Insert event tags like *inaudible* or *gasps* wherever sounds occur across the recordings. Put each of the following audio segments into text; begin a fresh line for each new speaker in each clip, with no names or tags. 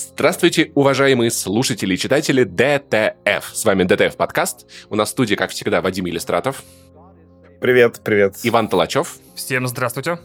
Здравствуйте, уважаемые слушатели и читатели DTF. С вами DTF подкаст. У нас в студии, как всегда, Вадим Елистратов.
Привет, привет.
Иван Талачев.
Всем здравствуйте.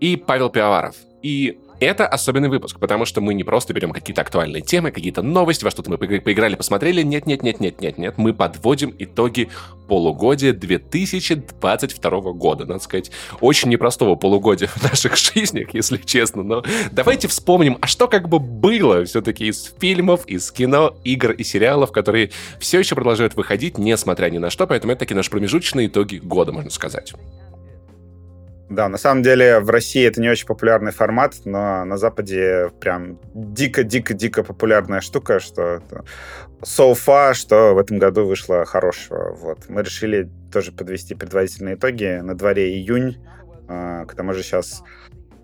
И Павел Пивоваров. И это особенный выпуск, потому что мы не просто берем какие-то актуальные темы, какие-то новости, во что-то мы поиграли, посмотрели. Нет, нет, нет, нет, нет, нет. Мы подводим итоги полугодия 2022 года. Надо сказать, очень непростого полугодия в наших *laughs* жизнях, если честно. Но давайте вспомним, а что как бы было все-таки из фильмов, из кино, игр и сериалов, которые все еще продолжают выходить, несмотря ни на что. Поэтому это такие наши промежуточные итоги года, можно сказать.
Да, на самом деле в России это не очень популярный формат, но на Западе прям дико-дико-дико популярная штука, что so far, что в этом году вышло хорошего. Вот. Мы решили тоже подвести предварительные итоги. На дворе июнь, а, к тому же сейчас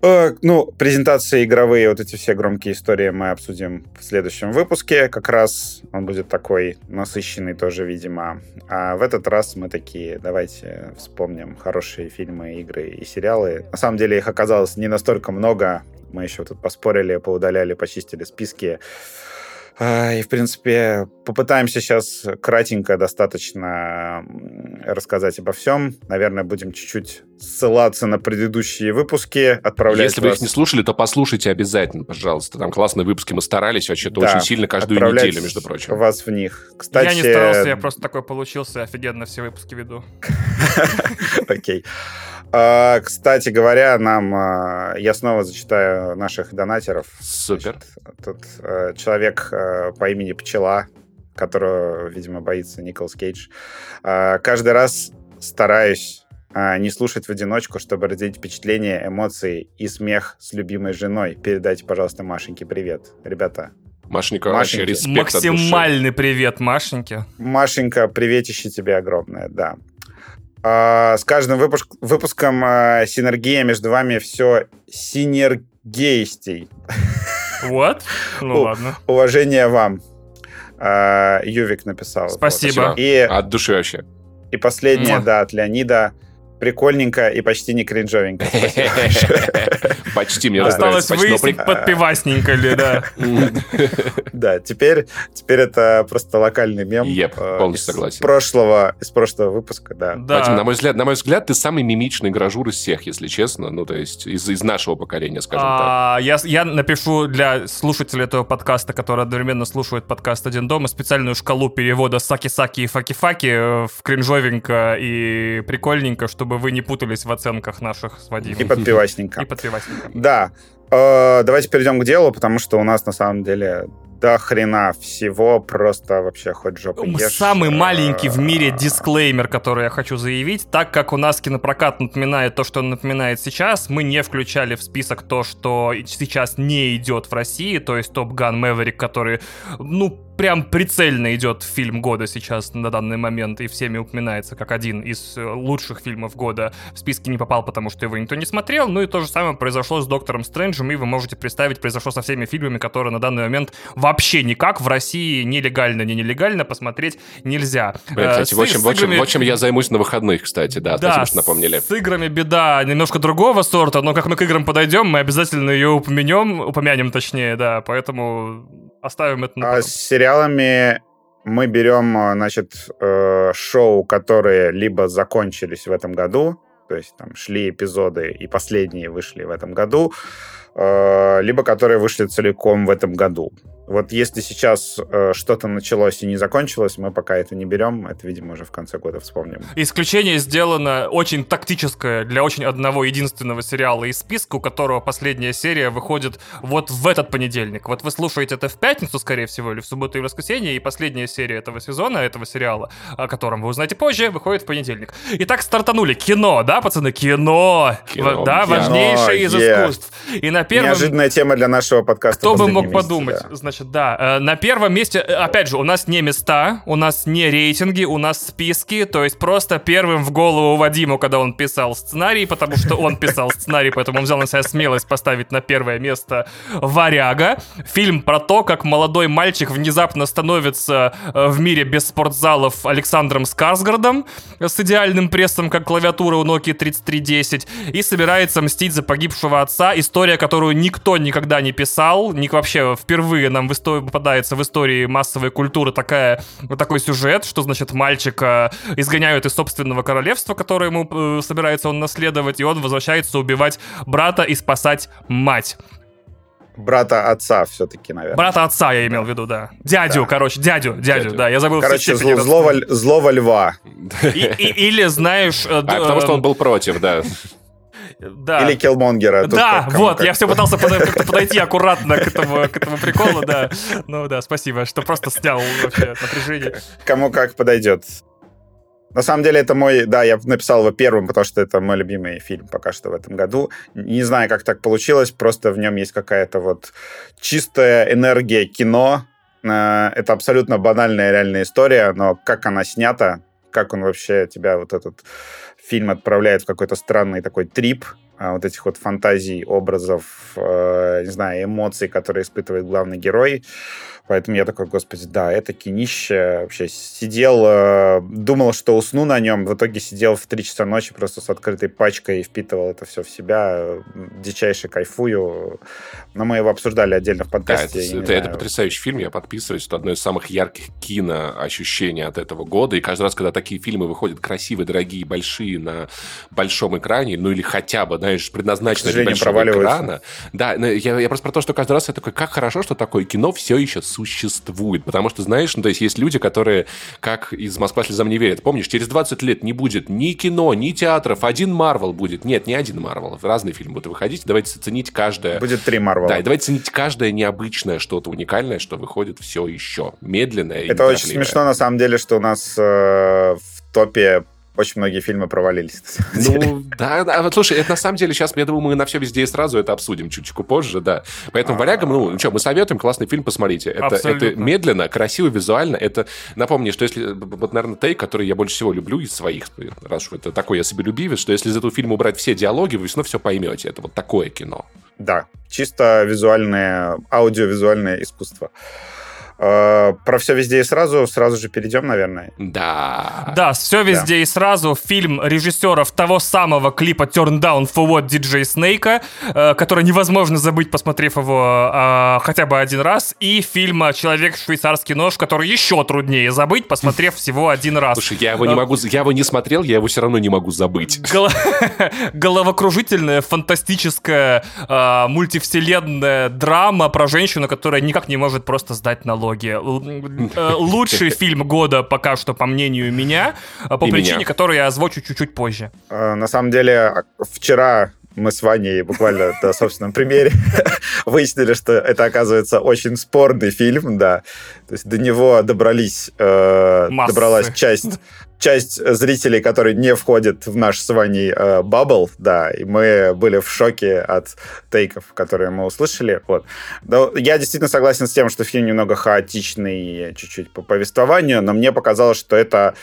ну, презентации игровые, вот эти все громкие истории мы обсудим в следующем выпуске. Как раз он будет такой насыщенный тоже, видимо. А в этот раз мы такие, давайте вспомним хорошие фильмы, игры и сериалы. На самом деле их оказалось не настолько много. Мы еще тут поспорили, поудаляли, почистили списки. А, и, в принципе, попытаемся сейчас кратенько достаточно рассказать обо всем. Наверное, будем чуть-чуть ссылаться на предыдущие выпуски, отправлять
Если вас... вы их не слушали, то послушайте обязательно, пожалуйста. Там классные выпуски, мы старались вообще-то да, очень сильно каждую неделю, между прочим.
вас в них. Кстати...
Я не старался, я просто такой получился, офигенно все выпуски веду. *laughs*
Окей. А, кстати говоря, нам а, я снова зачитаю наших донатеров.
Супер.
Тут а, человек по имени Пчела, которого, видимо, боится Николас Кейдж. Каждый раз стараюсь не слушать в одиночку, чтобы разделить впечатления, эмоции и смех с любимой женой. Передайте, пожалуйста, Машеньке привет. Ребята,
Машенька, Машеньке. респект
Максимальный привет, Машеньке.
Машенька, приветище тебе огромное, да. А, с каждым выпуск, выпуском а, синергия между вами все синергейстей.
Вот? Ну ладно.
Уважение вам. А, Ювик написал.
Спасибо.
И, От души вообще.
И последнее, да, от Леонида прикольненько и почти не кринжовенько. *laughs*
Почти мне
Осталось выяснить, подпивасненько ли, да. *laughs*
Да, теперь, теперь это просто локальный мем.
Я э, полностью согласен.
Прошлого, из прошлого выпуска, да.
Вадим, на мой взгляд, на мой взгляд, ты самый мимичный гражур из всех, если честно. Ну, то есть из, нашего поколения, скажем
а, так. Я, я напишу для слушателей этого подкаста, которые одновременно слушают подкаст «Один дома», специальную шкалу перевода «саки-саки» и «факи-факи» в кринжовенько и прикольненько, чтобы чтобы вы не путались в оценках наших с Вадимом.
И подпивасненько.
И подпивасненько.
Да. Э, давайте перейдем к делу, потому что у нас на самом деле до хрена всего, просто вообще хоть жопу ешь.
Самый маленький в мире дисклеймер, который я хочу заявить, так как у нас кинопрокат напоминает то, что он напоминает сейчас, мы не включали в список то, что сейчас не идет в России, то есть Top Gun Maverick, который, ну, прям прицельно идет фильм года сейчас на данный момент и всеми упоминается как один из э, лучших фильмов года. В списке не попал, потому что его никто не смотрел. Ну и то же самое произошло с Доктором Стрэнджем, и вы можете представить, произошло со всеми фильмами, которые на данный момент вообще никак в России нелегально, не нелегально посмотреть нельзя.
Блин, кстати, с, в, общем, с играми... в, общем, я займусь на выходных, кстати, да, да спасибо, что напомнили.
с играми беда немножко другого сорта, но как мы к играм подойдем, мы обязательно ее упомянем, упомянем точнее, да, поэтому оставим это
на а потом. А с сериалами мы берем, а, значит, э, шоу, которые либо закончились в этом году, то есть там шли эпизоды, и последние вышли в этом году, э, либо которые вышли целиком в этом году. Вот если сейчас э, что-то началось и не закончилось, мы пока это не берем. Это, видимо, уже в конце года вспомним.
Исключение сделано очень тактическое для очень одного единственного сериала из списка, у которого последняя серия выходит вот в этот понедельник. Вот вы слушаете это в пятницу, скорее всего, или в субботу и воскресенье, и последняя серия этого сезона, этого сериала, о котором вы узнаете позже, выходит в понедельник. Итак, стартанули. Кино, да, пацаны? Кино! Кино да, кино, важнейшее из yeah. искусств.
И на первом... Неожиданная тема для нашего подкаста.
Кто бы мог месяце, подумать? Да. Значит, да, э, на первом месте, э, опять же, у нас не места, у нас не рейтинги, у нас списки, то есть просто первым в голову Вадиму, когда он писал сценарий, потому что он писал сценарий, поэтому он взял на себя смелость поставить на первое место «Варяга». Фильм про то, как молодой мальчик внезапно становится э, в мире без спортзалов Александром Скарсгардом с идеальным прессом, как клавиатура у Nokia 3310, и собирается мстить за погибшего отца. История, которую никто никогда не писал, ник вообще впервые нам в истории, попадается в истории массовой культуры такая, вот такой сюжет, что, значит, мальчика изгоняют из собственного королевства, которое ему э, собирается он наследовать, и он возвращается убивать брата и спасать мать.
Брата отца все-таки, наверное.
Брата отца я имел в виду, да. Дядю, да. короче, дядю, дядю, дядю, да, я забыл
Короче, зло, злого, злого льва.
И, и, или, знаешь...
А, потому что он был против, да.
Да.
Или Киллмонгера.
Да, вот, я все пытался как-то подойти аккуратно к этому, к этому приколу, да. Ну да, спасибо, что просто снял вообще напряжение.
Кому как подойдет. На самом деле это мой, да, я написал его первым, потому что это мой любимый фильм пока что в этом году. Не знаю, как так получилось, просто в нем есть какая-то вот чистая энергия кино. Э, это абсолютно банальная реальная история, но как она снята, как он вообще тебя вот этот фильм отправляет в какой-то странный такой трип, а, вот этих вот фантазий, образов, э, не знаю, эмоций, которые испытывает главный герой. Поэтому я такой, господи, да, это кинище. Вообще сидел, э, думал, что усну на нем. В итоге сидел в 3 часа ночи просто с открытой пачкой и впитывал это все в себя. Дичайше кайфую. Но мы его обсуждали отдельно в подкасте.
Да, это, это, это потрясающий фильм, я подписываюсь. Это одно из самых ярких киноощущений от этого года. И каждый раз, когда такие фильмы выходят красивые, дорогие, большие на большом экране, ну или хотя бы, знаешь, предназначены для большого экрана. Да, я, я просто про то, что каждый раз я такой, как хорошо, что такое кино все еще существует. Потому что, знаешь, ну, то есть есть люди, которые, как из «Москва слезам не верят», помнишь, через 20 лет не будет ни кино, ни театров, один Марвел будет. Нет, не один Марвел. Разные фильмы будут выходить. Давайте ценить каждое...
Будет три Марвела.
Да, и давайте ценить каждое необычное что-то уникальное, что выходит все еще. Медленное
Это очень смешно, на самом деле, что у нас э, в топе очень многие фильмы провалились.
Ну, да, да, вот слушай, это на самом деле сейчас, я думаю, мы на все везде и сразу это обсудим чуть-чуть позже, да. Поэтому варягам, ну, ну что, мы советуем, классный фильм, посмотрите. Это, это медленно, красиво, визуально. Это, напомни, что если, вот, наверное, тейк, который я больше всего люблю из своих, раз уж это такой я себе любивец, что если из этого фильма убрать все диалоги, вы все равно все поймете. Это вот такое кино.
Да, чисто визуальное, аудиовизуальное искусство. Э, про все везде и сразу сразу же перейдем, наверное.
Да.
Да, все везде да. и сразу. Фильм режиссеров того самого клипа Turn Down for What DJ Snake, э, который невозможно забыть, посмотрев его э, хотя бы один раз. И фильма Человек швейцарский нож, который еще труднее забыть, посмотрев всего один раз.
Слушай, я его не могу, я его не смотрел, я его все равно не могу забыть. *laughs* *laughs*
Головокружительная, фантастическая, мультивселенная драма про женщину, которая никак не может просто сдать налог налоги. Э, лучший *laughs* фильм года пока что, по мнению меня, э, по причине, которую я озвучу чуть-чуть позже.
Э, на самом деле, вчера мы с Ваней буквально на собственном примере *laughs* выяснили, что это, оказывается, очень спорный фильм, да. То есть до него добрались, э, добралась часть часть зрителей, которые не входят в наш с Ваней э, бабл, да, и мы были в шоке от тейков, которые мы услышали. Вот. Но я действительно согласен с тем, что фильм немного хаотичный чуть-чуть по повествованию, но мне показалось, что это...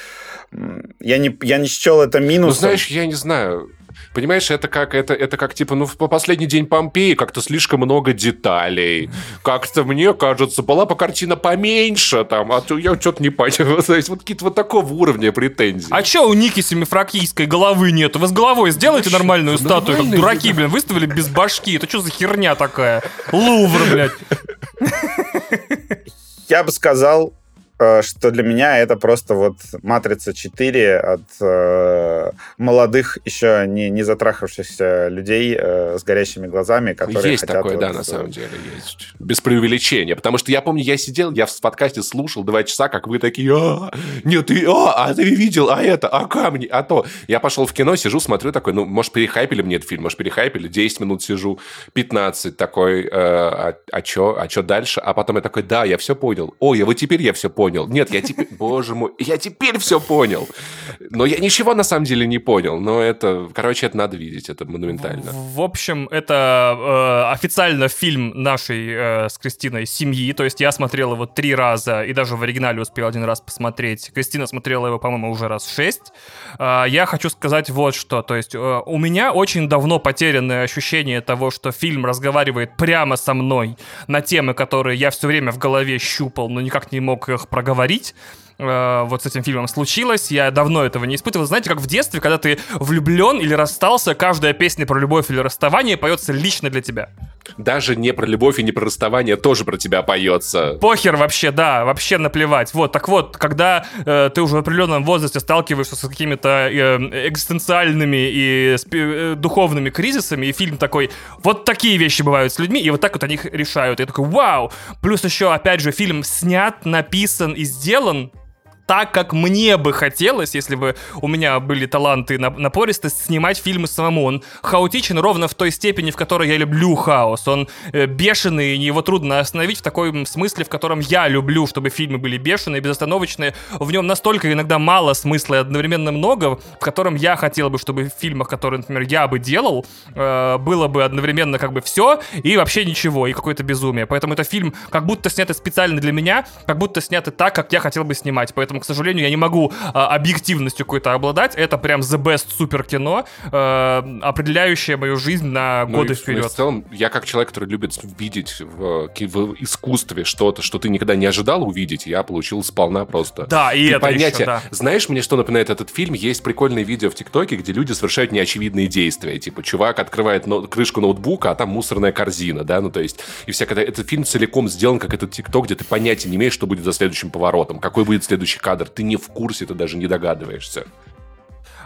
Я не, я не счел это минусом. Ну,
знаешь, я не знаю. Понимаешь, это как, это, это как, типа, ну, в последний день Помпеи как-то слишком много деталей. Как-то, мне кажется, была бы картина поменьше, там, а то я что-то не понял. *laughs* То есть, вот какие-то вот такого уровня претензии.
А чё у Ники Семифракийской головы нет? Вы с головой сделайте да нормальную статую, как дураки, блин, выставили без башки. Это что за херня такая? Лувр, блядь.
Я бы сказал, что для меня это просто вот «Матрица 4» от э, молодых, еще не, не затрахавшихся людей э, с горящими глазами, которые
Есть
хотят
такое,
вот,
да, на самом деле, есть. Без преувеличения. Потому что я помню, я сидел, я в подкасте слушал два часа, как вы такие, а, нет, ты, а, а ты видел, а это, а камни, а то. Я пошел в кино, сижу, смотрю такой, ну, может, перехайпили мне этот фильм, может, перехайпили, 10 минут сижу, 15 такой, э, а, а что, а что дальше? А потом я такой, да, я все понял. Ой, а вот теперь я все понял понял. Нет, я теперь, боже мой, я теперь все понял. Но я ничего на самом деле не понял. Но это, короче, это надо видеть, это монументально.
В, в общем, это э, официально фильм нашей э, с Кристиной семьи. То есть я смотрел его три раза и даже в оригинале успел один раз посмотреть. Кристина смотрела его, по-моему, уже раз шесть. Э, я хочу сказать вот что. То есть э, у меня очень давно потерянное ощущение того, что фильм разговаривает прямо со мной на темы, которые я все время в голове щупал, но никак не мог их проговорить. Э, вот с этим фильмом случилось. Я давно этого не испытывал. Знаете, как в детстве, когда ты влюблен или расстался, каждая песня про любовь или расставание поется лично для тебя.
Даже не про любовь и не про расставание тоже про тебя поется.
Похер вообще, да, вообще наплевать. Вот, так вот, когда э, ты уже в определенном возрасте сталкиваешься с какими-то э, экзистенциальными и э, духовными кризисами, и фильм такой, вот такие вещи бывают с людьми, и вот так вот они их решают. Я такой, вау! Плюс еще, опять же, фильм снят, написан и сделан так, как мне бы хотелось, если бы у меня были таланты на напористость, снимать фильмы самому. Он хаотичен ровно в той степени, в которой я люблю хаос. Он э, бешеный, и его трудно остановить в таком смысле, в котором я люблю, чтобы фильмы были бешеные, безостановочные. В нем настолько иногда мало смысла и одновременно много, в котором я хотел бы, чтобы в фильмах, которые, например, я бы делал, э, было бы одновременно как бы все и вообще ничего, и какое-то безумие. Поэтому это фильм как будто снятый специально для меня, как будто снятый так, как я хотел бы снимать. Поэтому к сожалению, я не могу а, объективностью какой-то обладать. Это прям the best супер кино, а, определяющее мою жизнь на ну годы и, вперед. Ну,
в целом, я как человек, который любит видеть в, в искусстве что-то, что ты никогда не ожидал увидеть, я получил сполна просто.
Да, и
ты
это
понятие.
Еще, да.
Знаешь, мне что напоминает этот фильм? Есть прикольные видео в ТикТоке, где люди совершают неочевидные действия. Типа, чувак открывает но- крышку ноутбука, а там мусорная корзина, да, ну то есть, и вся, когда этот фильм целиком сделан, как этот ТикТок, где ты понятия не имеешь, что будет за следующим поворотом, какой будет следующий кадр, ты не в курсе, ты даже не догадываешься.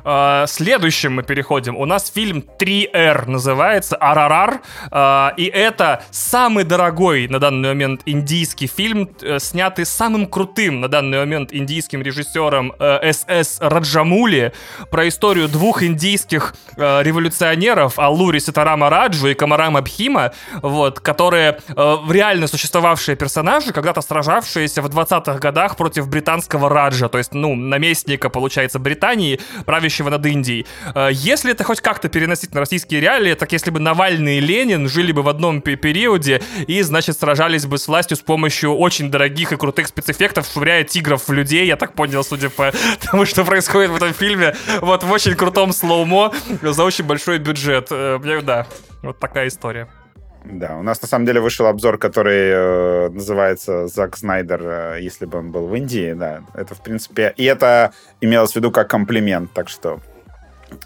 Uh, следующим мы переходим. У нас фильм 3R называется «Арарар». Uh, и это самый дорогой на данный момент индийский фильм, uh, снятый самым крутым на данный момент индийским режиссером СС Раджамули про историю двух индийских революционеров Аллури Ситарама Раджу и Камарама Бхима, вот, которые реально существовавшие персонажи, когда-то сражавшиеся в 20-х годах против британского Раджа, то есть, ну, наместника, получается, Британии, правящего правящего над Индией. Э, если это хоть как-то переносить на российские реалии, так если бы Навальный и Ленин жили бы в одном периоде и, значит, сражались бы с властью с помощью очень дорогих и крутых спецэффектов, швыряя тигров в людей, я так понял, судя по *laughs* тому, что происходит в этом фильме, вот в очень крутом слоумо за очень большой бюджет. Э, да, вот такая история.
Да, у нас на самом деле вышел обзор, который э, называется «Зак Снайдер, э, если бы он был в Индии». Да, это в принципе... И это имелось в виду как комплимент, так что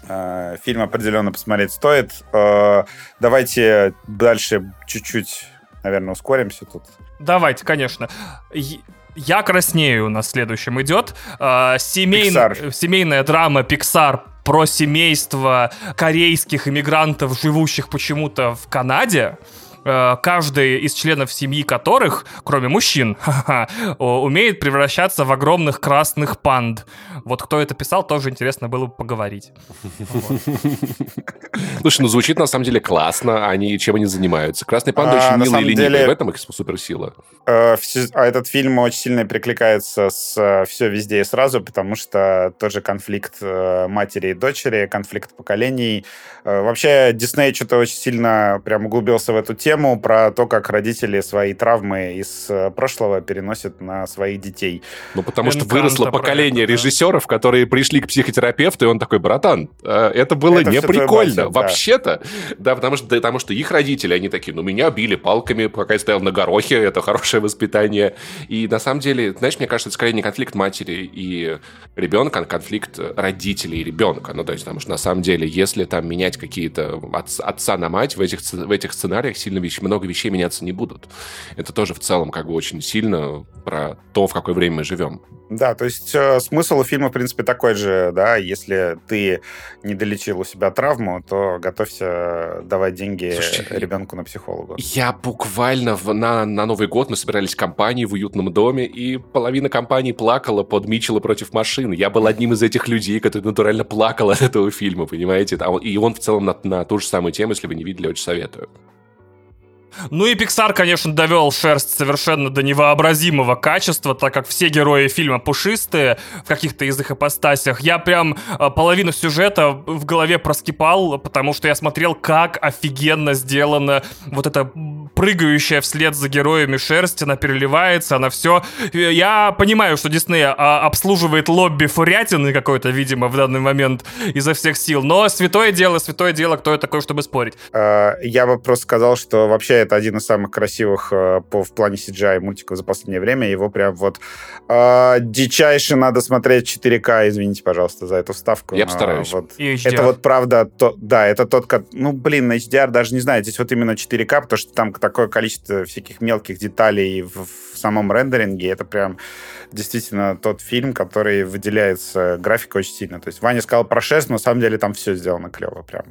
э, фильм определенно посмотреть стоит. Э, давайте дальше чуть-чуть, наверное, ускоримся тут.
Давайте, конечно. Я краснею у нас следующим идет. Э, семейн... Семейная драма Pixar про семейство корейских иммигрантов, живущих почему-то в Канаде. Э, каждый из членов семьи которых, кроме мужчин, *laughs* умеет превращаться в огромных красных панд. Вот кто это писал, тоже интересно было бы поговорить.
Слушай, ну звучит на самом деле классно. Они чем они занимаются? Красные панды а, очень милые и ленивые. В этом их суперсила.
Э, а этот фильм очень сильно перекликается с э, «Все везде и сразу», потому что тоже конфликт матери и дочери, конфликт поколений. Вообще Дисней что-то очень сильно прям углубился в эту тему тему про то, как родители свои травмы из э, прошлого переносят на своих детей.
Ну, потому что выросло поколение это, режиссеров, которые пришли к психотерапевту, и он такой, братан, э, это было это не прикольно, вообще-то. Да. потому что, потому что их родители, они такие, ну, меня били палками, пока я стоял на горохе, это хорошее воспитание. И на самом деле, знаешь, мне кажется, это скорее не конфликт матери и ребенка, а конфликт родителей и ребенка. Ну, то есть, потому что на самом деле, если там менять какие-то отца на мать в этих, в этих сценариях сильно вещи, много вещей меняться не будут. Это тоже в целом как бы очень сильно про то, в какое время мы живем.
Да, то есть э, смысл фильма, в принципе, такой же, да, если ты не долечил у себя травму, то готовься давать деньги Слушайте, ребенку на психолога.
Я буквально в, на, на Новый год мы собирались в компании в уютном доме, и половина компании плакала под Митчелла против машин. Я был одним из этих людей, который натурально плакал от этого фильма, понимаете? И он в целом на, на ту же самую тему, если вы не видели, очень советую.
Ну и Pixar, конечно, довел шерсть совершенно до невообразимого качества, так как все герои фильма пушистые в каких-то из их ипостасях. Я прям а, половину сюжета в голове проскипал, потому что я смотрел, как офигенно сделана вот эта прыгающая вслед за героями шерсть, она переливается, она все. Я понимаю, что Дисней а, обслуживает лобби фурятины какой-то, видимо, в данный момент изо всех сил, но святое дело, святое дело, кто я такой, чтобы спорить.
А, я бы просто сказал, что вообще это один из самых красивых э, по, в плане CGI мультиков за последнее время. Его прям вот э, дичайше надо смотреть 4К. Извините, пожалуйста, за эту вставку.
Я постараюсь.
Вот, это вот правда, то, да, это тот, ну, блин, на HDR даже не знаю, здесь вот именно 4К, потому что там такое количество всяких мелких деталей в, в самом рендеринге. Это прям действительно тот фильм, который выделяется графикой очень сильно. То есть Ваня сказал про 6, но на самом деле там все сделано клево прям.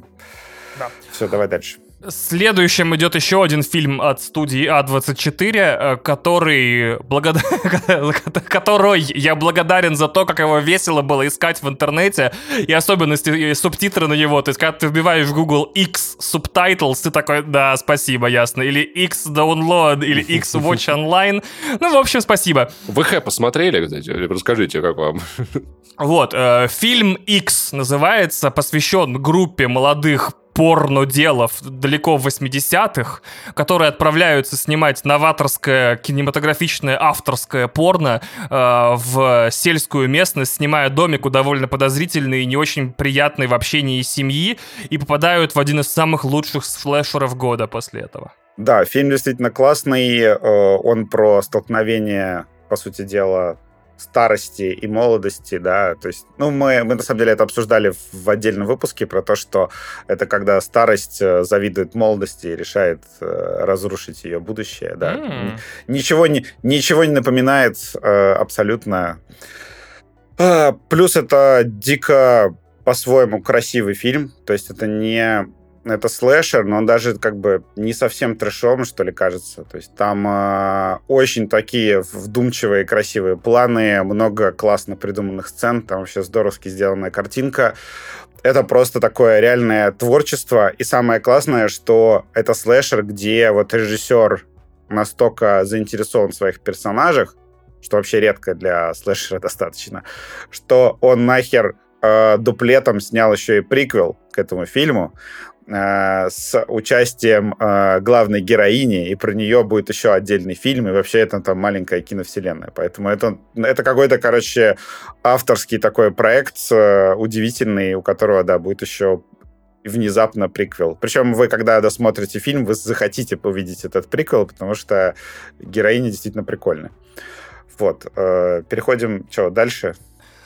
Да. Все, давай дальше.
Следующим идет еще один фильм от студии А24, э, который, благод... *laughs* которой я благодарен за то, как его весело было искать в интернете, и особенности и субтитры на него. То есть, когда ты вбиваешь в Google X Subtitles, ты такой, да, спасибо, ясно. Или X Download, или X Watch Online. Ну, в общем, спасибо.
Вы Хэ посмотрели, кстати? Расскажите, как вам?
Вот, э, фильм X называется, посвящен группе молодых порно-делов далеко в 80-х, которые отправляются снимать новаторское кинематографичное авторское порно э, в сельскую местность, снимая домик у довольно подозрительной и не очень приятной в общении семьи, и попадают в один из самых лучших слэшеров года после этого.
Да, фильм действительно классный. Э, он про столкновение, по сути дела, старости и молодости, да, то есть, ну, мы, мы на самом деле это обсуждали в отдельном выпуске про то, что это когда старость э, завидует молодости и решает э, разрушить ее будущее, да. Mm. Ничего, не, ничего не напоминает э, абсолютно. А, плюс это дико по-своему красивый фильм, то есть это не это слэшер, но он даже как бы не совсем трэшом, что ли, кажется. То есть там э, очень такие вдумчивые, красивые планы, много классно придуманных сцен, там вообще здоровски сделанная картинка. Это просто такое реальное творчество. И самое классное, что это слэшер, где вот режиссер настолько заинтересован в своих персонажах, что вообще редко для слэшера *laughs* достаточно, что он нахер э, дуплетом снял еще и приквел к этому фильму. Э, с участием э, главной героини, и про нее будет еще отдельный фильм, и вообще это там маленькая киновселенная. Поэтому это, это какой-то, короче, авторский такой проект э, удивительный, у которого, да, будет еще внезапно приквел. Причем вы, когда досмотрите фильм, вы захотите увидеть этот приквел, потому что героиня действительно прикольная. Вот. Переходим, что, дальше?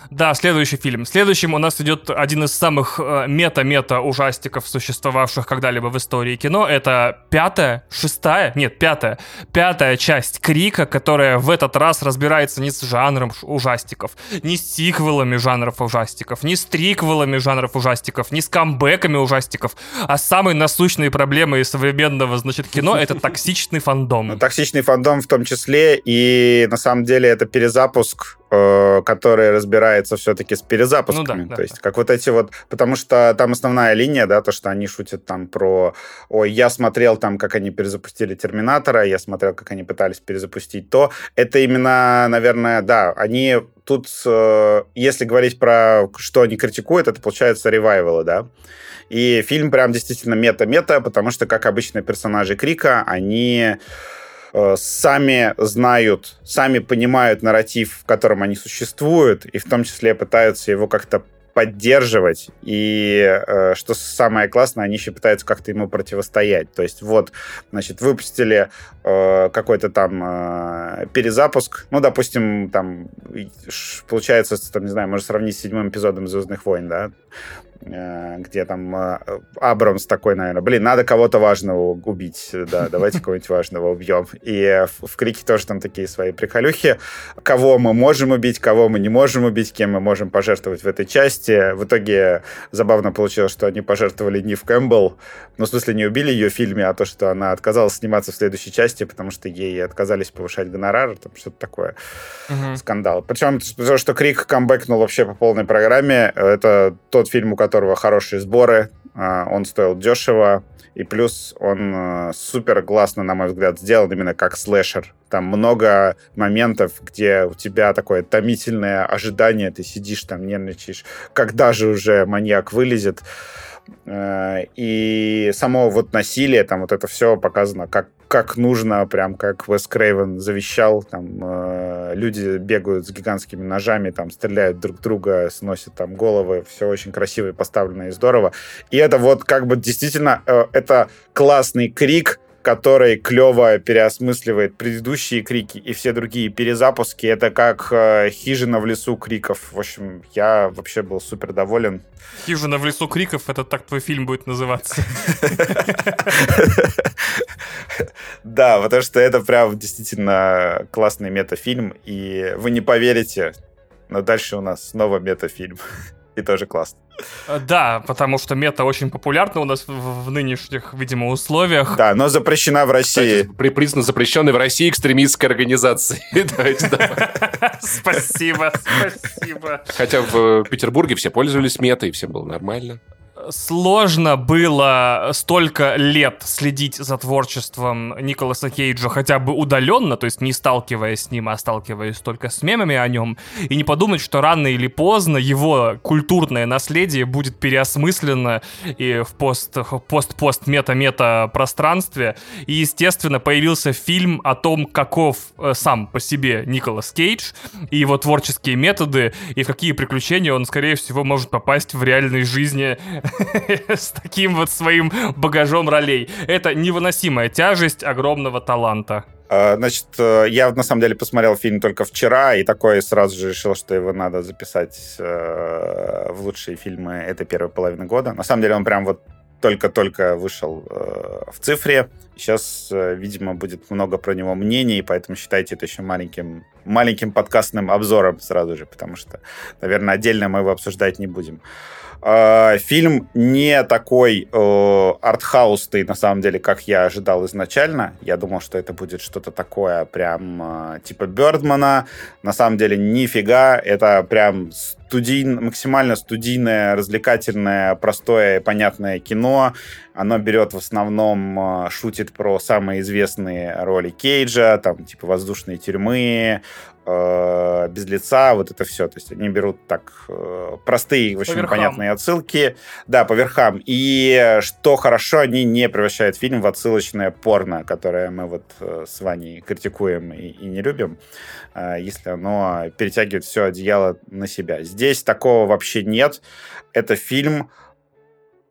Да, следующий фильм. Следующим у нас идет один из самых э, мета-мета ужастиков, существовавших когда-либо в истории кино. Это пятая, шестая, нет, пятая, пятая часть Крика, которая в этот раз разбирается не с жанром ужастиков, не с сиквелами жанров ужастиков, не с триквелами жанров ужастиков, не с камбэками ужастиков, а самой насущной проблемой современного, значит, кино — это *laughs* токсичный фандом.
Токсичный фандом в том числе, и на самом деле это перезапуск Э, который разбирается все-таки с перезапусками. Ну, да, то есть, да. как вот эти вот... Потому что там основная линия, да, то, что они шутят там про... Ой, я смотрел там, как они перезапустили Терминатора, я смотрел, как они пытались перезапустить то. Это именно, наверное, да, они тут, если говорить про что они критикуют, это получается ревайвалы, да. И фильм прям действительно мета-мета, потому что, как обычно, персонажи Крика, они сами знают, сами понимают нарратив, в котором они существуют, и в том числе пытаются его как-то поддерживать, и э, что самое классное, они еще пытаются как-то ему противостоять. То есть вот, значит, выпустили э, какой-то там э, перезапуск, ну, допустим, там, получается, там, не знаю, можно сравнить с седьмым эпизодом «Звездных войн», да, Э, где там э, Абрамс такой, наверное, блин, надо кого-то важного убить, да, давайте кого-нибудь важного убьем. И в Крике тоже там такие свои приколюхи, кого мы можем убить, кого мы не можем убить, кем мы можем пожертвовать в этой части. В итоге забавно получилось, что они пожертвовали Нив Кэмпбелл, ну, в смысле, не убили ее в фильме, а то, что она отказалась сниматься в следующей части, потому что ей отказались повышать гонорар, там что-то такое, скандал. Причем, то, что Крик камбэкнул вообще по полной программе, это тот фильм, у которого хорошие сборы, а, он стоил дешево, и плюс он а, супер классно, на мой взгляд, сделан именно как слэшер. Там много моментов, где у тебя такое томительное ожидание, ты сидишь там, нервничаешь, когда же уже маньяк вылезет. Э, и само вот насилие, там вот это все показано как, как нужно, прям как Вес Крейвен завещал, там э, люди бегают с гигантскими ножами, там стреляют друг друга, сносят там головы, все очень красиво и поставлено и здорово. И это вот как бы действительно, э, это классный крик, который клево переосмысливает предыдущие крики и все другие перезапуски. Это как э, «Хижина в лесу криков». В общем, я вообще был супер доволен.
«Хижина в лесу криков» — это так твой фильм будет называться. *laughs*
Да, потому что это прям действительно классный метафильм, и вы не поверите, но дальше у нас снова метафильм. *laughs* И тоже классно.
Э, да, потому что мета очень популярна у нас в, в нынешних, видимо, условиях.
Да, но запрещена в России.
Кстати, при признан запрещенной в России экстремистской организации. *laughs* *laughs*
Спасибо, спасибо.
Хотя в Петербурге все пользовались метой, всем было нормально
сложно было столько лет следить за творчеством Николаса Кейджа хотя бы удаленно, то есть не сталкиваясь с ним, а сталкиваясь только с мемами о нем, и не подумать, что рано или поздно его культурное наследие будет переосмыслено и в пост, пост-пост мета-мета пространстве. И, естественно, появился фильм о том, каков э, сам по себе Николас Кейдж и его творческие методы, и в какие приключения он, скорее всего, может попасть в реальной жизни *laughs* с таким вот своим багажом ролей. Это невыносимая тяжесть огромного таланта.
А, значит, э, я на самом деле посмотрел фильм только вчера, и такой сразу же решил, что его надо записать э, в лучшие фильмы этой первой половины года. На самом деле он прям вот только-только вышел э, в цифре. Сейчас, видимо, будет много про него мнений, поэтому считайте это еще маленьким, маленьким подкастным обзором сразу же, потому что, наверное, отдельно мы его обсуждать не будем. Э, фильм не такой э, артхаусный, на самом деле, как я ожидал изначально. Я думал, что это будет что-то такое прям э, типа Бёрдмана. На самом деле, нифига. Это прям студий, максимально студийное, развлекательное, простое, понятное кино. Оно берет в основном, э, шутит про самые известные роли Кейджа, там, типа «Воздушные тюрьмы», э, «Без лица», вот это все. То есть они берут так э, простые, очень понятные отсылки. Да, по верхам. И что хорошо, они не превращают фильм в отсылочное порно, которое мы вот с Ваней критикуем и, и не любим, если оно перетягивает все одеяло на себя. Здесь такого вообще нет. Это фильм,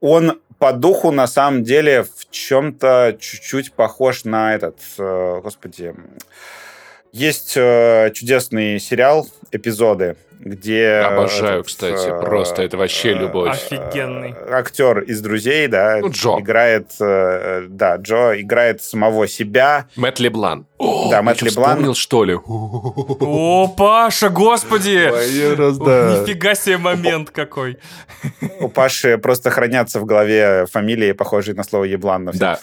он по духу на самом деле в чем-то чуть-чуть похож на этот, э, господи, есть э, чудесный сериал «Эпизоды», где...
Обожаю, этот, кстати, э, просто это вообще э, любовь.
Офигенный.
Актер из «Друзей», да,
ну, Джо.
играет, э, да, Джо играет самого себя.
Мэтт Леблан.
О, да, Мэтт Леблан.
вспомнил, что ли?
О, Паша, господи! Раз, да. Нифига себе момент какой.
У Паши просто хранятся в голове фамилии, похожие на слово «еблан».
Да.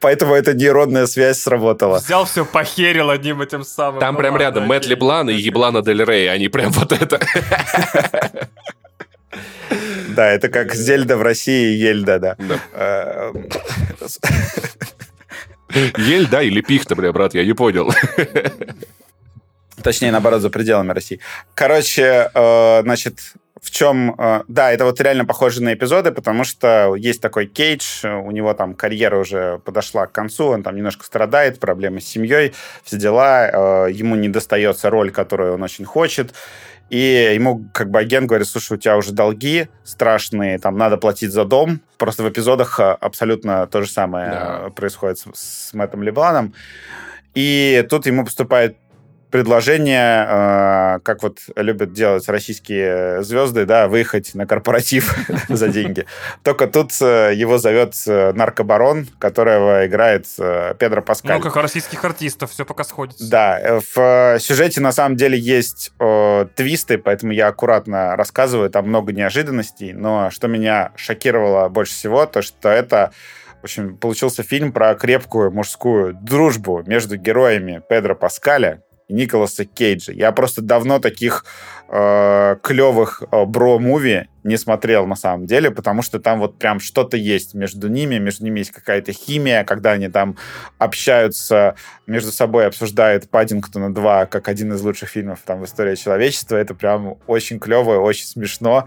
Поэтому эта нейронная связь сработала.
Взял все, похерил одним этим самым.
Там прям рядом Мэтт Леблан и Еблана Дель Рей, они прям вот это.
Да, это как Зельда в России и Ельда, да. Э,
Ель, да, или пихта, бля, брат, я не понял.
Точнее, наоборот, за пределами России. Короче, э, значит, в чем... Э, да, это вот реально похоже на эпизоды, потому что есть такой Кейдж, у него там карьера уже подошла к концу, он там немножко страдает, проблемы с семьей, все дела, э, ему не достается роль, которую он очень хочет, и ему как бы агент говорит, слушай, у тебя уже долги страшные, там надо платить за дом. Просто в эпизодах э, абсолютно то же самое да. происходит с, с Мэттом Лебланом. И тут ему поступает предложение, э, как вот любят делать российские звезды, да, выехать на корпоратив *laughs* за деньги. Только тут э, его зовет э, наркобарон, которого играет Педро Паскаль.
Ну, как у российских артистов, все пока сходится.
Да, в сюжете на самом деле есть твисты, поэтому я аккуратно рассказываю, там много неожиданностей, но что меня шокировало больше всего, то что это в общем, получился фильм про крепкую мужскую дружбу между героями Педро Паскаля, Николаса Кейджа. Я просто давно таких э, клевых э, бро-муви не смотрел на самом деле, потому что там вот прям что-то есть между ними, между ними есть какая-то химия, когда они там общаются между собой, обсуждают Паддингтона 2 как один из лучших фильмов там в истории человечества. Это прям очень клево, очень смешно.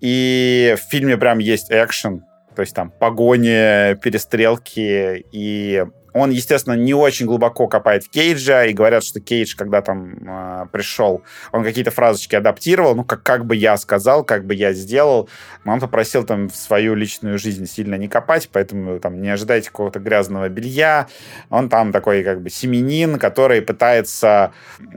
И в фильме прям есть экшен, то есть там погони, перестрелки, и Он, естественно, не очень глубоко копает в Кейджа, и говорят, что Кейдж, когда там э, пришел, он какие-то фразочки адаптировал, ну, как, как бы я сказал, как бы я сделал. Он попросил там в свою личную жизнь сильно не копать, поэтому там не ожидайте какого-то грязного белья. Он там такой как бы семенин, который пытается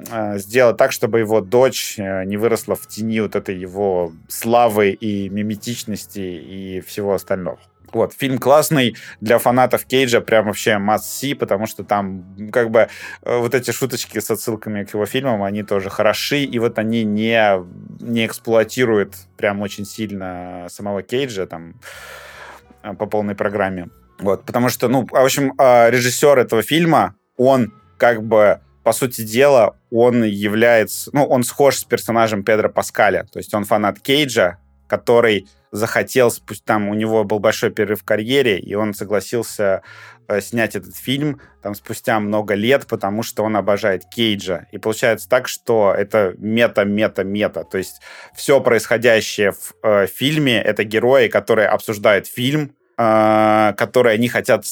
э, сделать так, чтобы его дочь э, не выросла в тени вот этой его славы и миметичности и всего остального. Вот, фильм классный для фанатов Кейджа, прям вообще see, потому что там как бы э, вот эти шуточки с отсылками к его фильмам, они тоже хороши, и вот они не, не эксплуатируют прям очень сильно самого Кейджа там э, по полной программе. Вот, потому что, ну, в общем, э, режиссер этого фильма, он как бы по сути дела, он является, ну, он схож с персонажем Педро Паскаля, то есть он фанат Кейджа, который захотел, там у него был большой перерыв в карьере, и он согласился э, снять этот фильм там спустя много лет, потому что он обожает Кейджа. И получается так, что это мета-мета-мета. То есть все происходящее в э, фильме — это герои, которые обсуждают фильм, э, которые они хотят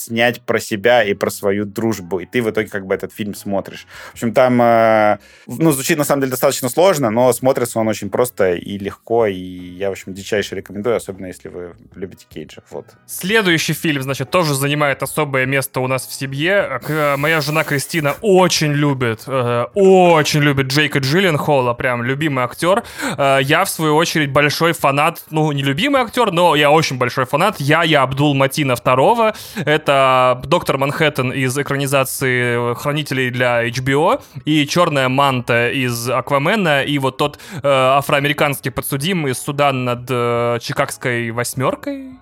снять про себя и про свою дружбу. И ты в итоге как бы этот фильм смотришь. В общем, там, э, ну, звучит на самом деле достаточно сложно, но смотрится он очень просто и легко, и я, в общем, дичайше рекомендую, особенно если вы любите Кейджа. Вот.
Следующий фильм, значит, тоже занимает особое место у нас в семье. Моя жена Кристина очень любит, э, очень любит Джейка Джилленхола, прям любимый актер. Э, я, в свою очередь, большой фанат, ну, не любимый актер, но я очень большой фанат. Я, я Абдул Матина второго. Это доктор Манхэттен из экранизации Хранителей для HBO и Черная Манта из Аквамена и вот тот э, афроамериканский подсудимый из суда над э, Чикагской восьмеркой.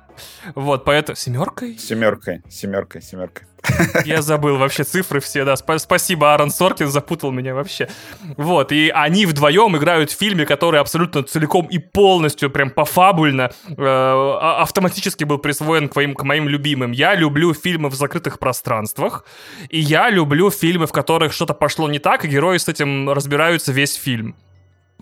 Вот, поэтому... Семеркой?
Семеркой, семеркой, семеркой.
Я забыл вообще цифры все, да. Сп- спасибо, Аарон Соркин запутал меня вообще. Вот, и они вдвоем играют в фильме, который абсолютно целиком и полностью, прям пофабульно, э, а, автоматически был присвоен к моим, к моим любимым. Я люблю фильмы в закрытых пространствах, и я люблю фильмы, в которых что-то пошло не так, и герои с этим разбираются весь фильм.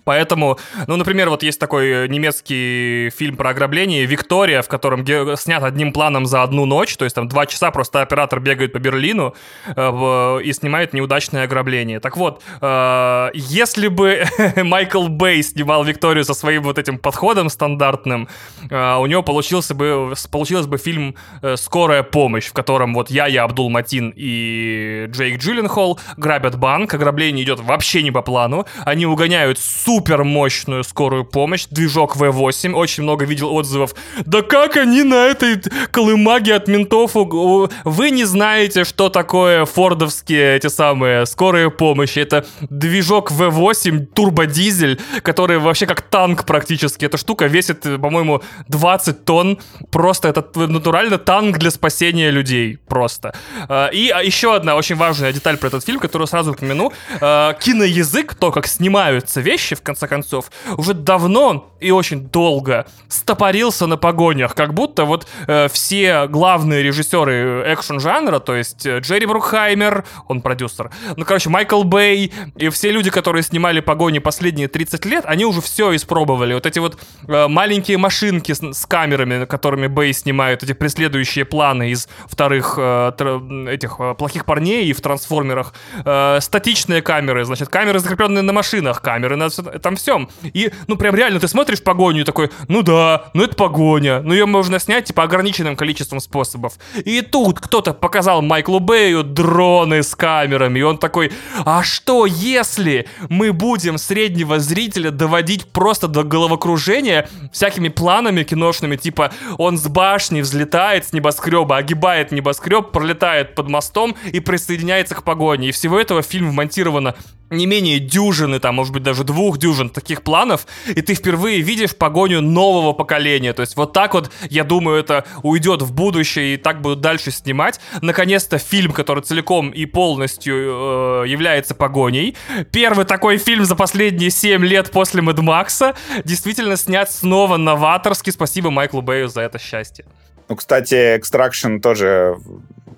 Поэтому, ну, например, вот есть такой немецкий фильм про ограбление «Виктория», в котором снят одним планом за одну ночь, то есть там два часа просто оператор бегает по Берлину э, и снимает неудачное ограбление. Так вот, э, если бы *laughs* Майкл Бэй снимал «Викторию» со своим вот этим подходом стандартным, э, у него получился бы, получилось бы фильм э, «Скорая помощь», в котором вот я, я Абдул Матин и Джейк Джилленхол грабят банк, ограбление идет вообще не по плану, они угоняют супер супер мощную скорую помощь, движок V8, очень много видел отзывов. Да как они на этой колымаге от ментов? Вы не знаете, что такое фордовские эти самые скорые помощи. Это движок V8, турбодизель, который вообще как танк практически. Эта штука весит, по-моему, 20 тонн. Просто это натурально танк для спасения людей. Просто. А, и а, еще одна очень важная деталь про этот фильм, которую сразу упомяну. А, киноязык, то, как снимаются вещи в конце концов, уже давно и очень долго стопорился на погонях, как будто вот э, все главные режиссеры экшн-жанра, то есть э, Джерри Брукхаймер, он продюсер, ну, короче, Майкл Бэй и все люди, которые снимали погони последние 30 лет, они уже все испробовали. Вот эти вот э, маленькие машинки с, с камерами, которыми Бэй снимает, эти преследующие планы из вторых э, тр, этих э, плохих парней и в трансформерах, э, статичные камеры, значит, камеры, закрепленные на машинах, камеры на этом всем. И, ну, прям реально ты смотришь погоню и такой, ну да, ну это погоня, ну ее можно снять, типа, ограниченным количеством способов. И тут кто-то показал Майклу Бэю дроны с камерами, и он такой, а что если мы будем среднего зрителя доводить просто до головокружения всякими планами киношными, типа, он с башни взлетает с небоскреба, огибает небоскреб, пролетает под мостом и присоединяется к погоне. И всего этого фильм вмонтировано не менее дюжины, там, может быть, даже двух дюжин таких планов, и ты впервые видишь погоню нового поколения. То есть вот так вот, я думаю, это уйдет в будущее, и так будут дальше снимать. Наконец-то фильм, который целиком и полностью э, является погоней. Первый такой фильм за последние 7 лет после Мэд Макса действительно снят снова новаторски. Спасибо Майклу Бэю за это счастье.
Ну, кстати, Extraction тоже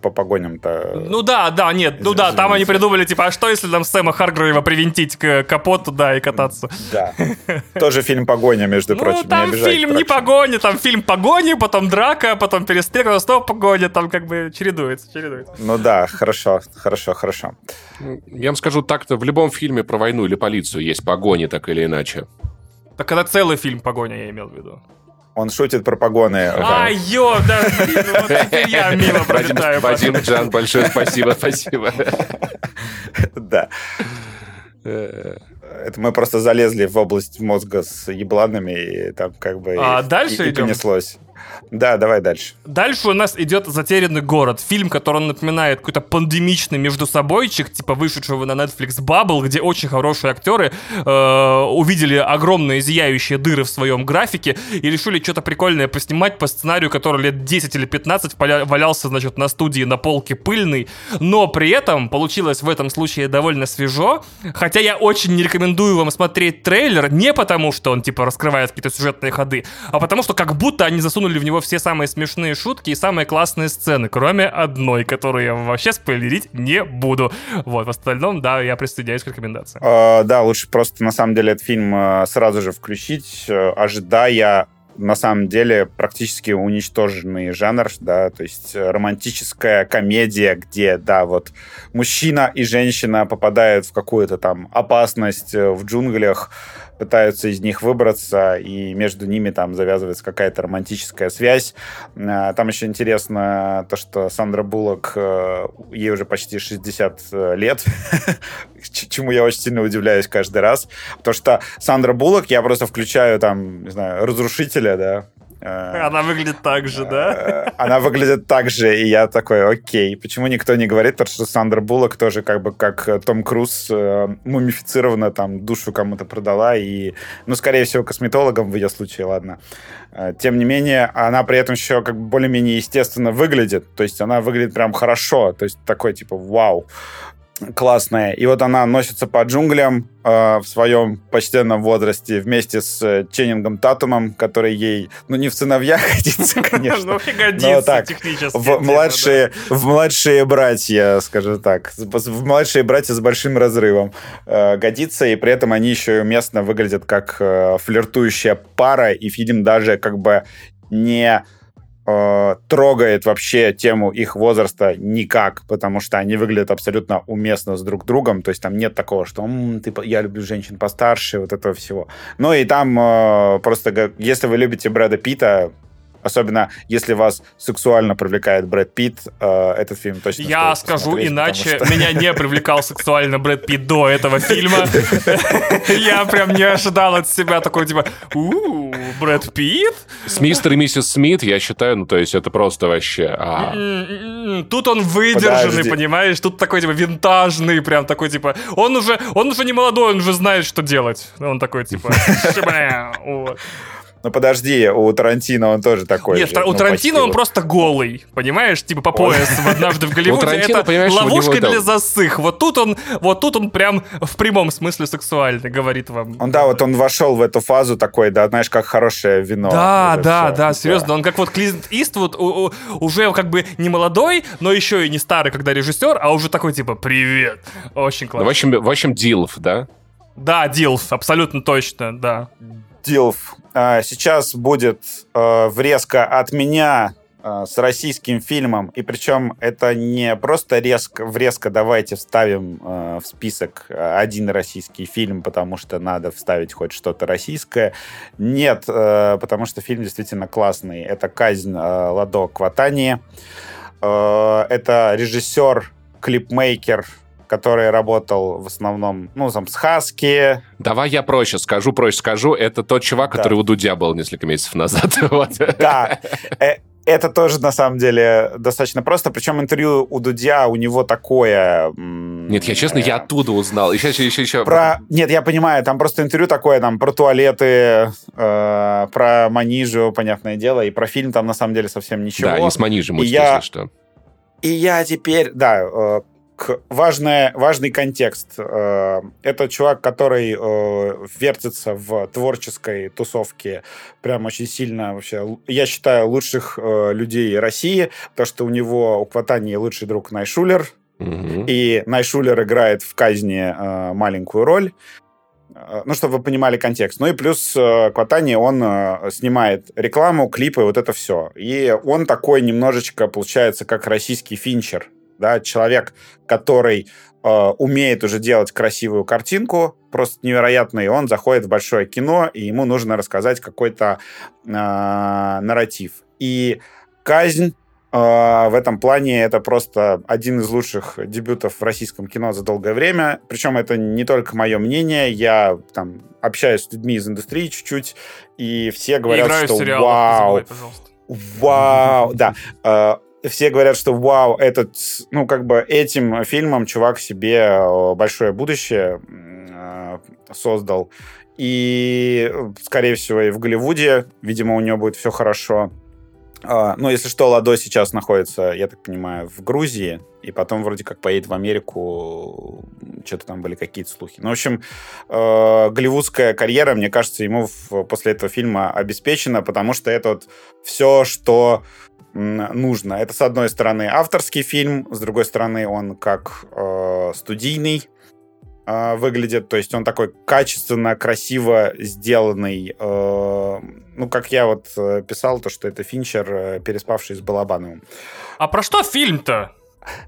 по погоням-то.
Ну да, да, нет, ну да, там они придумали, типа, а что если нам Сэма Харгрейва привинтить к капоту, да, и кататься?
Да. Тоже фильм «Погоня», между
ну,
прочим.
Ну, там фильм не «Погоня», там фильм «Погони», потом драка, потом перестрелка, снова «Погоня», там как бы чередуется, чередуется.
Ну да, хорошо, хорошо, хорошо.
Я вам скажу так-то, в любом фильме про войну или полицию есть погони, так или иначе.
Так когда целый фильм «Погоня» я имел в виду.
Он шутит про погоны.
А, ё, да, вот теперь я *laughs* мимо пролетаю.
Вадим Джан, большое спасибо, спасибо. *laughs*
Да. Э. Это мы просто залезли в область мозга с ебланами, и там как бы...
А дальше
и,
идем?
И понеслось. Да, давай дальше.
Дальше у нас идет «Затерянный город». Фильм, который напоминает какой-то пандемичный между собойчик, типа вышедшего на Netflix Bubble, где очень хорошие актеры э, увидели огромные зияющие дыры в своем графике и решили что-то прикольное поснимать по сценарию, который лет 10 или 15 валялся, значит, на студии на полке пыльный, но при этом получилось в этом случае довольно свежо, хотя я очень не рекомендую вам смотреть трейлер не потому, что он, типа, раскрывает какие-то сюжетные ходы, а потому что как будто они засунули в него все самые смешные шутки и самые классные сцены, кроме одной, которую я вообще спойлерить не буду. Вот, в остальном, да, я присоединяюсь к рекомендации.
Uh, да, лучше просто, на самом деле, этот фильм uh, сразу же включить, uh, ожидая на самом деле практически уничтоженный жанр, да, то есть романтическая комедия, где, да, вот мужчина и женщина попадают в какую-то там опасность э, в джунглях, пытаются из них выбраться, и между ними там завязывается какая-то романтическая связь. А, там еще интересно то, что Сандра Буллок, э, ей уже почти 60 э, лет, *laughs* чему я очень сильно удивляюсь каждый раз. Потому что Сандра Буллок, я просто включаю там, не знаю, разрушителя, да,
она выглядит так же, да?
Э, она выглядит так же, и я такой, окей. Почему никто не говорит, потому что Сандра Буллок тоже как бы как Том Круз э, мумифицирована, там, душу кому-то продала, и, ну, скорее всего, косметологам в ее случае, ладно. Тем не менее, она при этом еще как бы более-менее естественно выглядит, то есть она выглядит прям хорошо, то есть такой, типа, вау классная. И вот она носится по джунглям э, в своем почтенном возрасте вместе с э, Ченнингом Татумом, который ей, ну, не в сыновья *laughs* годится, *laughs* конечно.
Ну, годится технически.
В младшие, в младшие братья, скажем так. В младшие братья с большим разрывом э, годится, и при этом они еще и уместно выглядят как э, флиртующая пара, и фильм даже как бы не э, трогает вообще тему их возраста никак, потому что они выглядят абсолютно уместно с друг другом, то есть там нет такого, что М, ты, я люблю женщин постарше, вот этого всего. Ну и там э, просто, если вы любите Брэда Питта, Особенно, если вас сексуально привлекает Брэд Питт, э, этот фильм точно
Я скажу иначе, что... меня не привлекал сексуально Брэд Питт до этого фильма. *laughs* Я прям не ожидал от себя такой, типа, у Брэд Питт?
С мистер и миссис Смит, я считаю, ну, то есть это просто вообще... А.
Тут он выдержанный, понимаешь? Тут такой, типа, винтажный, прям такой, типа... Он уже, он уже не молодой, он уже знает, что делать. Он такой, типа... *laughs*
Ну подожди, у Тарантино он тоже такой
Нет,
же,
у
ну,
Тарантино он просто голый, понимаешь, типа по пояс однажды в *laughs* Голливуде. Это ловушка для засых. Вот тут он, вот тут он прям в прямом смысле сексуальный, говорит вам.
Он, да, вот он вошел в эту фазу такой, да, знаешь, как хорошее вино.
Да, да, да, серьезно. Он как вот Клинт Иствуд уже как бы не молодой, но еще и не старый, когда режиссер, а уже такой типа «Привет». Очень классно.
В общем, в общем, Дилф, да?
Да, Дилф, абсолютно точно, да.
Дилф. А, сейчас будет а, врезка от меня а, с российским фильмом, и причем это не просто резко, врезка давайте вставим в список один российский фильм, потому что надо вставить хоть что-то российское. Нет, потому что фильм действительно классный. Это «Казнь Ладо Кватани». Это режиссер, клипмейкер, который работал в основном, ну, там, с Хаски.
Давай я проще скажу, проще скажу. Это тот чувак, да. который у Дудя был несколько месяцев назад. *laughs*
Да. Э, это тоже, на самом деле, достаточно просто. Причем интервью у Дудя, у него такое...
Нет, я честно, я оттуда узнал. Еще, еще, еще, еще.
Про... Нет, я понимаю, там просто интервью такое, там, про туалеты, э, про Манижу, понятное дело, и про фильм там, на самом деле, совсем ничего.
Да, и с Манижем, если я... что.
И я теперь, да, э, важное, важный контекст. Э, это чувак, который э, вертится в творческой тусовке прям очень сильно вообще. Я считаю лучших э, людей России, то что у него у Кватани лучший друг Найшулер, угу. и Найшулер играет в казни маленькую роль. Ну, чтобы вы понимали контекст. Ну и плюс Кватани, он снимает рекламу, клипы, вот это все. И он такой немножечко, получается, как российский финчер да, человек, который э, умеет уже делать красивую картинку, просто невероятный, он заходит в большое кино, и ему нужно рассказать какой-то э, нарратив. И казнь э, в этом плане это просто один из лучших дебютов в российском кино за долгое время. Причем это не только мое мнение, я там общаюсь с людьми из индустрии чуть-чуть, и все говорят, что сериал, вау, вау, да, э, все говорят, что вау, этот, ну, как бы этим фильмом чувак себе э, большое будущее э, создал. И, скорее всего, и в Голливуде, видимо, у него будет все хорошо. А, ну, если что, Ладо сейчас находится, я так понимаю, в Грузии, и потом вроде как поедет в Америку, что-то там были какие-то слухи. Ну, в общем, э, голливудская карьера, мне кажется, ему в, после этого фильма обеспечена, потому что это вот все, что нужно. Это, с одной стороны, авторский фильм, с другой стороны, он как э, студийный э, выглядит, то есть он такой качественно, красиво сделанный. Э, ну, как я вот э, писал, то, что это Финчер, э, переспавший с Балабановым.
А про что фильм-то?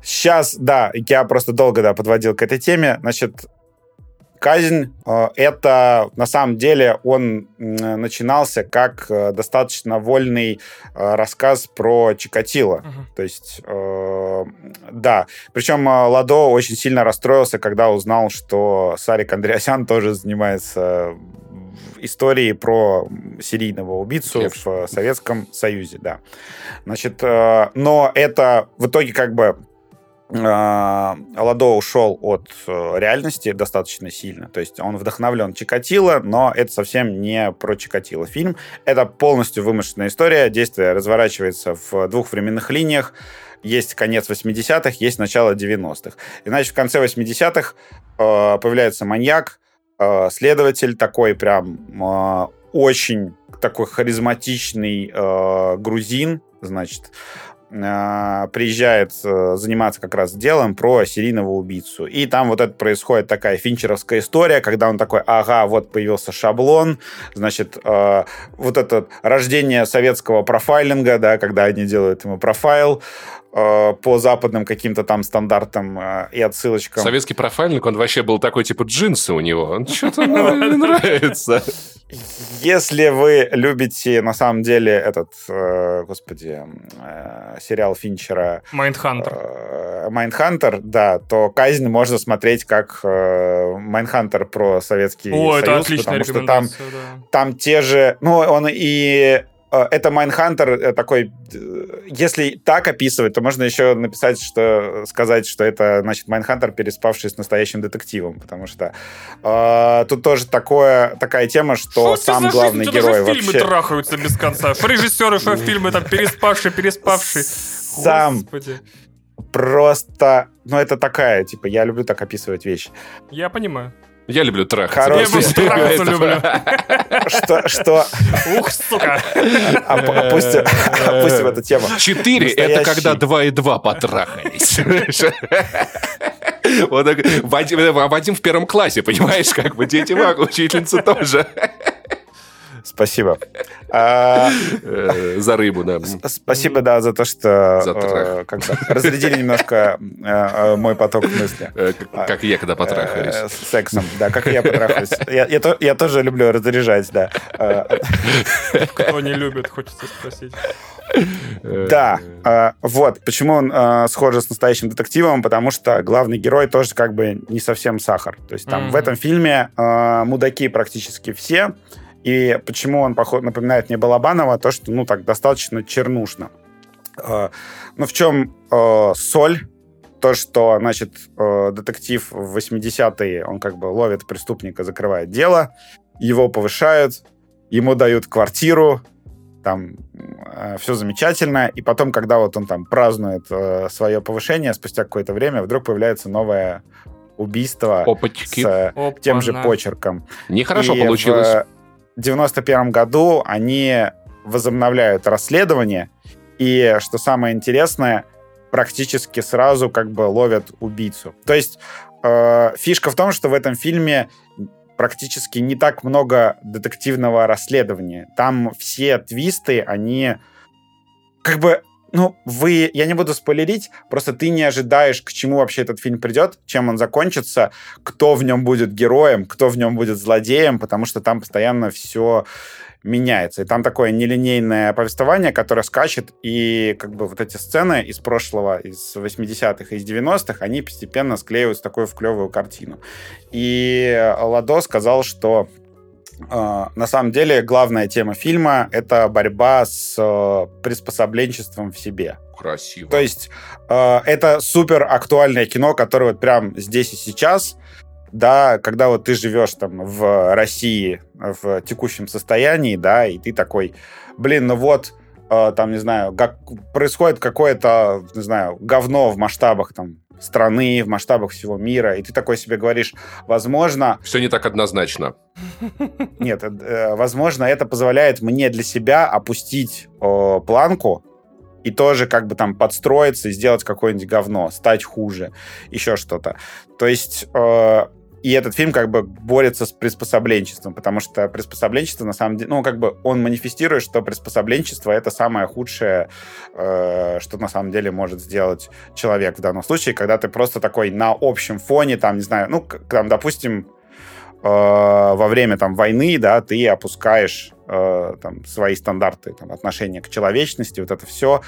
Сейчас, да, я просто долго да, подводил к этой теме. Значит, казнь, э, это на самом деле он начинался как достаточно вольный рассказ про Чикатило. Uh-huh. То есть, да. Причем Ладо очень сильно расстроился, когда узнал, что Сарик Андреасян тоже занимается историей про серийного убийцу Лепс. в Советском Союзе, да. Значит, но это в итоге как бы а, Ладо ушел от э, реальности достаточно сильно. То есть он вдохновлен Чикатило, но это совсем не про Чикатило фильм. Это полностью вымышленная история. Действие разворачивается в двух временных линиях. Есть конец 80-х, есть начало 90-х. Иначе в конце 80-х э, появляется маньяк, э, следователь такой прям э, очень такой харизматичный э, грузин, значит, а, приезжает э, заниматься как раз делом про серийного убийцу. И там вот это происходит такая финчеровская история, когда он такой, ага, вот появился шаблон, значит, э, вот это рождение советского профайлинга, да, когда они делают ему профайл, Э, по западным каким-то там стандартам э, и отсылочкам.
Советский профайльник, он вообще был такой, типа, джинсы у него. Он что-то мне нравится.
Если вы любите, на самом деле, этот, э, господи, сериал Финчера...
Mindhunter.
Mindhunter, да, то «Казнь» можно смотреть как Майндхантер про Советский О, Союз. это отличная потому что там, да. там те же... Ну, он и Э, это Mindhunter э, такой, э, если так описывать, то можно еще написать, что сказать, что это, значит, Mindhunter, переспавший с настоящим детективом, потому что э, тут тоже такое, такая тема, что, что сам главный жизнь? герой
вообще... фильмы трахаются без конца. Режиссеры *laughs* фильмы там переспавший, переспавший.
Сам Господи. просто, ну это такая, типа, я люблю так описывать вещи.
Я понимаю.
Я люблю трахаться.
Хороший. Я просто трахаться люблю.
Что, что...
Ух, сука.
Опустим, опустим эту тему.
Четыре — это когда два и два потрахались. Вот. Вадим, Вадим в первом классе, понимаешь, как бы дети учительница тоже.
Спасибо. *laughs* А,
э, за рыбу, да.
Спасибо, да, за то, что э, разрядили немножко э, мой поток мысли.
Как я, когда потрахаюсь.
Сексом, да, как я потрахаюсь. Я тоже люблю разряжать, да.
Кто не любит, хочется спросить.
Да, вот, почему он схож с настоящим детективом, потому что главный герой тоже как бы не совсем сахар. То есть там в этом фильме мудаки практически все, и почему он поход, напоминает мне Балабанова, то, что, ну, так, достаточно чернушно. Э, ну, в чем э, соль? То, что, значит, э, детектив в 80-е, он как бы ловит преступника, закрывает дело, его повышают, ему дают квартиру, там э, все замечательно, и потом, когда вот он там празднует э, свое повышение, спустя какое-то время вдруг появляется новое убийство
Опачки.
с э, тем же почерком.
Нехорошо
И
получилось.
В 91 году они возобновляют расследование, и, что самое интересное, практически сразу как бы ловят убийцу. То есть э, фишка в том, что в этом фильме практически не так много детективного расследования. Там все твисты, они как бы ну, вы, я не буду спойлерить, просто ты не ожидаешь, к чему вообще этот фильм придет, чем он закончится, кто в нем будет героем, кто в нем будет злодеем, потому что там постоянно все меняется. И там такое нелинейное повествование, которое скачет, и как бы вот эти сцены из прошлого, из 80-х, из 90-х, они постепенно склеиваются в такую в клевую картину. И Ладо сказал, что на самом деле главная тема фильма — это борьба с э, приспособленчеством в себе.
Красиво.
То есть э, это супер актуальное кино, которое вот прям здесь и сейчас, да, когда вот ты живешь там в России в текущем состоянии, да, и ты такой, блин, ну вот, э, там, не знаю, как происходит какое-то, не знаю, говно в масштабах там страны, в масштабах всего мира, и ты такой себе говоришь, возможно,
Все не так однозначно. *laughs*
нет, э, возможно, это позволяет мне для себя опустить э, планку и тоже как бы там подстроиться и сделать какое-нибудь говно, стать хуже, еще что-то. То есть э, и этот фильм как бы борется с приспособленчеством, потому что приспособленчество на самом деле, ну как бы он манифестирует, что приспособленчество это самое худшее, э, что на самом деле может сделать человек в данном случае, когда ты просто такой на общем фоне, там, не знаю, ну, там, допустим, э, во время там войны, да, ты опускаешь э, там свои стандарты там, отношения к человечности, вот это все,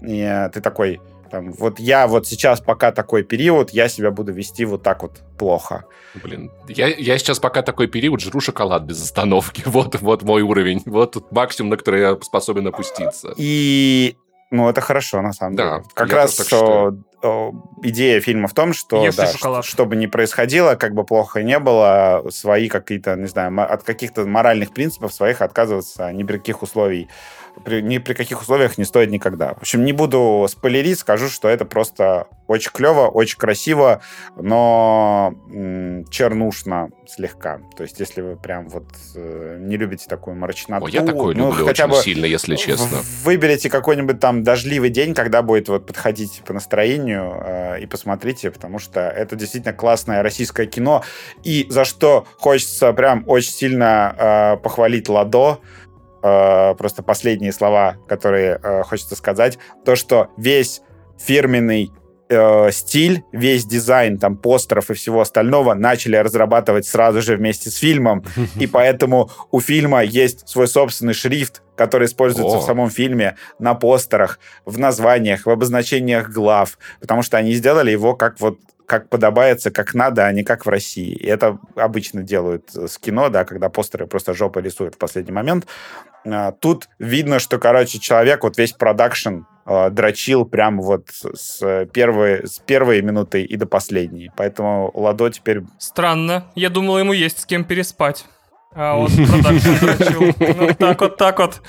и э, ты такой, там, вот я вот сейчас пока такой период, я себя буду вести вот так вот плохо.
Блин, я, я сейчас пока такой период жру шоколад без остановки. *laughs* Вот, вот мой уровень. Вот максимум, на который я способен опуститься.
И ну, это хорошо, на самом
Да,
деле. Как раз
тоже так считаю.
о, о, идея фильма в том, что,
Ешьте
да,
шоколад.
ш- чтобы не происходило, как бы плохо не было, свои какие-то, не знаю, от каких-то моральных принципов своих отказываться ни при каких условиях при, ни при каких условиях не стоит никогда. В общем, не буду спойлерить, скажу, что это просто очень клево, очень красиво, но м, чернушно слегка. То есть, если вы прям вот э, не любите такую мрачноту...
О, я такое
ну,
люблю
хотя
очень
бы
сильно, если честно.
Выберите какой-нибудь там дождливый день, когда будет вот подходить по настроению, э, и посмотрите, потому что это действительно классное российское кино. И за что хочется прям очень сильно э, похвалить Ладо, э, просто последние слова, которые хочется сказать, то, что весь фирменный э, стиль, весь дизайн там постеров и всего остального начали разрабатывать сразу же вместе с фильмом, *laughs* и поэтому у фильма есть свой собственный шрифт, который используется
О.
в самом фильме, на постерах, в названиях, в обозначениях глав, потому что они сделали его как вот как подобается, как надо, а не как в России. И это обычно делают с кино, да, когда постеры просто жопой рисуют в последний момент. А, Тут видно, что, короче, человек, вот весь продакшн э, дрочил прям вот с первой, с первой минуты и до последней. Поэтому Ладо теперь...
Странно. Я думал, ему есть с кем переспать. А он *laughs* продакшн дрочил. Ну, так вот, так вот.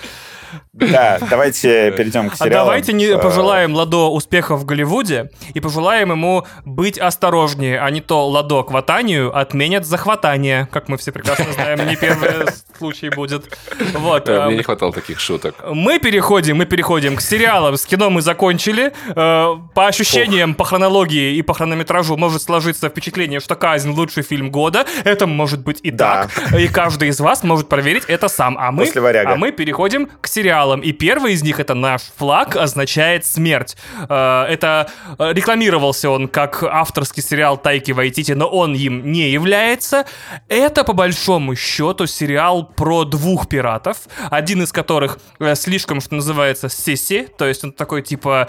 Да, давайте *laughs* перейдем к
А
сериалу.
давайте не
Э,
пожелаем Ладо успехов в Голливуде и пожелаем ему быть осторожнее, а не то Ладо к ватанию отменят захватание, как мы все прекрасно *laughs* знаем, не первый случай будет. Вот. А,
Мне не хватало таких шуток.
Мы переходим, мы переходим к сериалам. С кино мы закончили. Э, По ощущениям, по хронологии и по хронометражу может сложиться впечатление, что «Казнь» — лучший фильм года. Это может быть и
Да.
так. И каждый из вас может проверить это сам. А мы, а мы переходим к сериалам. И первый из них — это «Наш флаг» означает «смерть». Э, Это э, рекламировался он как авторский сериал Тайки Вайтити, но он им не является. Это, по большому счету, сериал про двух пиратов, один из которых э, слишком, что называется, сиси, то есть он такой, типа,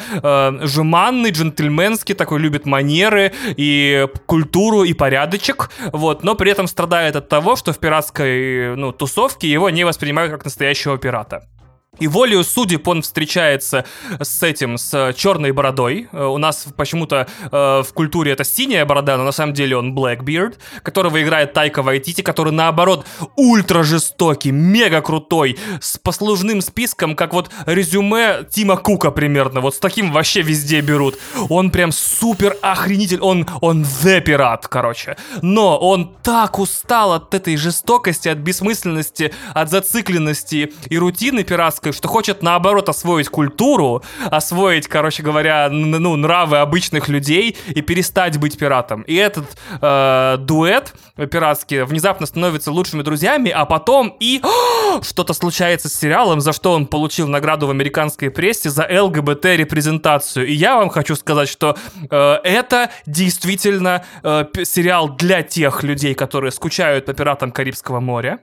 жеманный, джентльменский, такой любит манеры и культуру, и порядочек, вот, но при этом страдает от того, что в пиратской, ну, тусовке его не воспринимают как настоящего пирата. И волею судеб он встречается с этим, с черной бородой. Э, у нас почему-то э, в культуре это синяя борода, но на самом деле он Blackbeard, которого играет Тайка Вайтити, который наоборот ультра жестокий, мега крутой, с послужным списком, как вот резюме Тима Кука примерно. Вот с таким вообще везде берут. Он прям супер охренитель, он, он the пират, короче. Но он так устал от этой жестокости, от бессмысленности, от зацикленности и рутины пиратской, Зеленской, что хочет наоборот освоить культуру, освоить, короче говоря, ну, нравы обычных людей и перестать быть пиратом. И этот э, дуэт пиратский внезапно становится лучшими друзьями, а потом и *gasps* что-то случается с сериалом, за что он получил награду в американской прессе за ЛГБТ-репрезентацию. И я вам хочу сказать, что э, это действительно э, сериал для тех людей, которые скучают по пиратам Карибского моря.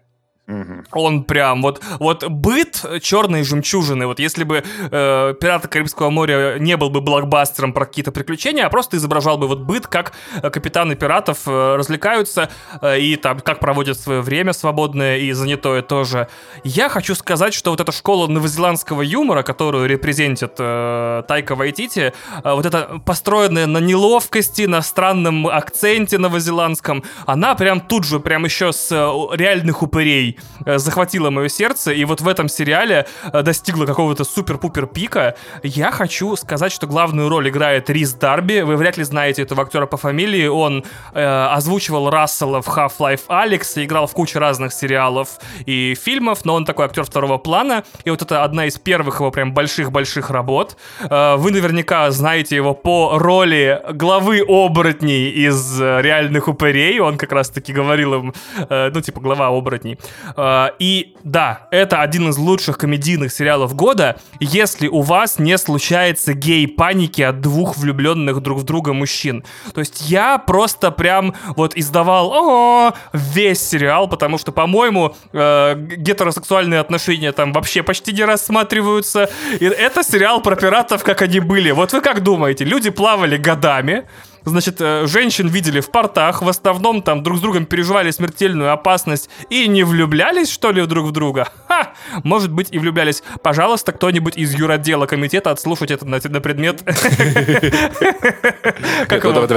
Угу. Он прям вот вот быт черной жемчужины. Вот если бы э, Пираты Карибского моря не был бы блокбастером про какие-то приключения, а просто изображал бы вот быт, как э, капитаны пиратов э, развлекаются э, и там как проводят свое время свободное и занятое тоже. Я хочу сказать, что вот эта школа новозеландского юмора, которую репрезентит э, Тайка Вайтити, э, вот это построенная на неловкости, на странном акценте новозеландском, она прям тут же, прям еще с э, реальных упырей захватила мое сердце, и вот в этом сериале э, достигла какого-то супер-пупер пика. Я хочу сказать, что главную роль играет Рис Дарби. Вы вряд ли знаете этого актера по фамилии. Он э, озвучивал Рассела в Half-Life Алекс, играл в куче разных сериалов и фильмов, но он такой актер второго плана. И вот это одна из первых его прям больших-больших работ. Э, вы наверняка знаете его по роли главы оборотней из э, реальных упырей. Он как раз-таки говорил им, э, ну, типа, глава оборотней. А, и да, это один из лучших комедийных сериалов года, если у вас не случается гей-паники от двух влюбленных друг в друга мужчин. То есть я просто прям вот издавал весь сериал, потому что, по-моему, э, гетеросексуальные отношения там вообще почти не рассматриваются. И это сериал про пиратов, как они были. Вот вы как думаете, люди плавали годами, Значит, э, женщин видели в портах, в основном там друг с другом переживали смертельную опасность и не влюблялись, что ли, друг в друга? Ха! Может быть, и влюблялись. Пожалуйста, кто-нибудь из юротдела комитета отслушать это на, на предмет. *laughs*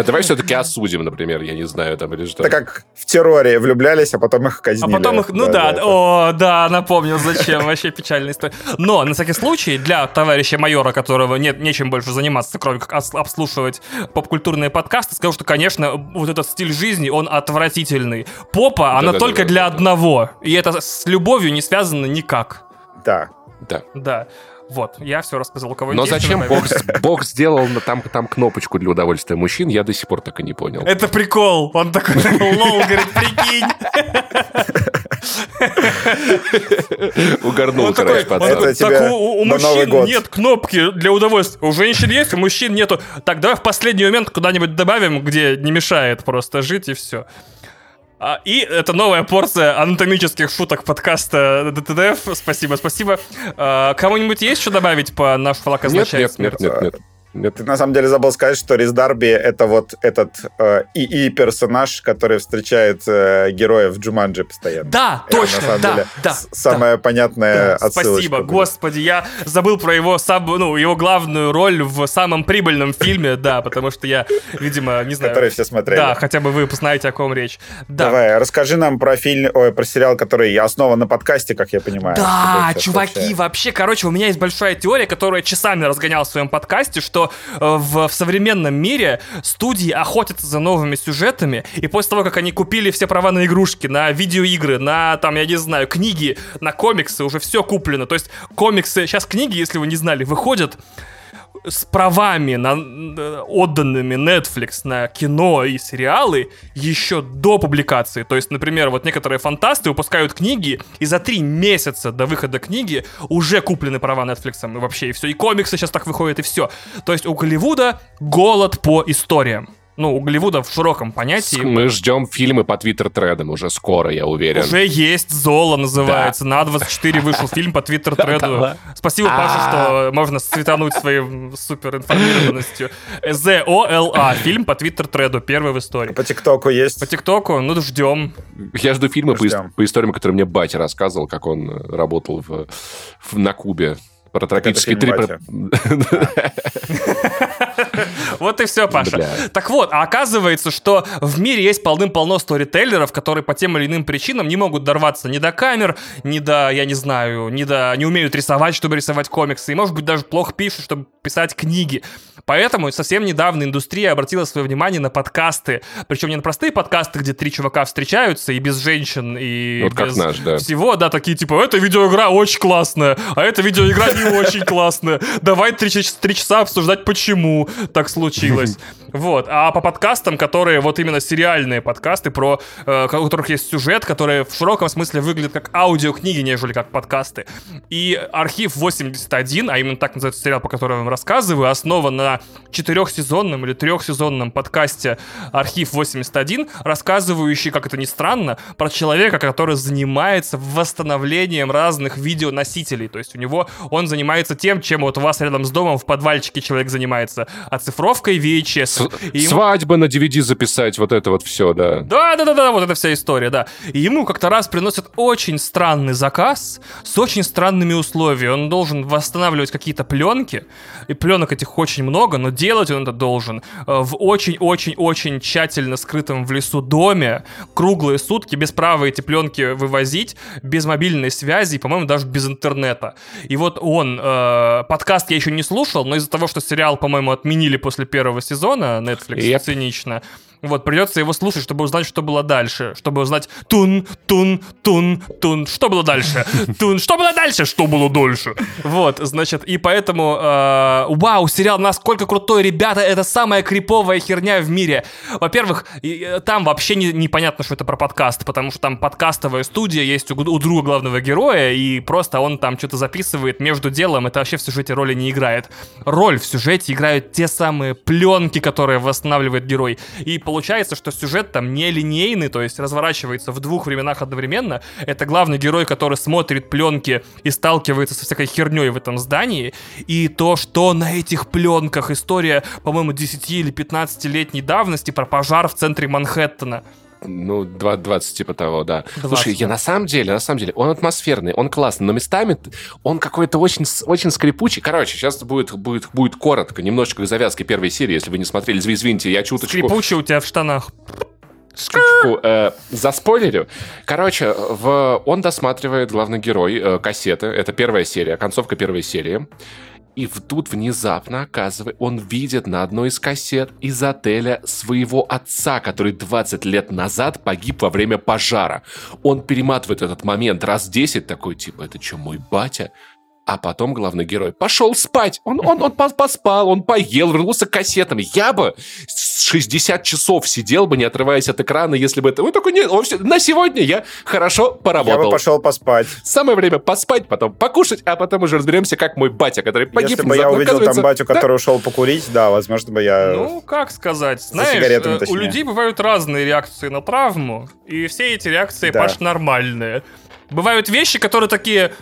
Давай все-таки осудим, например, я не знаю, там или что.
Это как в терроре влюблялись, а потом их казнили.
А потом их, ну да, о, да, напомнил, зачем, вообще печальная история. Но, на всякий случай, для товарища майора, которого нет нечем больше заниматься, кроме как обслушивать попкультурные подкаста, скажу, что, конечно, вот этот стиль жизни, он отвратительный. Попа, да, она да, только да, для одного. И это с любовью не связано никак.
Да.
Да.
Да. Вот, я все рассказал, у кого
Но зачем Бог, Бог сделал там, там кнопочку для удовольствия мужчин, я до сих пор так и не понял.
Это прикол. Он такой, лол, говорит, прикинь. *laughs*
Угорнул, короче,
пацан. Так у мужчин нет кнопки для удовольствия. У женщин есть, у мужчин нету. Так, давай в последний момент куда-нибудь добавим, где не мешает просто жить и все. А, и это новая порция анатомических шуток подкаста ДТДФ. Спасибо, спасибо. А, кому-нибудь есть что добавить по наш флаг означает
нет, нет, нет, нет, нет.
Нет. Ты на самом деле забыл сказать, что Рис Дарби это вот этот э, ИИ персонаж, который встречает э, героев Джуманджи постоянно.
Да, это, точно, на самом да, деле, да.
Самая да. понятная да, отсылочка.
Спасибо, будет. господи, я забыл про его саб, ну его главную роль в самом прибыльном фильме, *laughs* да, потому что я, видимо, не знаю.
Который все смотрели.
Да, хотя бы вы знаете, о ком речь. Да.
Давай, расскажи нам про фильм, ой, про сериал, который основан на подкасте, как я понимаю.
Да, чуваки, вообще, короче, у меня есть большая теория, которую я часами разгонял в своем подкасте, что Э, в, в современном мире студии охотятся за новыми сюжетами, и после того, как они купили все права на игрушки, на видеоигры, на, там, я не знаю, книги, на комиксы, уже все куплено. То есть комиксы, сейчас книги, если вы не знали, выходят с правами, на, отданными Netflix на кино и сериалы еще до публикации. То есть, например, вот некоторые фантасты выпускают книги, и за три месяца до выхода книги уже куплены права Netflix и вообще, и все. И комиксы сейчас так выходят, и все. То есть у Голливуда голод по историям. Ну, у Голливуда в широком понятии.
Мы ждем фильмы по твиттер-тредам уже скоро, я уверен.
Уже есть «Золо» называется. На 24 вышел *laughs* фильм по твиттер-треду. Спасибо, Паша, что можно светануть своей суперинформированностью. Z-O-L-A. Фильм по твиттер-треду. Первый в истории.
По ТикТоку есть?
По ТикТоку? Ну, ждем.
Я жду фильмы по, историям, которые мне батя рассказывал, как он работал в, в, на Кубе. Про тропические три... *laughs* *laughs* *laughs*
Вот и все, Паша. Так вот, а оказывается, что в мире есть полным-полно сторителлеров, которые по тем или иным причинам не могут дорваться ни до камер, ни до, я не знаю, ни до... не умеют рисовать, чтобы рисовать комиксы, и, может быть, даже плохо пишут, чтобы писать книги. Поэтому совсем недавно индустрия обратила свое внимание на подкасты. Причем не на простые подкасты, где три чувака встречаются, и без женщин, и
вот
без
наш, да.
всего, да, такие типа, эта видеоигра очень классная, а эта видеоигра не очень классная. Давай три, три часа обсуждать, почему так случилось. *laughs* Вот. А по подкастам, которые вот именно сериальные подкасты, про, э, у которых есть сюжет, которые в широком смысле выглядят как аудиокниги, нежели как подкасты. И архив 81, а именно так называется сериал, по которому я вам рассказываю, основан на четырехсезонном или трехсезонном подкасте «Архив 81», рассказывающий, как это ни странно, про человека, который занимается восстановлением разных видеоносителей. То есть у него он занимается тем, чем вот у вас рядом с домом в подвальчике человек занимается. Оцифровкой VHS.
Ему... Свадьба на DVD записать, вот это вот все, да.
Да-да-да, вот эта вся история, да. И ему как-то раз приносят очень странный заказ с очень странными условиями. Он должен восстанавливать какие-то пленки, и пленок этих очень много, много, но делать он это должен э, в очень-очень-очень тщательно скрытом в лесу доме, круглые сутки, без права эти пленки вывозить, без мобильной связи, по-моему, даже без интернета. И вот он, э, подкаст я еще не слушал, но из-за того, что сериал, по-моему, отменили после первого сезона, Netflix yep. цинично, вот, придется его слушать, чтобы узнать, что было дальше. Чтобы узнать тун, тун, тун, тун. Что было дальше? *laughs* Тун, что было дальше? Что было дольше? Вот, значит, и поэтому... Э, вау, сериал насколько крутой, ребята, это самая криповая херня в мире. Во-первых, э, там вообще не, непонятно, что это про подкаст, потому что там подкастовая студия есть у, у друга главного героя, и просто он там что-то записывает между делом, это вообще в сюжете роли не играет. Роль в сюжете играют те самые пленки, которые восстанавливает герой. И получается, что сюжет там не линейный, то есть разворачивается в двух временах одновременно. Это главный герой, который смотрит пленки и сталкивается со всякой херней в этом здании. И то, что на этих пленках история, по-моему, 10 или 15-летней давности про пожар в центре Манхэттена.
Ну, 20 типа того, да. 20. Слушай, я на самом деле, на самом деле, он атмосферный, он классный, но местами он какой-то очень, очень скрипучий. Короче, сейчас будет, будет, будет коротко, немножечко к завязке первой серии, если вы не смотрели. Извините, я чуточку...
Скрипучий у тебя в штанах.
Чуточку э, заспойлерю. Короче, в... он досматривает главный герой э, кассеты. Это первая серия, концовка первой серии. И тут внезапно, оказывается, он видит на одной из кассет из отеля своего отца, который 20 лет назад погиб во время пожара. Он перематывает этот момент раз 10, такой типа, это что, мой батя? А потом главный герой пошел спать. Он, он, он поспал, он поел, вернулся к кассетам. Я бы 60 часов сидел бы, не отрываясь от экрана, если бы это... Он такой, нет, все... на сегодня я хорошо поработал.
Я бы пошел поспать.
Самое время поспать, потом покушать, а потом уже разберемся, как мой батя, который погиб.
Если бы я увидел там батю, да? который ушел покурить, да, возможно бы я...
Ну, как сказать. Знаешь, э, у людей бывают разные реакции на травму, и все эти реакции, да. Паш, нормальные. Бывают вещи, которые такие,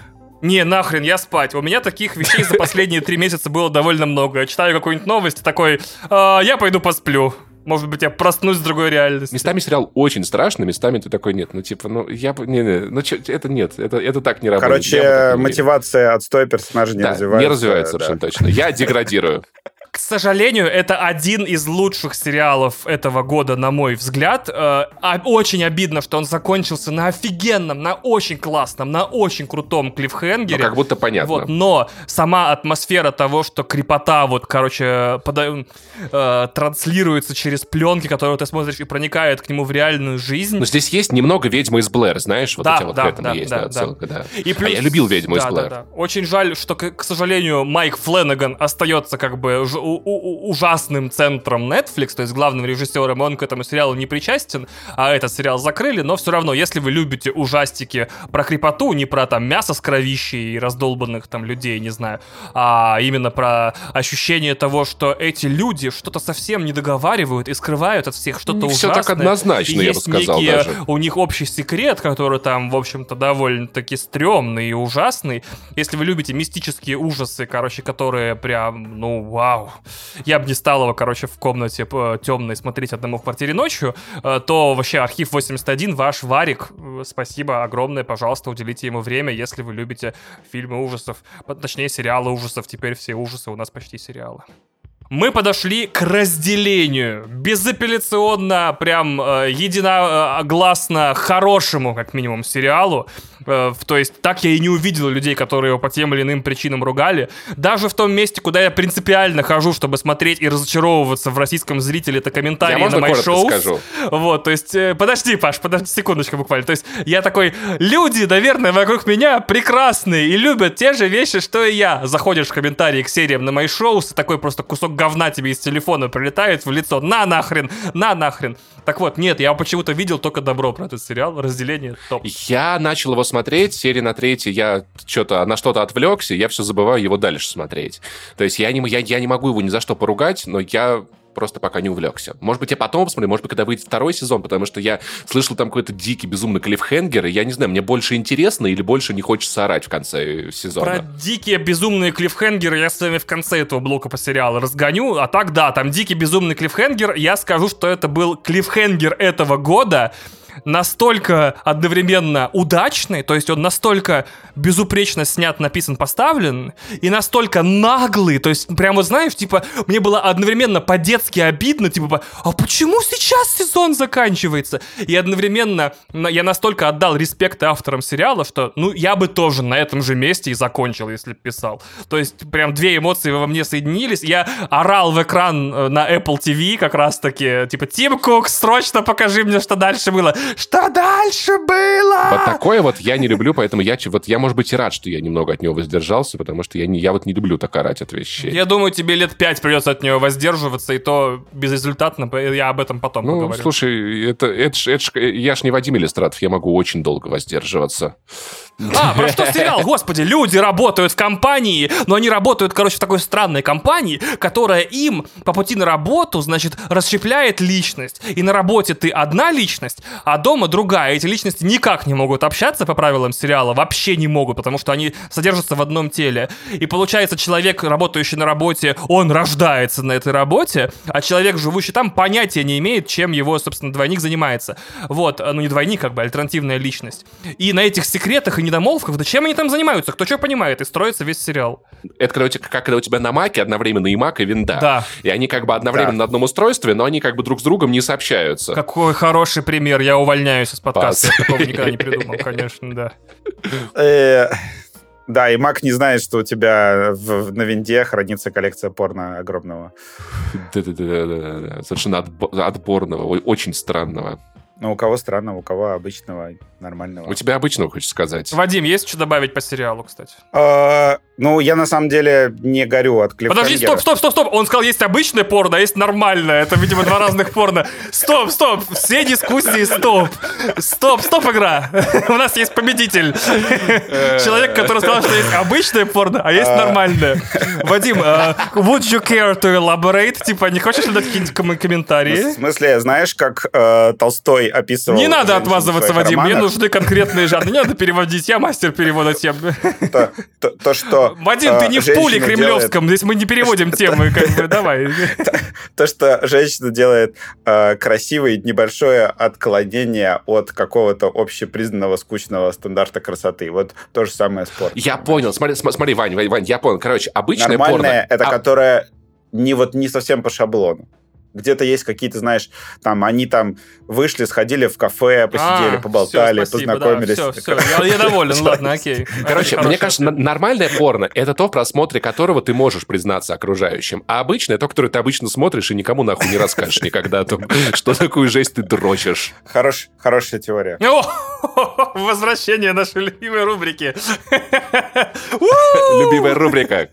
не, нахрен, я спать. У меня таких вещей за последние три месяца было довольно много. Я читаю какую-нибудь новость, такой, а, я пойду посплю. Может быть, я проснусь в другой реальности.
Местами сериал очень страшный, местами ты такой, нет, ну, типа, ну, я бы, не, не, ну, чё, это нет, это, это так не работает.
Короче, мотивация отстой персонажа не да, развивается.
не развивается да. совершенно точно. Я деградирую. *laughs*
К сожалению, это один из лучших сериалов этого года, на мой взгляд. Э, а, очень обидно, что он закончился на офигенном, на очень классном, на очень крутом клиффхенгере.
Ну, как будто понятно.
Вот, но сама атмосфера того, что крепота вот, короче, пода- э, транслируется через пленки, которые ты смотришь и проникает к нему в реальную жизнь.
Но здесь есть немного «Ведьмы из Блэр», знаешь? Вот да, эти вот да, к этому да, есть да, отсылка, да. да. И плюс... А я любил «Ведьму да, из Блэр». Да, да.
Очень жаль, что, к, к сожалению, Майк Фленнеган остается как бы у- ужасным центром Netflix, то есть главным режиссером, он к этому сериалу не причастен, а этот сериал закрыли, но все равно, если вы любите ужастики про крепоту, не про там мясо с кровищей и раздолбанных там людей, не знаю, а именно про ощущение того, что эти люди что-то совсем не договаривают и скрывают от всех что-то ужасное.
всё так однозначно, я бы сказал
некие
даже.
у них общий секрет, который там, в общем-то, довольно-таки стрёмный и ужасный. Если вы любите мистические ужасы, короче, которые прям, ну, вау. Я бы не стал его, короче, в комнате темной смотреть одному в квартире ночью, э, то вообще архив 81, ваш варик. Э, Спасибо огромное, пожалуйста, уделите ему время, если вы любите фильмы ужасов, точнее, сериалы ужасов. Теперь все ужасы у нас почти сериалы. Мы подошли к разделению. Безапелляционно, прям э, единогласно хорошему, как минимум, сериалу. Э, то есть так я и не увидел людей, которые его по тем или иным причинам ругали. Даже в том месте, куда я принципиально хожу, чтобы смотреть и разочаровываться в российском зрителе, это комментарии
Я
на мои шоу.
скажу?
Вот, то есть, э, подожди, Паш, подожди секундочку буквально. То есть, я такой, люди, наверное, вокруг меня прекрасные и любят те же вещи, что и я. Заходишь в комментарии к сериям на мои шоу, такой просто кусок говна тебе из телефона прилетает в лицо. На нахрен, на нахрен. Так вот, нет, я почему-то видел только добро про этот сериал. Разделение топ.
Я начал его смотреть, серии на третьей, я что-то на что-то отвлекся, я все забываю его дальше смотреть. То есть я не, я, я не могу его ни за что поругать, но я просто пока не увлекся. Может быть, я потом посмотрю, может быть, когда выйдет второй сезон, потому что я слышал там какой-то дикий, безумный клиффхенгер, и я не знаю, мне больше интересно или больше не хочется орать в конце сезона.
Про дикие безумные клиффхенгеры я с вами в конце этого блока по сериалу разгоню. А так, да, там дикий безумный клиффхенгер. Я скажу, что это был клиффхенгер этого года настолько одновременно удачный, то есть он настолько безупречно снят, написан, поставлен, и настолько наглый, то есть прям вот знаешь, типа, мне было одновременно по-детски обидно, типа, а почему сейчас сезон заканчивается? И одновременно я настолько отдал респект авторам сериала, что, ну, я бы тоже на этом же месте и закончил, если б писал. То есть прям две эмоции во мне соединились, я орал в экран э, на Apple TV как раз-таки, типа, Тим Кук, срочно покажи мне, что дальше было. Что дальше было?
Вот такое вот я не люблю, поэтому я, вот я, может быть, и рад, что я немного от него воздержался, потому что я, не, я вот не люблю так орать от вещей.
Я думаю, тебе лет пять придется от него воздерживаться, и то безрезультатно. Я об этом потом
Ну,
поговорю.
слушай, это, это, ж- это ж- я ж не Вадим Иллистратов, я могу очень долго воздерживаться.
А, про что сериал? *laughs* Господи, люди работают в компании, но они работают, короче, в такой странной компании, которая им по пути на работу, значит, расщепляет личность. И на работе ты одна личность, а дома другая. Эти личности никак не могут общаться по правилам сериала, вообще не могут, потому что они содержатся в одном теле. И получается, человек, работающий на работе, он рождается на этой работе, а человек, живущий там, понятия не имеет, чем его, собственно, двойник занимается. Вот, ну не двойник, как бы, альтернативная личность. И на этих секретах и недомолвках, да чем они там занимаются, кто что понимает, и строится весь сериал.
Это когда у тебя, как когда у тебя на маке одновременно и мак, и винда.
Да.
И они как бы одновременно
Да.
на одном устройстве, но они как бы друг с другом не сообщаются.
Какой хороший пример, я увольняюсь из подкаста,
Пас.
я такого никогда не придумал, конечно, да.
Э, Да, и Мак не знает, что у тебя в- в- на винде хранится коллекция порно огромного.
Да-да-да-да-да. Совершенно отбо- отборного, очень странного.
Ну, у кого странного, у кого обычного, нормального.
У тебя обычного, хочешь сказать?
Вадим, есть что добавить по сериалу, кстати?
А, Ну, я на самом деле не горю от клиффхенгера.
Подожди, стоп, стоп, стоп, стоп. Он сказал, есть обычное порно, а есть нормальное. Это, видимо, два разных порно. Стоп, стоп. Все дискуссии, стоп. Стоп, стоп, игра. У нас есть победитель. Человек, который сказал, что есть обычное порно, а есть нормальное. Вадим, э, would you care to elaborate? Типа, не хочешь ли дать какие-нибудь ком-
В
комментарии?
смысле, знаешь, как э, Толстой описывал...
Не надо отмазываться, Вадим. Мне
романах,
нужны конкретные жанры. Не надо *laughs* переводить. Я мастер перевода тем.
То, то- то, что...
Вадим, ты
э,
не в пуле
делает-
кремлевском. Здесь мы не переводим *laughs* темы. Как бы, *laughs* давай.
То, что женщина делает э, красивое небольшое отклонение от какого-то общепризнанного скучного стандарта красоты. Вот то же самое с порно.
Я понял. Смотри, см- смотри, Вань, Вань, Вань, я понял. Короче, обычное
Нормальное
порно...
это
А,
которое не вот не совсем по шаблону. Где-то есть какие-то, знаешь, там они там вышли, сходили в кафе, посидели,
А,
поболтали,
всё, спасибо,
познакомились.
Да, все, все, я, я доволен, *laughs* ладно, окей.
Короче, мне кажется, нормальное порно — это то, в просмотре которого ты можешь признаться окружающим. А обычное — то, которое ты обычно смотришь и никому нахуй не расскажешь никогда о том, *laughs* что такую жесть ты дрочишь.
Хорош, хорошая теория.
О, *laughs* возвращение нашей любимой рубрики.
Любимая рубрика.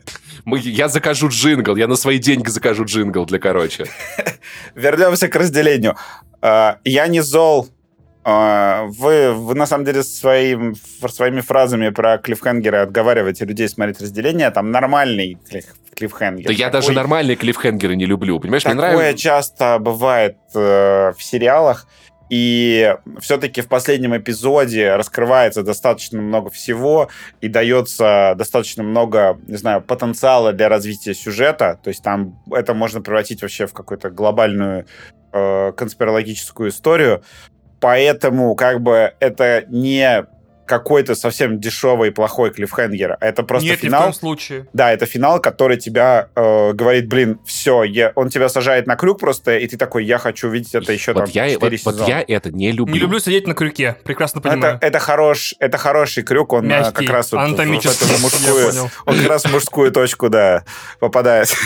Мы, я закажу джингл, я на свои деньги закажу джингл для короче. *laughs*
Вернемся к разделению. А, я не зол. А, вы, вы на самом деле своим, своими фразами про клиффхенгеры отговариваете людей смотреть разделение. Там нормальный клиффхенгер.
Да я даже нормальные клиффхенгеры не люблю, понимаешь?
Мне нравится... часто бывает э, в сериалах, и все-таки в последнем эпизоде раскрывается достаточно много всего и дается достаточно много, не знаю, потенциала для развития сюжета. То есть там это можно превратить вообще в какую-то глобальную э, конспирологическую историю. Поэтому как бы это не какой-то совсем дешевый плохой клиффхенгер. Это просто
Нет,
финал.
Ни в коем случае.
Да, это финал, который тебя э, говорит, блин, все, я... он тебя сажает на крюк просто, и ты такой, я хочу видеть это еще
вот
там
я, 4 вот,
сезона.
Вот я это не люблю.
Не люблю сидеть на крюке, прекрасно понимаю.
Это, это, хорош, это хороший крюк, он
Мягкий,
как раз вот
анатомический,
в эту мужскую, он как раз в мужскую точку, да, попадает. *laughs*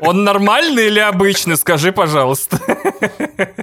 Он нормальный или обычный, скажи, пожалуйста.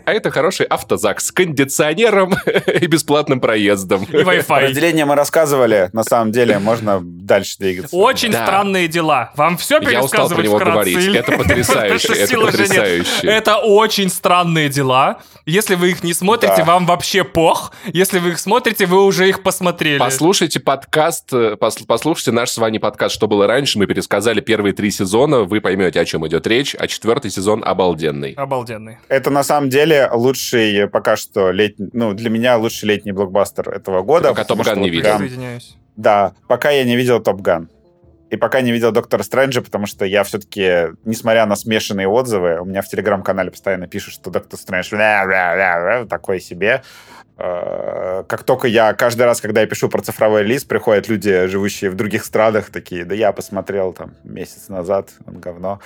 А это хороший автозак с кондиционером *laughs* и бесплатным проездом.
И Wi-Fi.
Разделение мы рассказывали на самом деле можно дальше двигаться.
Очень да. странные дела. Вам все пересказывать
Я устал про него
вкратце?
говорить. *laughs* Это потрясающе. Это потрясающе.
Это очень странные дела. Если вы их не смотрите, да. вам вообще пох. Если вы их смотрите, вы уже их посмотрели.
Послушайте подкаст, э, послушайте наш с вами подкаст «Что было раньше». Мы пересказали первые три сезона. Вы поймете, о чем идет речь. А четвертый сезон обалденный.
Обалденный.
Это на самом деле лучший пока что летний, ну, для меня лучший летний блокбастер этого года.
Пока Top Gun не видел.
Да, пока я не видел Top Gun. И пока не видел Доктора Стрэнджа, потому что я все-таки, несмотря на смешанные отзывы, у меня в Телеграм-канале постоянно пишут, что Доктор Стрэндж такой себе. Э, как только я, каждый раз, когда я пишу про цифровой релиз, приходят люди, живущие в других странах, такие, да я посмотрел там месяц назад, он говно.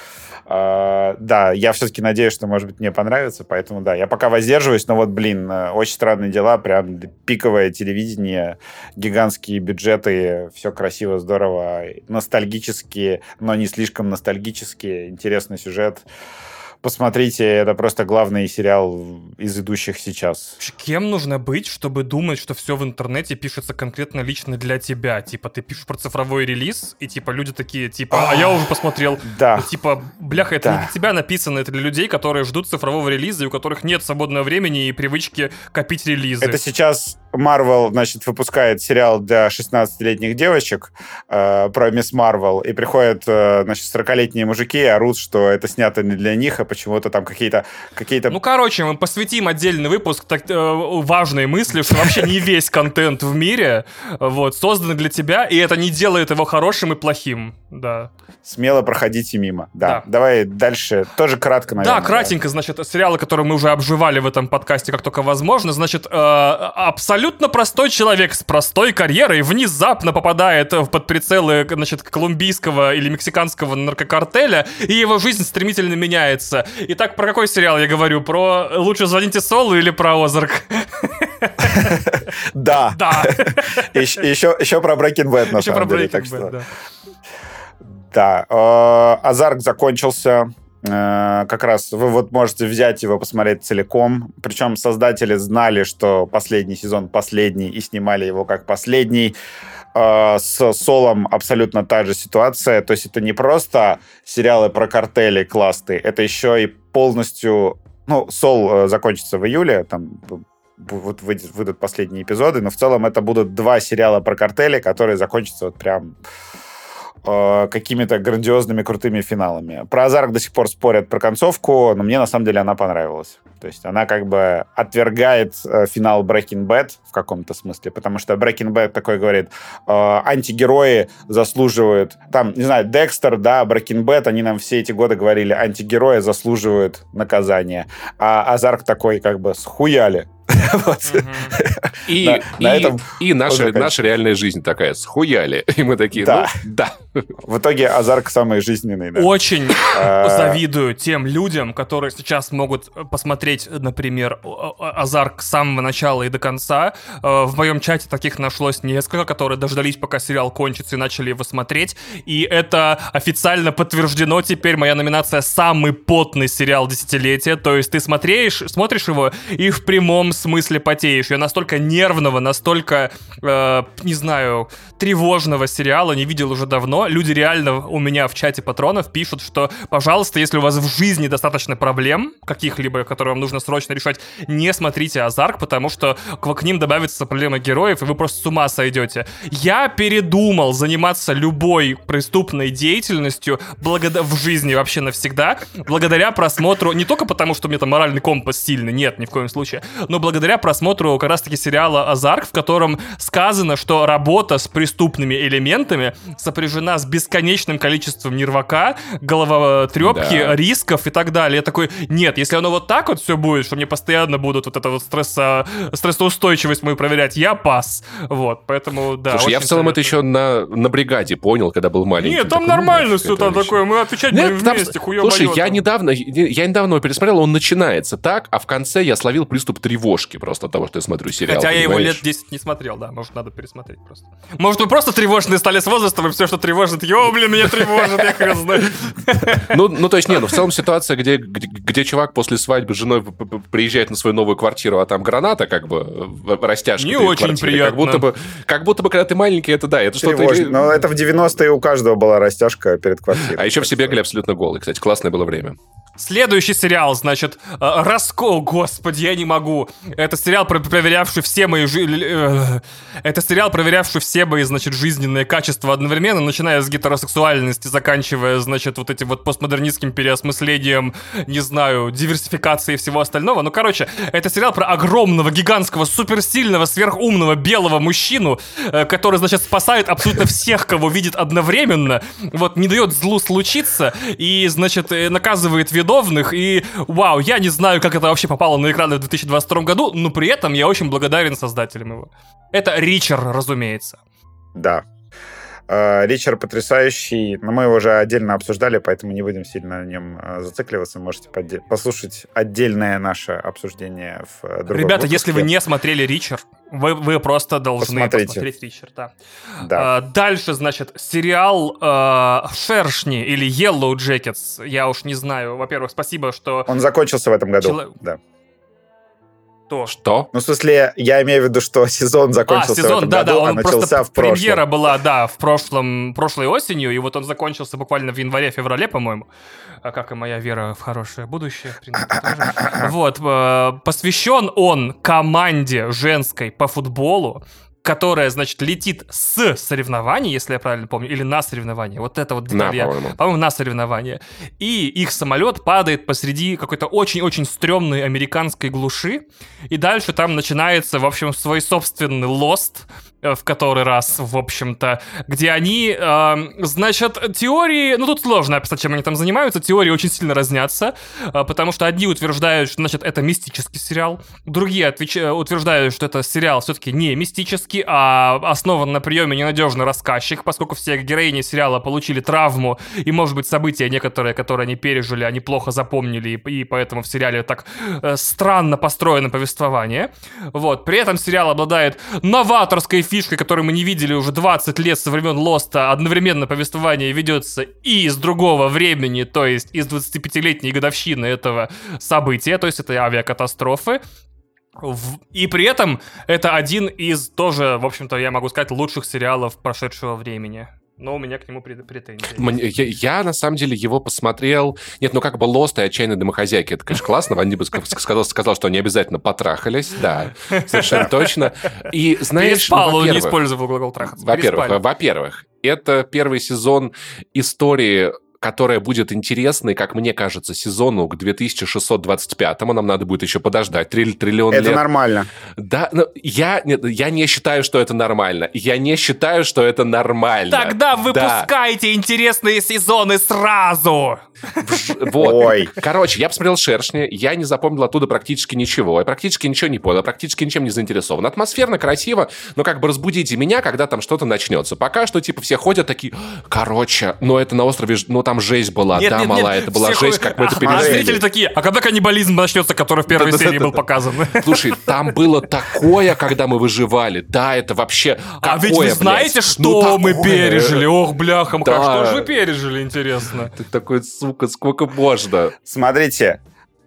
Э, да, я все-таки надеюсь, что, может быть, мне понравится, поэтому, да, я пока воздерживаюсь, но вот, блин, э, очень странные дела, прям пиковое телевидение, гигантские бюджеты, все красиво, здорово, ностальгические, но не слишком ностальгические, интересный сюжет посмотрите, это просто главный сериал из идущих сейчас.
Кем нужно быть, чтобы думать, что все в интернете пишется конкретно лично для тебя? Типа, ты пишешь про цифровой релиз, и типа люди такие, типа, а я уже посмотрел.
Да.
И, типа, бляха, это да. не для тебя написано, это для людей, которые ждут цифрового релиза, и у которых нет свободного времени и привычки копить релизы.
Это сейчас Марвел, значит, выпускает сериал для 16-летних девочек э, про Мисс Марвел, и приходят, э, значит, 40-летние мужики и орут, что это снято не для них, а почему-то там какие-то... какие-то.
Ну, короче, мы посвятим отдельный выпуск так, э, важной мысли, что вообще не весь контент в мире вот, создан для тебя, и это не делает его хорошим и плохим, да.
Смело проходите мимо, да. да. Давай дальше, тоже кратко, наверное.
Да, кратенько, значит, сериалы, которые мы уже обживали в этом подкасте, как только возможно, значит, э, абсолютно простой человек с простой карьерой внезапно попадает под прицелы, значит, колумбийского или мексиканского наркокартеля, и его жизнь стремительно меняется. Итак, про какой сериал я говорю? Про «Лучше звоните Солу» или про «Озарк»? *laughs*
Да.
Да. *laughs*
Еще, еще про Breaking Bad, на самом деле.
так что... да.
Да. Э, Азарк закончился. Э, как раз вы вот можете взять его, посмотреть целиком. Причем создатели знали, что последний сезон последний, и снимали его как последний. Э, с Солом абсолютно та же ситуация. То есть это не просто сериалы про картели классные, это еще и полностью... Ну, Сол закончится в июле, там вот выйдут последние эпизоды, но в целом это будут два сериала про картели, которые закончатся вот прям Э, какими-то грандиозными крутыми финалами. Про Азарк до сих пор спорят про концовку, но мне на самом деле она понравилась. То есть она как бы отвергает э, финал Breaking Bad в каком-то смысле, потому что Breaking Bad такой говорит, э, антигерои заслуживают, там, не знаю, Декстер, да, Breaking Bad, они нам все эти годы говорили, антигерои заслуживают наказания. А Азарк такой как бы схуяли. *laughs*
И, на, и, этом и наша, наша реальная жизнь такая, схуяли. И мы такие, да. ну, да.
В итоге Азарк самый жизненный. Да.
Очень а, завидую тем людям, которые сейчас могут посмотреть, например, Азарк с самого начала и до конца. А, в моем чате таких нашлось несколько, которые дождались, пока сериал кончится и начали его смотреть. И это официально подтверждено теперь моя номинация «Самый потный сериал десятилетия». То есть ты смотришь, смотришь его и в прямом смысле потеешь. Я настолько нервного, настолько, э, не знаю, тревожного сериала не видел уже давно. Люди реально у меня в чате патронов пишут, что, пожалуйста, если у вас в жизни достаточно проблем, каких-либо, которые вам нужно срочно решать, не смотрите Азарк, потому что к, к ним добавится проблема героев, и вы просто с ума сойдете. Я передумал заниматься любой преступной деятельностью благодаря в жизни вообще навсегда, благодаря просмотру, не только потому, что у меня там моральный компас сильный, нет, ни в коем случае, но благодаря просмотру как раз-таки сериала Азарк, в котором сказано, что работа с преступными элементами сопряжена с бесконечным количеством нервака, головотрепки, да. рисков и так далее. Я такой, нет, если оно вот так вот все будет, что мне постоянно будут вот это вот стресса, стрессоустойчивость мою проверять, я пас. Вот, поэтому, да.
Слушай, я в целом советую. это еще на, на бригаде понял, когда был маленький.
Нет, там такой, нормально все там такое, мы отвечать Нет, будем там, вместе, хуёбаёт.
Слушай, я недавно, я недавно его пересмотрел, он начинается так, а в конце я словил приступ тревожки просто от того, что я смотрю сериал.
Хотя понимаешь? я его лет 10 не смотрел, да, может, надо пересмотреть просто. Может, вы просто тревожные стали с возрастом, и все, что тревожит, йо, блин, меня тревожит, я хрен знаю.
Ну, ну, то есть, не, ну, в целом ситуация, где, где, где чувак после свадьбы с женой приезжает на свою новую квартиру, а там граната, как бы, растяжка.
Не очень квартире, приятно.
Как будто, бы, как будто бы, когда ты маленький, это да, это что-то...
Но это в 90-е у каждого была растяжка перед квартирой.
А еще все бегали абсолютно голые, кстати, классное было время.
Следующий сериал, значит, э, Раскол, господи, я не могу. Это сериал, проверявший все мои... Э, это сериал, проверявший все мои, значит, жизненные качества одновременно, начиная с гетеросексуальности, заканчивая, значит, вот этим вот постмодернистским переосмыслением, не знаю, диверсификацией всего остального. Ну, короче, это сериал про огромного, гигантского, суперсильного, сверхумного, белого мужчину, э, который, значит, спасает абсолютно всех, кого видит одновременно, вот, не дает злу случиться и, значит, наказывает ведущих виновных, и вау, я не знаю, как это вообще попало на экраны в 2022 году, но при этом я очень благодарен создателям его. Это Ричер, разумеется.
Да, Э, Ричард потрясающий, но мы его уже отдельно обсуждали, поэтому не будем сильно на нем э, зацикливаться. Можете послушать отдельное наше обсуждение в э, другом
Ребята,
выпуске.
если вы не смотрели Ричард, вы, вы просто должны Посмотрите. посмотреть Ричард. Да. Да. А, дальше, значит, сериал э, «Шершни» или «Yellow Jackets». Я уж не знаю. Во-первых, спасибо, что...
Он закончился в этом году, Чело... да.
То.
Что?
Ну, в смысле, я имею в виду, что *laughs* сезон закончился а, сезон, в этом
да,
году,
да,
он а начался в прошлом.
Премьера была, да, в прошлом, прошлой осенью, и вот он закончился буквально в январе-феврале, по-моему. А как и моя вера в хорошее будущее, в принципе, тоже. *laughs* Вот, э, посвящен он команде женской по футболу, которая, значит, летит с соревнований, если я правильно помню, или на соревнования. Вот это вот деталь. На, по-моему. по-моему, на соревнования. И их самолет падает посреди какой-то очень-очень стрёмной американской глуши. И дальше там начинается, в общем, свой собственный лост, в который раз, в общем-то, где они, э, значит, теории, ну тут сложно описать, чем они там занимаются, теории очень сильно разнятся, э, потому что одни утверждают, что, значит, это мистический сериал, другие отвеч... утверждают, что это сериал все-таки не мистический, а основан на приеме ненадежный рассказчик, поскольку все героини сериала получили травму, и, может быть, события некоторые, которые они пережили, они плохо запомнили, и, и поэтому в сериале так э, странно построено повествование. Вот, при этом сериал обладает новаторской фишкой, которую мы не видели уже 20 лет со времен Лоста, одновременно повествование ведется и из другого времени, то есть из 25-летней годовщины этого события, то есть это авиакатастрофы. И при этом это один из тоже, в общем-то, я могу сказать, лучших сериалов прошедшего времени но у меня к нему претензии.
Мне, я, я, на самом деле, его посмотрел... Нет, ну как бы Лост и Отчаянные домохозяйки, это, конечно, классно. Ванди бы сказал, сказал, что они обязательно потрахались, да, совершенно точно. И знаешь...
Переспал, ну, он не использовал глагол трахаться.
Во-первых, во-первых, это первый сезон истории которая будет интересной, как мне кажется, сезону к 2625-му. Нам надо будет еще подождать триль, триллион
это
лет.
Это нормально.
Да, но я, я не считаю, что это нормально. Я не считаю, что это нормально.
Тогда выпускайте да. интересные сезоны сразу!
Вот. Ой. Короче, я посмотрел «Шершни», я не запомнил оттуда практически ничего. Я практически ничего не понял, я практически ничем не заинтересован. Атмосферно, красиво, но как бы разбудите меня, когда там что-то начнется. Пока что, типа, все ходят такие, короче, ну это на острове, ну там жесть была, нет, да, нет, мала, нет, это была жесть, как мы это пережили. А
зрители такие, а когда каннибализм начнется, который в первой серии был показан? *laughs*
Слушай, там было такое, когда мы выживали. Да, это вообще
А ведь вы знаете, что ну, мы пережили? Ох, бляха, что же вы пережили, интересно?
Ты такой, сука, сколько можно?
Смотрите,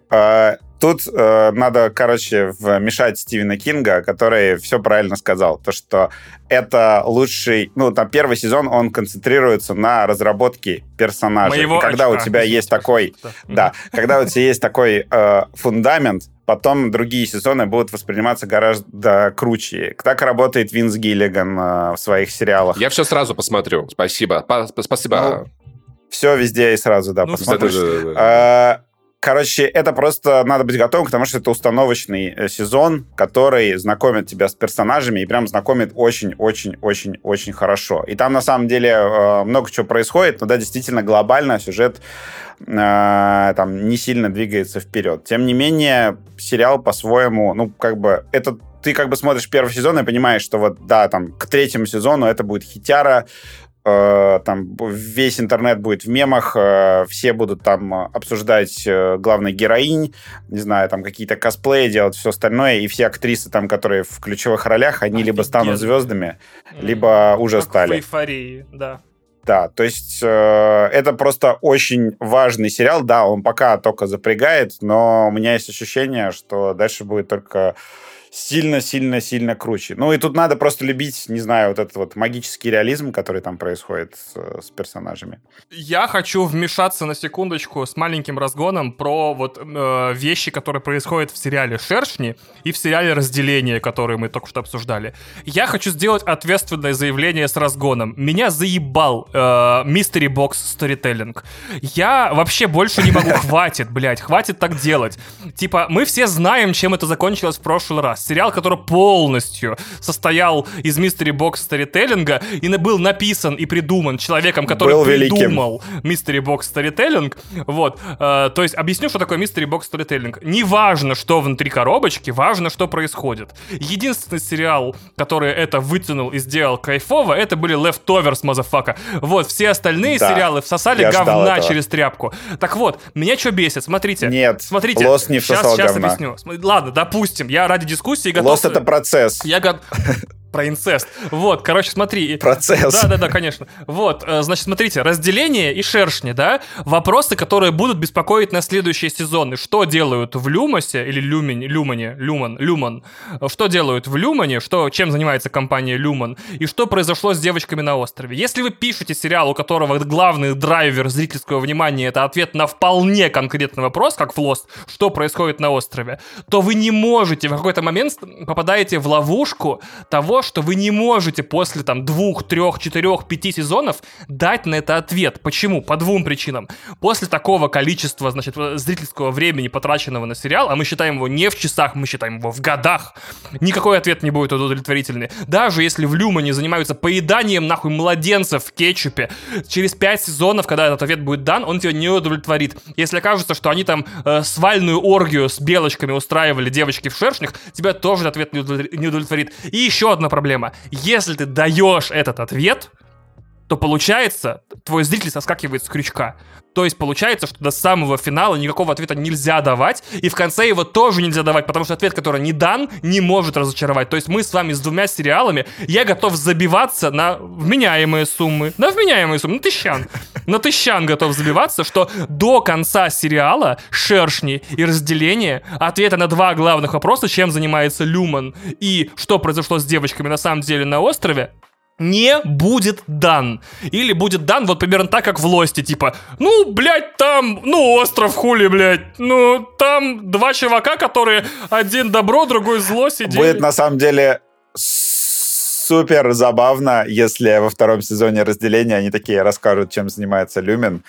а, тут э, надо, короче, вмешать Стивена Кинга, который все правильно сказал. То, что это лучший... Ну, там первый сезон, он концентрируется на разработке персонажей.
Моего
И когда
очка.
у тебя есть такой...
Да.
Да, когда у тебя есть такой э, фундамент, потом другие сезоны будут восприниматься гораздо круче. Так работает Винс Гиллиган э, в своих сериалах.
Я все сразу посмотрю. Спасибо. Па- спасибо.
Все везде и сразу, да,
Ну,
посмотришь. Короче, это просто надо быть готовым, потому что это установочный э, сезон, который знакомит тебя с персонажами и прям знакомит очень-очень-очень-очень хорошо. И там на самом деле э, много чего происходит, но да, действительно глобально сюжет э, там не сильно двигается вперед. Тем не менее, сериал по-своему, ну, как бы, это ты как бы смотришь первый сезон и понимаешь, что вот, да, там, к третьему сезону это будет хитяра, там весь интернет будет в мемах, э, все будут там э, обсуждать э, главных героинь, не знаю, там какие-то косплеи делать, все остальное, и все актрисы там, которые в ключевых ролях, они либо станут
Офигенно.
звездами, либо уже
Как В
стали.
эйфории, да.
Да, то есть э, это просто очень важный сериал. Да, он пока только запрягает, но у меня есть ощущение, что дальше будет только сильно-сильно-сильно круче. Ну и тут надо просто любить, не знаю, вот этот вот магический реализм, который там происходит с, с персонажами.
Я хочу вмешаться на секундочку с маленьким разгоном про вот э, вещи, которые происходят в сериале «Шершни» и в сериале «Разделение», который мы только что обсуждали. Я хочу сделать ответственное заявление с разгоном. Меня заебал э, Mystery Box Storytelling. Я вообще больше не могу. *laughs* Хватит, блядь, хватит так делать. Типа, мы все знаем, чем это закончилось в прошлый раз. Сериал, который полностью состоял из Mystery Box Storytelling и был написан и придуман человеком, который
Был великим.
придумал Mystery Box Storytelling. Вот. э, то есть, объясню, что такое Mystery Box Storytelling. Не важно, что внутри коробочки, важно, что происходит. Единственный сериал, который это вытянул и сделал кайфово, это были Leftovers, motherfucker. Вот, все остальные
Да.
сериалы всосали
Я
говна через тряпку. Так вот, меня что бесит? Смотрите.
Нет,
Смотрите,
Lost не
сейчас,
всосал
сейчас
говна.
объясню. Ладно, допустим, я ради дискуссии готов...
Lost это процесс.
Я го- *laughs* Про инцест. Вот, короче, смотри.
Процесс.
Да, да, да, конечно. Вот, э, значит, смотрите, разделение и шершни, да, вопросы, которые будут беспокоить на следующие сезоны. Что делают в Люмосе или Люмине, Люмане, Люман, Люман? Что делают в Люмане, что, чем занимается компания Люман, и что произошло с девочками на острове. Если вы пишете сериал, у которого главный драйвер зрительского внимания это ответ на вполне конкретный вопрос, как в Lost, что происходит на острове, то вы не можете, в какой-то момент попадаете в ловушку того, что вы не можете после там двух, трех, четырех, пяти сезонов дать на это ответ. Почему? По двум причинам. После такого количества, значит, зрительского времени, потраченного на сериал, а мы считаем его не в часах, мы считаем его в годах, никакой ответ не будет удовлетворительный. Даже если в Люмане занимаются поеданием нахуй младенцев в кетчупе, через пять сезонов, когда этот ответ будет дан, он тебя не удовлетворит. Если окажется, что они там э, свальную оргию с белочками устраивали девочки в шершнях, тебя тоже ответ не удовлетворит. И еще одна проблема. Если ты даешь этот ответ, то получается, твой зритель соскакивает с крючка. То есть получается, что до самого финала никакого ответа нельзя давать, и в конце его тоже нельзя давать, потому что ответ, который не дан, не может разочаровать. То есть мы с вами с двумя сериалами, я готов забиваться на вменяемые суммы, на вменяемые суммы, на тысячан. На тысячан готов забиваться, что до конца сериала шершни и разделение ответа на два главных вопроса, чем занимается Люман и что произошло с девочками на самом деле на острове, не будет дан. Или будет дан вот примерно так, как в Лосте, типа, ну, блядь, там, ну, остров хули, блядь, ну, там два чувака, которые один добро, другой зло сидели.
Будет на самом деле супер забавно, если во втором сезоне разделения они такие расскажут, чем занимается Люмен,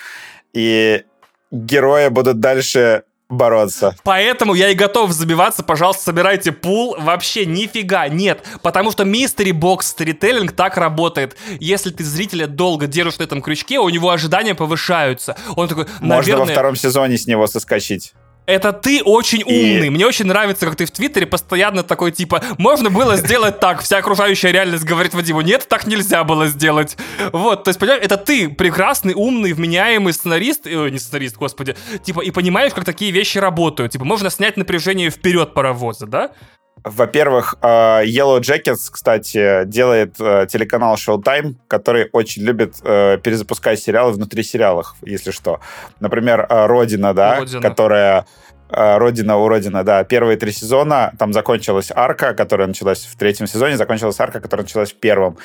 и герои будут дальше бороться.
Поэтому я и готов забиваться, пожалуйста, собирайте пул. Вообще нифига нет. Потому что Mystery Box Storytelling так работает. Если ты зрителя долго держишь на этом крючке, у него ожидания повышаются. Он такой,
Можно
наверное...
во втором сезоне с него соскочить.
Это ты очень
И-
умный. Мне очень нравится, как ты в Твиттере постоянно такой, типа, можно было сделать так. Вся окружающая реальность говорит Вадиму, нет, так нельзя было сделать. Вот, то есть, понимаешь, это ты прекрасный, умный, вменяемый сценарист, э, не сценарист, господи, типа, и понимаешь, как такие вещи работают. Типа, можно снять напряжение вперед паровоза, да?
Во-первых, э, Yellow Jackets, кстати, делает э, телеканал Showtime, который очень любит э, перезапускать сериалы внутри сериалов, если что. Например, Родина, да,
Родина.
которая Родина у Родина, да. Первые три сезона, там закончилась арка, которая началась в третьем сезоне, закончилась арка, которая началась в первом.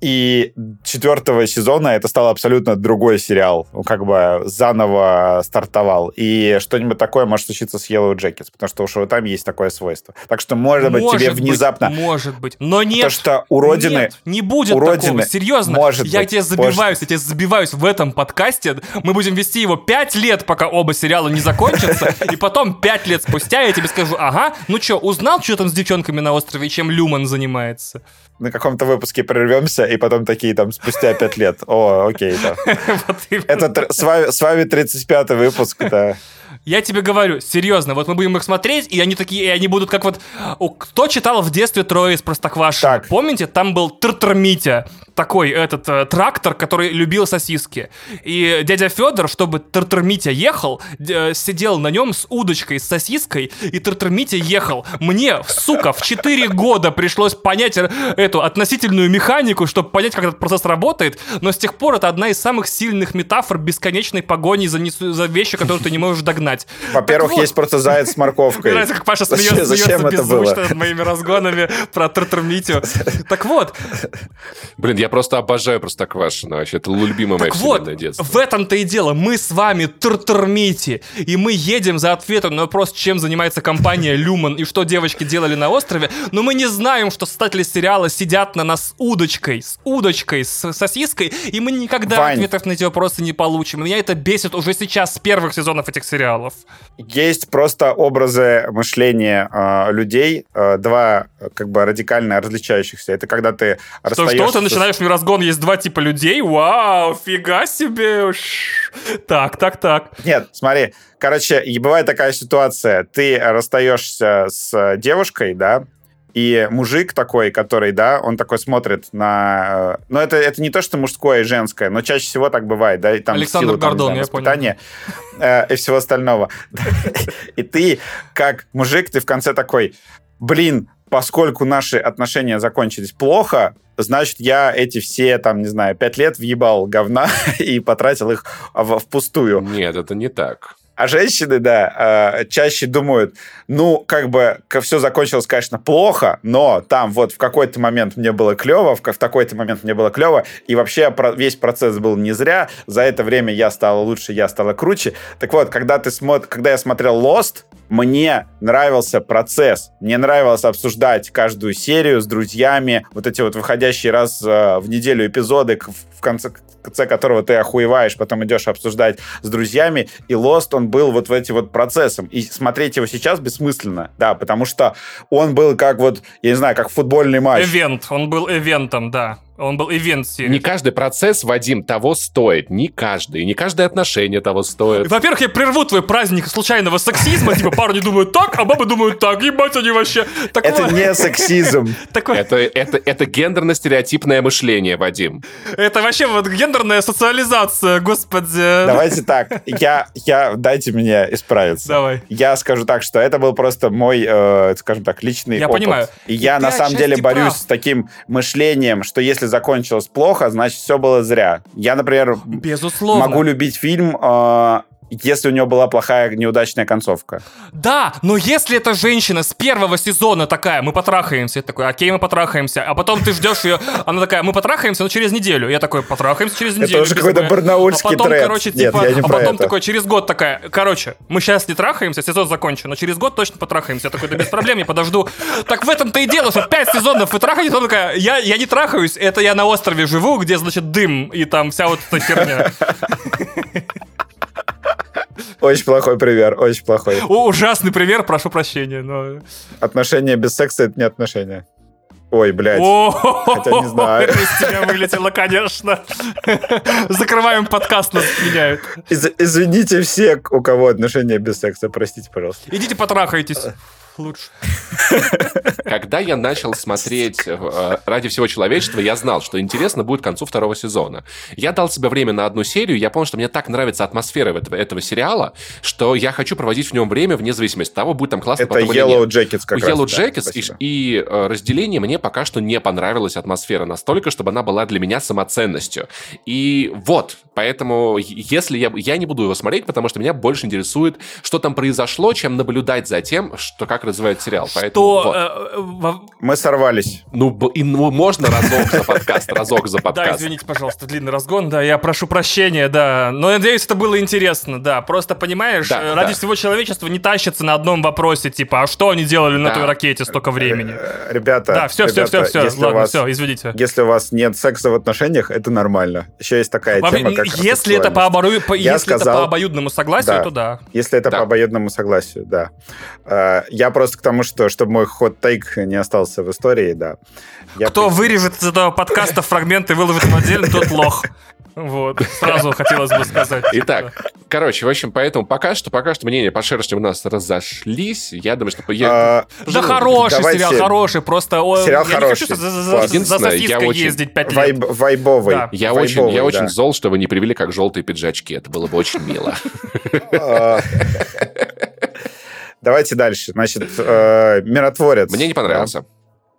И четвертого сезона это стал абсолютно другой сериал. Он как бы заново стартовал. И что-нибудь такое может случиться с Yellow Jackets, потому что у Шоутайм есть такое свойство. Так что, может быть,
Может
тебе
быть,
внезапно...
Может быть. Но нет.
То, что у Родины...
Нет, не будет
у
такого. Серьезно.
может
я
быть,
тебе забиваюсь, я тебе забиваюсь в этом подкасте. Мы будем вести его пять лет, пока оба сериала не закончатся. И потом пять лет спустя я тебе скажу, ага, ну что, узнал, что там с девчонками на острове, чем Люман занимается?
На каком-то выпуске прервемся, и потом такие там спустя пять лет. О, окей, да. *laughs* Это тр- с вами, с вами 35-й выпуск, да.
Я тебе говорю, серьезно, вот мы будем их смотреть, и они такие, и они будут как вот... О, Кто читал в детстве «Трое из Простоквашино»?
Так.
Помните, там был Тр-Тр Митя, такой этот э, трактор, который любил сосиски. И дядя Федор, чтобы Тр-Тр Митя ехал, э, сидел на нем с удочкой, с сосиской, и Тр-Тр Митя ехал. Мне, сука, в 4 года пришлось понять э, эту относительную механику, чтобы понять, как этот процесс работает, но с тех пор это одна из самых сильных метафор бесконечной погони за, за вещи, которые ты не можешь догнать.
Во-первых,
Так вот.
есть просто заяц с
Мне
морковкой.
нравится, как Паша
Зачем-
смеется,
зачем
смеется
это было?
беззвучно над моими разгонами про Тартармитю. Так вот,
Блин, я просто обожаю Простоквашино вообще. Это любимая моя
так вот,
детства.
в этом-то и дело. Мы с вами Тартармити, и мы едем за ответом на вопрос, чем занимается компания Люман и что девочки делали на острове, но мы не знаем, что создатели сериала сидят на нас удочкой, с удочкой, с сосиской, и мы никогда
Вань.
ответов на эти вопросы не получим. Меня это бесит уже сейчас с первых сезонов этих сериалов.
Есть просто образы мышления э, людей, э, два э, как бы радикально различающихся. Это когда ты
Что, что
расстаешься
ты
с-
начинаешь мне разгон, есть два типа людей? Вау, фига себе! Так, так, так.
Нет, смотри, короче, бывает такая ситуация, ты расстаешься с девушкой, да, и мужик такой, который, да, он такой смотрит на... э, Ну, это, это не то, что мужское и женское, но чаще всего так бывает, да, и там
Александр
силу, там,
Гордон,
знаю,
я понял.
э, и всего остального. И ты, как мужик, ты в конце такой, блин, поскольку наши отношения закончились плохо, значит, я эти все, там, не знаю, пять лет въебал говна *laughs* и потратил их в- впустую.
Нет, это не так.
А женщины, да, э, чаще думают, ну, как бы все закончилось, конечно, плохо, но там вот в какой-то момент мне было клево, в, такой-то момент мне было клево, и вообще весь процесс был не зря. За это время я стала лучше, я стала круче. Так вот, когда ты смотр, когда я смотрел Lost, мне нравился процесс. Мне нравилось обсуждать каждую серию с друзьями, вот эти вот выходящие раз э, в неделю эпизоды, в конце, в конце которого ты охуеваешь, потом идешь обсуждать с друзьями. И Lost, он был вот в эти вот процессом. И смотреть его сейчас бессмысленно, да, потому что он был как вот, я не знаю, как футбольный матч.
Эвент, он был эвентом, да. Он был ивент серии.
Не каждый процесс, Вадим, того стоит. Не каждый. Не каждое отношение того стоит.
Во-первых, я прерву твой праздник случайного сексизма, типа парни думают так, а бабы думают так, ебать они вообще. Так
Это не сексизм. *laughs*
такой-
Это, это, это гендерно-стереотипное мышление, Вадим.
это вообще вот гендерная социализация, господи.
Давайте так, я, я, дайте мне исправиться.
Давай.
Я скажу так, что это был просто мой, э, скажем так, личный
Я
опыт.
понимаю.
И я
Ты
на самом деле борюсь
прав.
с таким мышлением, что если закончилось плохо, значит все было зря. Я, например,
Безусловно.
могу любить фильм, э, если у него была плохая неудачная концовка.
Да, но если эта женщина с первого сезона такая, мы потрахаемся, я такой, окей, мы потрахаемся, а потом ты ждешь ее, она такая, мы потрахаемся, но через неделю. Я такой, потрахаемся через неделю.
уже
без
какой-то
меня».
барнаульский
а потом,
тред.
короче,
Нет,
типа,
я не
а потом
это.
такой, через год такая, короче, мы сейчас не трахаемся, сезон закончен, но через год точно потрахаемся. Я такой, да без проблем, я подожду. Так в этом-то и дело, что пять сезонов вы трахаетесь, она такая, я, я не трахаюсь, это я на острове живу, где, значит, дым и там вся вот эта херня.
Очень плохой пример, очень плохой.
У- Ужасный пример, прошу прощения, но...
Отношения без секса — это не отношения. Ой, блядь.
О,
Хотя не знаю.
Это *laughs* из тебя вылетело, конечно. *laughs* Закрываем подкаст, нас меняют.
Из- извините все, у кого отношения без секса, простите, пожалуйста.
Идите потрахайтесь. Лучше.
Когда я начал смотреть э, «Ради всего человечества», я знал, что интересно будет к концу второго сезона. Я дал себе время на одну серию, я понял, что мне так нравится атмосфера этого, этого сериала, что я хочу проводить в нем время вне зависимости от того, будет там классно
Это
потом или
Yellow
нет.
Jackets как раз.
Yellow
да,
Jackets и,
спасибо.
и, э, разделение мне пока что не понравилась атмосфера настолько, чтобы она была для меня самоценностью. И вот, поэтому если я, я не буду его смотреть, потому что меня больше интересует, что там произошло, чем наблюдать за тем, что как развивает сериал. Поэтому
Что...
вот.
э, во-
Мы сорвались.
Ну, и, ну, можно разок за подкаст, разок за
Да,
подкаст.
извините, пожалуйста, длинный разгон, да, я прошу прощения, да. Но надеюсь, это было интересно, да. Просто понимаешь,
Да,
э, ради
да.
всего человечества не тащится на одном вопросе, типа, а что они делали на
Да.
той ракете столько времени?
Э, Ребята,
Да, все, все, все,
ребята,
все,
если у
ладно,
вас-
все, извините.
Если у вас нет секса в отношениях, это нормально. Еще есть такая
Во-
тема, как
если это, по, обору- по-
Я
если это
сказал-
по обоюдному согласию,
Да.
то да.
Если это
Да.
по обоюдному согласию, да. Я просто к тому, что чтобы мой хот-тейк не остался в истории, да. Я
Кто
при-
вырежет из этого подкаста фрагменты и выложит его отдельно, тот лох. Вот, сразу хотелось бы сказать.
Итак, короче, в общем, поэтому пока что, пока что мнения по шерсти у нас разошлись. Я думаю, что... Я...
А,
Да хороший
Давайте-
сериал, хороший, просто...
Сериал
я не
хороший.
хочу за, за- за- сосиской
очень
ездить пять лет.
вайб- Вайбовый.
Да.
Я
Вайбовый,
очень, я очень зол, что вы не привели как желтые пиджачки. Это было бы очень мило.
Давайте дальше. Значит, э, миротворец.
Мне не понравился.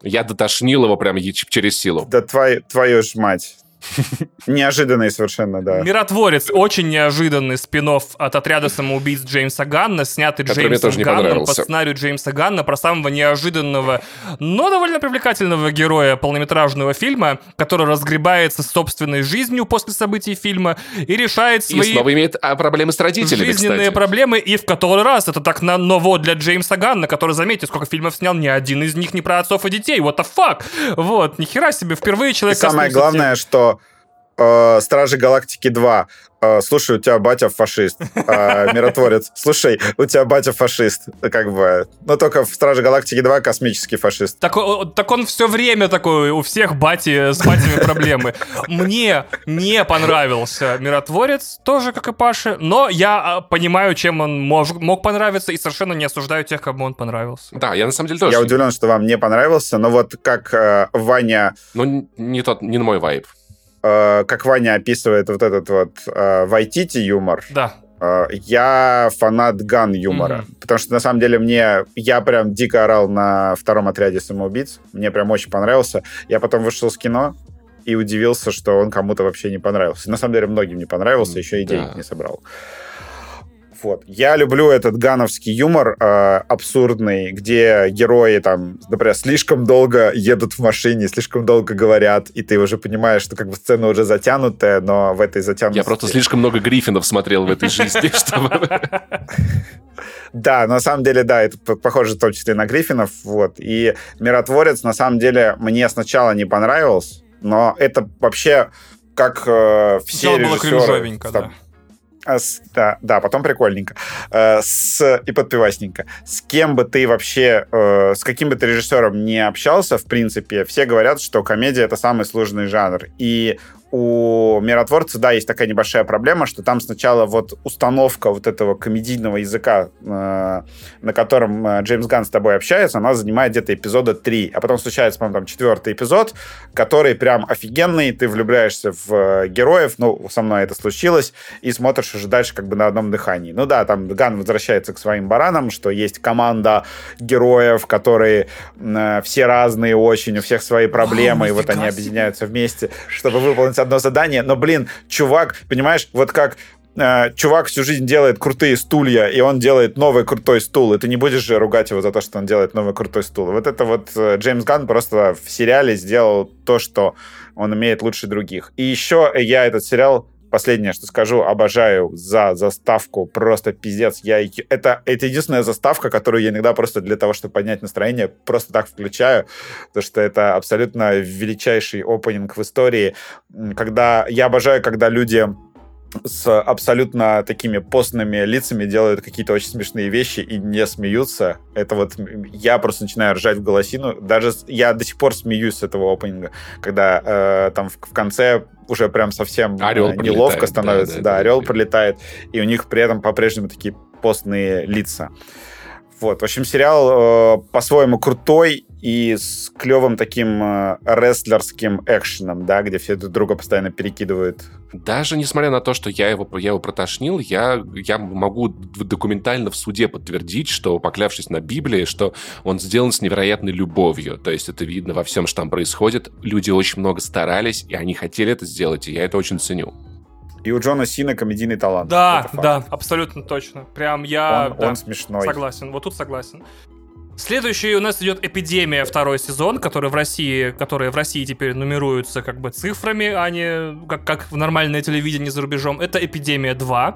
Я дотошнил его прям через силу.
Да твой- твою ж мать. *laughs* Неожиданный совершенно, да.
Миротворец очень неожиданный спин от отряда самоубийц Джеймса Ганна, снятый
Который
Джеймсом Ганном по сценарию Джеймса Ганна про самого неожиданного, но довольно привлекательного героя полнометражного фильма, который разгребается с собственной жизнью после событий фильма и решает
И
свои
снова имеет а, проблемы с родителями,
жизненные
кстати.
проблемы, и в который раз это так на ново для Джеймса Ганна, который, заметьте, сколько фильмов снял, ни один из них не про отцов и детей, what the fuck, вот, нихера себе, впервые
И
человек
самое
коснулся
главное, что э, Стражи Галактики 2. э, слушай, у тебя батя фашист. Э, миротворец. Слушай, у тебя батя фашист. Как бы. Но только в Страже Галактики 2 космический фашист.
Так, так он все время такой, у всех бати с батями проблемы. Мне не понравился Миротворец, тоже как и Паше, но я а, понимаю, чем он мож- мог понравиться, и совершенно не осуждаю тех, кому он понравился.
Да, я на самом деле тоже.
Я удивлен, что вам не понравился, но вот как э, Ваня
Ну, не тот, не на мой вайб.
Э, как Ваня описывает вот этот вот э, Вайтити юмор,
Да.
э, я фанат ган юмора.
Мгм.
Потому что, на самом деле, мне... Я прям дико орал на втором отряде самоубийц. Мне прям очень понравился. Я потом вышел с кино и удивился, что он кому-то вообще не понравился. На самом деле, многим не понравился, еще и
Да.
денег не собрал. Вот. Я люблю этот гановский юмор э, абсурдный, где герои там, например, слишком долго едут в машине, слишком долго говорят, и ты уже понимаешь, что как бы сцена уже затянутая, но в этой затянутости...
Я просто слишком много Гриффинов смотрел в этой жизни, *laughs* чтобы...
Да, на самом деле, да, это похоже в том числе на Гриффинов, вот. И Миротворец, на самом деле, мне сначала не понравился, но это вообще как э, все
Сначала было
режиссеры...
кринжовенько,
там,
да.
А с- да, да, потом прикольненько. Э, с, и подпивасненько. С кем бы ты вообще, э, с каким бы ты режиссером не общался, в принципе, все говорят, что комедия — это самый сложный жанр. И у миротворца, да, есть такая небольшая проблема, что там сначала вот установка вот этого комедийного языка, э, на котором э, Джеймс Ганн с тобой общается, она занимает где-то эпизода три, а потом случается, по-моему, там четвертый эпизод, который прям офигенный, ты влюбляешься в э, героев, ну, со мной это случилось, и смотришь уже дальше как бы на одном дыхании. Ну да, там Ган возвращается к своим баранам, что есть команда героев, которые э, все разные очень, у всех свои проблемы, и вот они объединяются вместе, чтобы выполнить одно задание. Но, блин, чувак, понимаешь, вот как э, чувак всю жизнь делает крутые стулья, и он делает новый крутой стул, и ты не будешь же ругать его за то, что он делает новый крутой стул. Вот это вот э, Джеймс Ганн просто в сериале сделал то, что он умеет лучше других. И еще я этот сериал Последнее, что скажу, обожаю за заставку, просто пиздец. Я, это, это единственная заставка, которую я иногда просто для того, чтобы поднять настроение, просто так включаю, потому что это абсолютно величайший опенинг в истории. Когда я обожаю, когда люди с абсолютно такими постными лицами делают какие-то очень смешные вещи и не смеются. Это вот я просто начинаю ржать в голосину. Даже я до сих пор смеюсь с этого опенинга, когда э, там в, в конце уже прям совсем
Орел
э, неловко
прилетает,
становится.
да,
Да,
да, да,
орел
да.
прилетает, и у них при этом по-прежнему такие постные лица. Вот, в общем, сериал э, по-своему крутой и с клевым таким э, рестлерским экшеном, да, где все друг друга постоянно перекидывают.
Даже несмотря на то, что я его, я его протошнил, я, я могу документально в суде подтвердить, что, поклявшись на Библии, что он сделан с невероятной любовью. То есть это видно во всем, что там происходит. Люди очень много старались, и они хотели это сделать, и я это очень ценю.
И у Джона Сина комедийный талант.
Да, да, абсолютно точно. Прям я...
Он,
да,
он смешной.
Согласен, вот тут согласен. Следующий у нас идет «Эпидемия», второй сезон, который в России, которые в России теперь нумеруются как бы цифрами, а не как, как в нормальное телевидение за рубежом. Это «Эпидемия 2»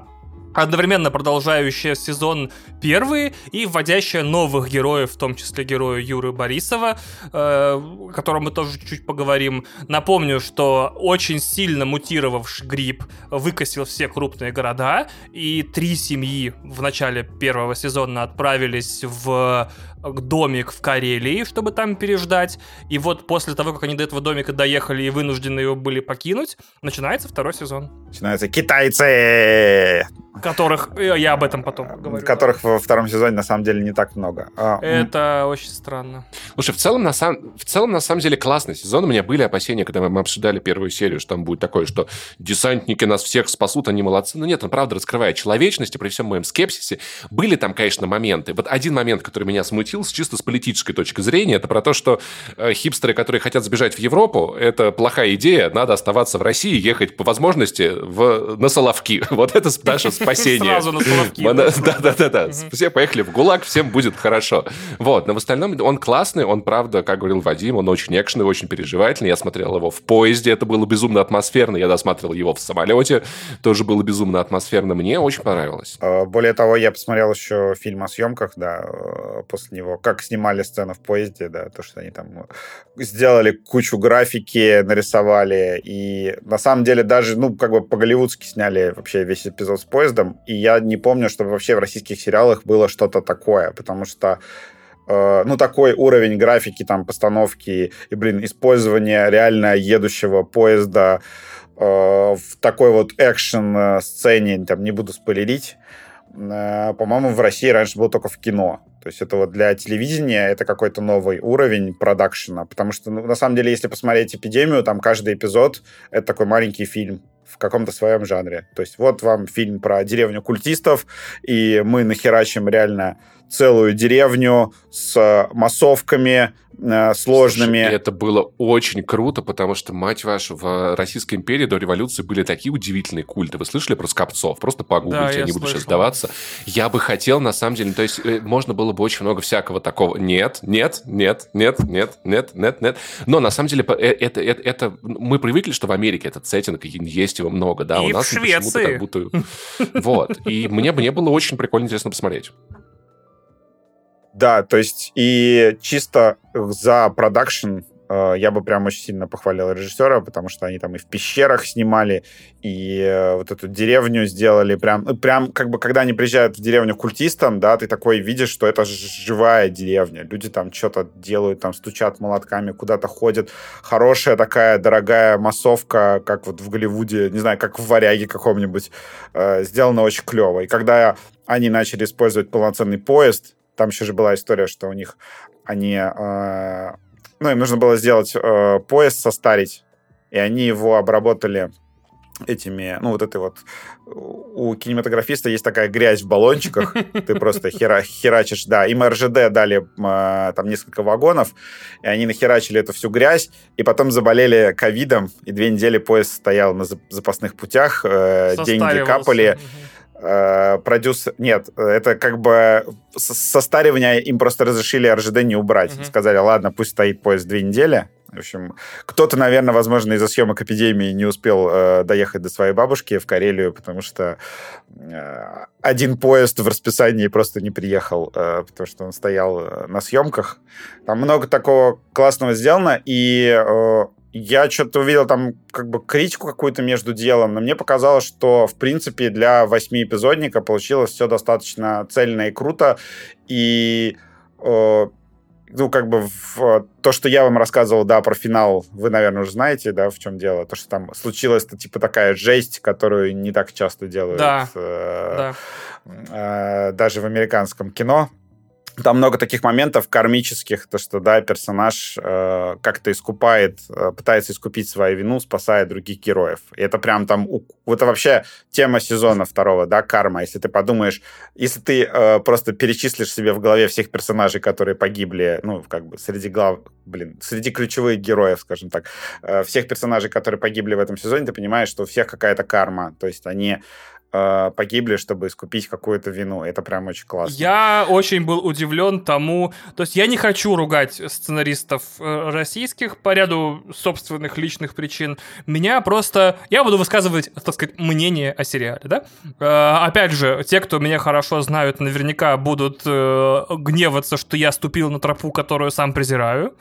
одновременно продолжающая сезон первый и вводящая новых героев, в том числе героя Юры Борисова, э, о котором мы тоже чуть-чуть поговорим. Напомню, что очень сильно мутировавший грипп выкосил все крупные города, и три семьи в начале первого сезона отправились в домик в Карелии, чтобы там переждать. И вот после того, как они до этого домика доехали и вынуждены его были покинуть, начинается второй сезон.
Начинаются китайцы!
Которых, э, я об этом потом говорю.
Которых во втором сезоне на самом деле не так много.
А, Это очень странно.
Слушай, в целом, на сам... в целом, на самом деле, классный сезон. У меня были опасения, когда мы обсуждали первую серию, что там будет такое, что десантники нас всех спасут, они молодцы. Но нет, он правда раскрывает человечность, и при всем моем скепсисе были там, конечно, моменты. Вот один момент, который меня смутил, чисто с политической точки зрения, это про то, что э, хипстеры, которые хотят сбежать в Европу, это плохая идея, надо оставаться в России, ехать по возможности в... на Соловки. *laughs* Вот это наше спасение.
Сразу на Соловки.
Да-да-да. Все поехали в ГУЛАГ, всем будет хорошо. Вот. Но в остальном он классный, он, правда, как говорил Вадим, он очень экшенный, очень переживательный. Я смотрел его в поезде, это было безумно атмосферно. Я досматривал его в самолете, тоже было безумно атмосферно. Мне очень понравилось.
А, более того, я посмотрел еще фильм о съемках, да, э, после него. Как снимали сцену в поезде, да, то, что они там э, сделали кучу графики, нарисовали. И на самом деле даже, ну, как бы по-голливудски сняли вообще весь эпизод с поездом, и я не помню, чтобы вообще в российских сериалах было что-то такое, потому что э, ну, такой уровень графики, там, постановки и, блин, использования реально едущего поезда э, в такой вот экшен-сцене, там, не буду спойлерить, э, по-моему, в России раньше было только в кино. То есть это вот для телевидения это какой-то новый уровень продакшена, потому что, ну, на самом деле, если посмотреть «Эпидемию», там каждый эпизод — это такой маленький фильм в каком-то своем жанре. То есть вот вам фильм про деревню культистов, и мы нахерачим реально целую деревню с массовками, э, сложными.
Слушай, это было очень круто, потому что, мать вашу, в Российской империи до революции были такие удивительные культы. Вы слышали про скопцов? Просто погуглите,
да,
я,
я
не буду
слышал.
сейчас сдаваться. Я бы хотел, на самом деле, то есть э, можно было бы очень много всякого такого. Нет, нет, нет, нет, нет, нет, нет, нет. Но на самом деле э, это, это, это мы привыкли, что в Америке этот сеттинг, есть его много, да,
И
у нас
Швеции.
как будто... Вот. И мне, мне было очень прикольно интересно посмотреть.
Да, то есть и чисто за продакшн э, я бы прям очень сильно похвалил режиссера, потому что они там и в пещерах снимали, и э, вот эту деревню сделали прям, ну, прям как бы, когда они приезжают в деревню культистам, да, ты такой видишь, что это живая деревня. Люди там что-то делают, там стучат молотками, куда-то ходят. Хорошая такая дорогая массовка, как вот в Голливуде, не знаю, как в «Варяге» каком-нибудь, э, сделано очень клево. И когда они начали использовать полноценный поезд, там еще же была история, что у них они... э, ну, им нужно было сделать э, поезд, состарить, и они его обработали этими, ну, вот этой вот... У кинематографиста есть такая грязь в баллончиках, *laughs* ты просто хера, херачишь, да. Им РЖД дали э, там несколько вагонов, и они нахерачили эту всю грязь, и потом заболели ковидом, и две недели поезд стоял на зап- запасных путях, э, деньги капали,
Мгм.
Э, продюсер... Нет, это как бы состаривание им просто разрешили РЖД не убрать.
Мгм.
Сказали, ладно, пусть стоит поезд две недели. В общем, кто-то, наверное, возможно, из-за съемок эпидемии не успел э, доехать до своей бабушки в Карелию, потому что э, один поезд в расписании просто не приехал, э, потому что он стоял э, на съемках. Там много такого классного сделано, и э, я что-то увидел там как бы критику какую-то между делом, но мне показалось, что, в принципе, для восьмиэпизодника получилось все достаточно цельно и круто, и э, ну, как бы в, то, что я вам рассказывал, да, про финал, вы, наверное, уже знаете, да, в чем дело. То, что там случилась типа такая жесть, которую не так часто делают
Да,
э,
Да.
э, даже в американском кино. Там много таких моментов кармических, то что, да, персонаж э, как-то искупает, э, пытается искупить свою вину, спасая других героев. И это прям там, это вообще тема сезона второго, да, карма. Если ты подумаешь, если ты э, просто перечислишь себе в голове всех персонажей, которые погибли, ну, как бы среди глав, блин, среди ключевых героев, скажем так, э, всех персонажей, которые погибли в этом сезоне, ты понимаешь, что у всех какая-то карма. То есть они э, погибли, чтобы искупить какую-то вину. Это прям очень классно.
Я очень был удивлен тому... То есть я не хочу ругать сценаристов э, российских по ряду собственных личных причин. Меня просто... Я буду высказывать, так сказать, мнение о сериале, да? Э, опять же, те, кто меня хорошо знают, наверняка будут э, гневаться, что я ступил на тропу, которую сам презираю.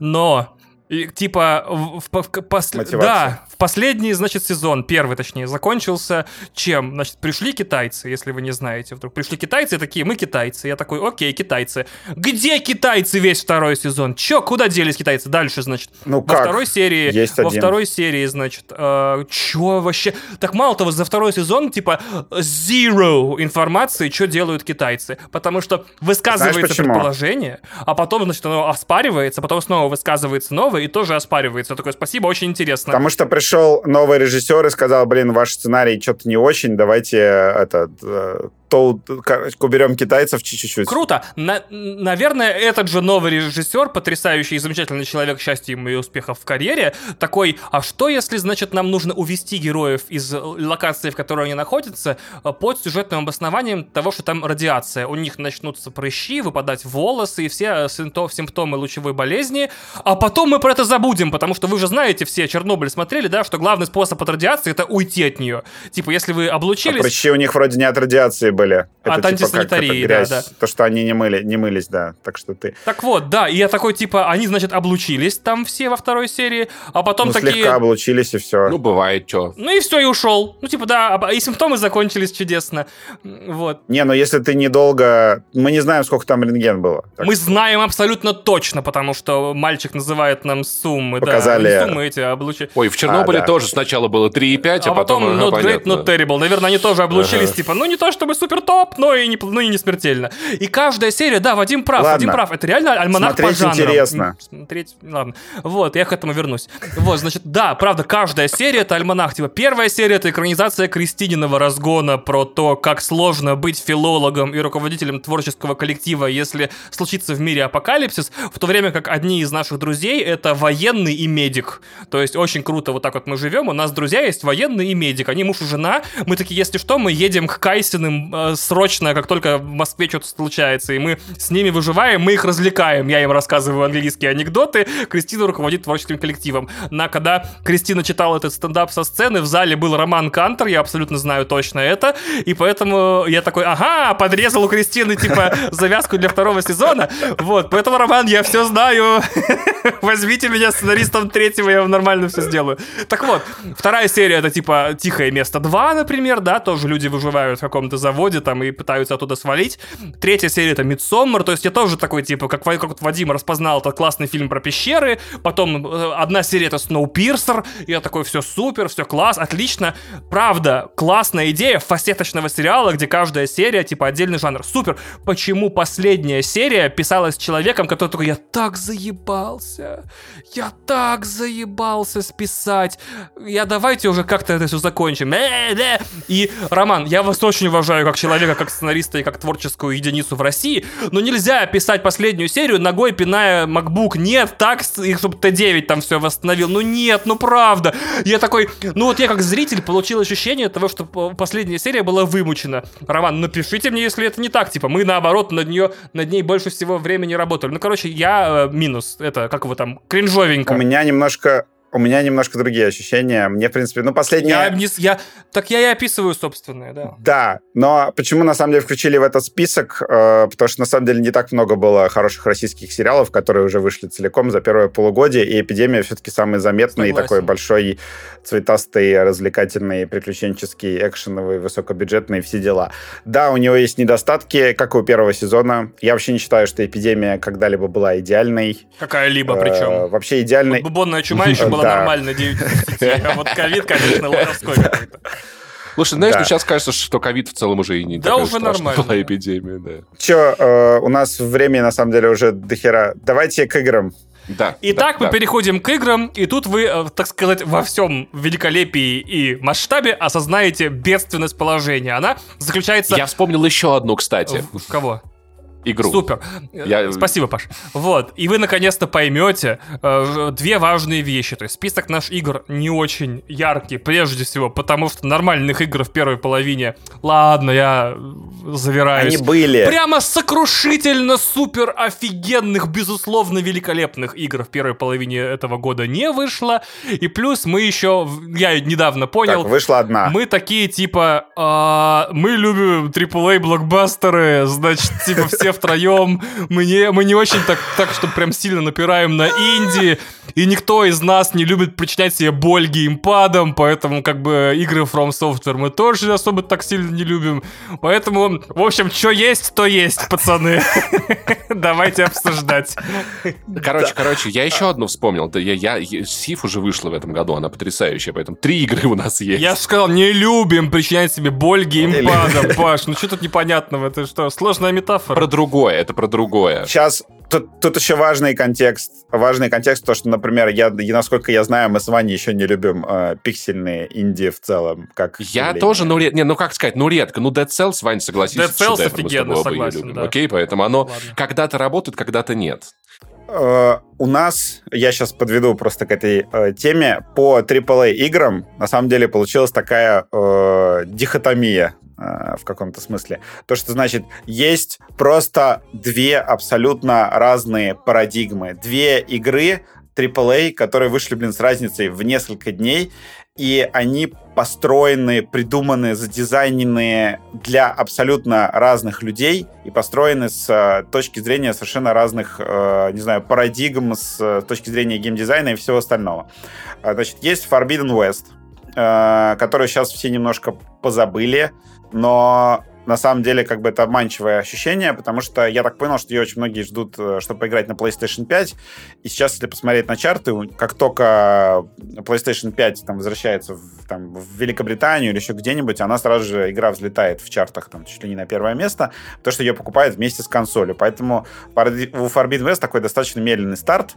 Но и, типа, в, в, в, пос... да, в последний, значит, сезон, первый, точнее, закончился чем? Значит, пришли китайцы, если вы не знаете, вдруг пришли китайцы, такие, мы китайцы. Я такой, окей, китайцы. Где китайцы весь второй сезон? Чё, куда делись китайцы? Дальше, значит,
ну,
во
как?
второй серии,
Есть
во
один.
второй серии, значит, э, чё вообще? Так мало того, за второй сезон, типа, zero информации, что делают китайцы. Потому что высказывается
Знаешь, почему?
предположение, а потом, значит, оно оспаривается, потом снова высказывается новое, и тоже оспаривается. Я такой, спасибо, очень интересно.
Потому что пришел новый режиссер и сказал, блин, ваш сценарий что-то не очень, давайте это, э, то, короче, уберем китайцев чуть-чуть.
Круто. На- наверное, этот же новый режиссер, потрясающий и замечательный человек, счастья ему и успехов в карьере, такой, а что если, значит, нам нужно увести героев из локации, в которой они находятся, э, под сюжетным обоснованием того, что там радиация. У них начнутся прыщи, выпадать волосы и все симптом- симптомы лучевой болезни, а потом мы про это забудем, потому что вы же знаете все, Чернобыль смотрели, да, что главный способ от радиации это уйти от нее. Типа, если вы
А
облучились...
прыщи у них вроде не от радиации были. Это
От
типа как
антисанитарии,
это грязь.
да,
То, что они не, мыли, не мылись, да. Так что ты...
Так вот, да, и я такой, типа, они, значит, облучились там все во второй серии, а потом
ну,
такие...
слегка облучились, и все.
Ну, бывает, что.
Ну и все, и ушел. Ну, типа, да, а- и симптомы закончились чудесно. Вот.
Не, ну если ты недолго... Мы не знаем, сколько там рентген было. Так
Мы знаем абсолютно точно, потому что мальчик называет нам суммы.
Показали.
Да, суммы эти облучи.
Ой, в Чернобыле
А, да.
тоже сначала было 3,5, а,
А потом
ага,
not great,
понятно.
not terrible. Наверное, они тоже облучились,
Ага.
типа, ну не то чтобы супер топ, но и не, ну и не смертельно. И каждая серия, да, Вадим прав,
Ладно.
Вадим прав. Это реально альманах
Смотреть
по жанрам.
интересно.
Смотреть, ладно. Вот, я к этому вернусь. Вот, значит, да, правда, каждая серия это альманах. Типа, первая серия это экранизация Кристининого разгона про то, как сложно быть филологом и руководителем творческого коллектива, если случится в мире апокалипсис, в то время как одни из наших друзей это военный и медик. То есть очень круто вот так вот мы живем, у нас друзья есть военный и медик, они муж и жена, мы такие, если что, мы едем к Кайсиным срочно, как только в Москве что-то случается, и мы с ними выживаем, мы их развлекаем, я им рассказываю английские анекдоты, Кристина руководит творческим коллективом. На когда Кристина читала этот стендап со сцены, в зале был Роман Кантер, я абсолютно знаю точно это, и поэтому я такой, ага, подрезал у Кристины, типа, *laughs* завязку для второго сезона, вот, поэтому, Роман, я все знаю, *laughs* возьмите меня сценаристом третьего, я вам нормально все сделаю. Так вот, вторая серия это типа «Тихое место 2», например, да, тоже люди выживают в каком-то заводе там и пытаются оттуда свалить. Третья серия это «Мидсоммер», то есть я тоже такой, типа, как, как вот Вадим распознал этот классный фильм про пещеры, потом э, одна серия это «Сноупирсер», и я такой, все супер, все класс, отлично. Правда, классная идея фасеточного сериала, где каждая серия, типа, отдельный жанр. Супер. Почему последняя серия писалась человеком, который такой, я так заебался, я так заебался списать, я давайте уже как-то это все закончим. И, Роман, я вас очень уважаю как человека, как сценариста и как творческую единицу в России, но нельзя писать последнюю серию ногой пиная MacBook. Нет, так, чтобы Т9 там все восстановил. Ну нет, ну правда. Я такой, ну вот я как зритель получил ощущение того, что последняя серия была вымучена. Роман, напишите мне, если это не так. Типа, мы наоборот над нее, над ней больше всего времени работали. Ну, короче, я э, минус. Это, как его там, кринжовенько.
У меня немножко... У меня немножко другие ощущения. Мне, в принципе, ну, последняя...
Я, не я, так я и описываю собственное, да.
Да, но почему на самом деле включили в этот список? Э, потому что на самом деле не так много было хороших российских сериалов, которые уже вышли целиком за первое полугодие, и эпидемия все-таки самый заметный
Согласен.
такой большой цветастый, развлекательный, приключенческий, экшеновый, высокобюджетный, все дела. Да, у него есть недостатки, как и у первого сезона. Я вообще не считаю, что эпидемия когда-либо была идеальной.
Какая-либо
Э,
причем.
вообще идеальной.
Вот бубонная чума еще *laughs* была
Да.
нормально 9 из 10, а вот ковид, конечно, лоховской какой-то.
Слушай, знаешь,
Да.
ну сейчас кажется, что ковид в целом уже и не
Да
такая
уже нормально.
была эпидемия, да.
Че, э, у нас времени на самом деле уже дохера. Давайте к играм.
Да.
Итак,
да,
мы
да.
переходим к играм, и тут вы, э, так сказать, во всем великолепии и масштабе осознаете бедственность положения. Она заключается...
Я вспомнил еще одну, кстати,
в кого?
Игру.
Супер.
Я-
Э, Спасибо, Паш. Вот. И вы наконец-то поймете э, две важные вещи. То есть список наш игр не очень яркий, прежде всего, потому что нормальных игр в первой половине. Ладно, я э, завираюсь.
Они были.
Прямо сокрушительно супер офигенных, безусловно, великолепных игр в первой половине этого года не вышло. И плюс мы еще, я недавно понял,
Так, вышла одна.
мы такие, типа, «А, мы любим AAA блокбастеры, значит, типа, все *laughs* втроем. Мы не, мы не очень так, так, что прям сильно напираем на инди, и никто из нас не любит причинять себе боль геймпадом, поэтому, как бы, игры From Software мы тоже особо так сильно не любим. Поэтому, в общем, что есть, то есть, пацаны. *laughs* Давайте обсуждать.
Короче, короче, я еще одну вспомнил. Да, я, я, Сиф уже вышла в этом году, она потрясающая, поэтому три игры у нас есть.
Я же сказал, не любим причинять себе боль геймпадом, Паш. Ну что тут непонятного? Это что, сложная метафора?
Про другое, это про другое.
Сейчас тут, тут еще важный контекст. Важный контекст, то, что, например, я, и насколько я знаю, мы с Ваней еще не любим э, пиксельные инди в целом. Как
Я
явление.
тоже, ну, ред... не, ну как сказать, ну редко. Ну, Dead Cells, Вань, согласись,
Dead Cells офигенно, согласен,
любим,
да.
Окей, поэтому оно
Ладно.
когда-то работает, когда-то нет.
Э, у нас, я сейчас подведу просто к этой э, теме, по AAA играм на самом деле получилась такая э, дихотомия э, в каком-то смысле. То, что значит, есть просто две абсолютно разные парадигмы. Две игры AAA, которые вышли, блин, с разницей в несколько дней, и они построены, придуманы, задизайнены для абсолютно разных людей и построены с э, точки зрения совершенно разных, э, не знаю, парадигм, с точки зрения геймдизайна и всего остального. Значит, есть Forbidden West, которую сейчас все немножко позабыли, но на самом деле, как бы это обманчивое ощущение, потому что я так понял, что ее очень многие ждут, э, чтобы поиграть на PlayStation 5. И сейчас, если посмотреть на чарты, как только PlayStation 5 там, возвращается в, там, в Великобританию или еще где-нибудь, она сразу же, игра взлетает в чартах там, чуть ли не на первое место, потому что ее покупают вместе с консолью. Поэтому у Forbidden West такой достаточно медленный старт.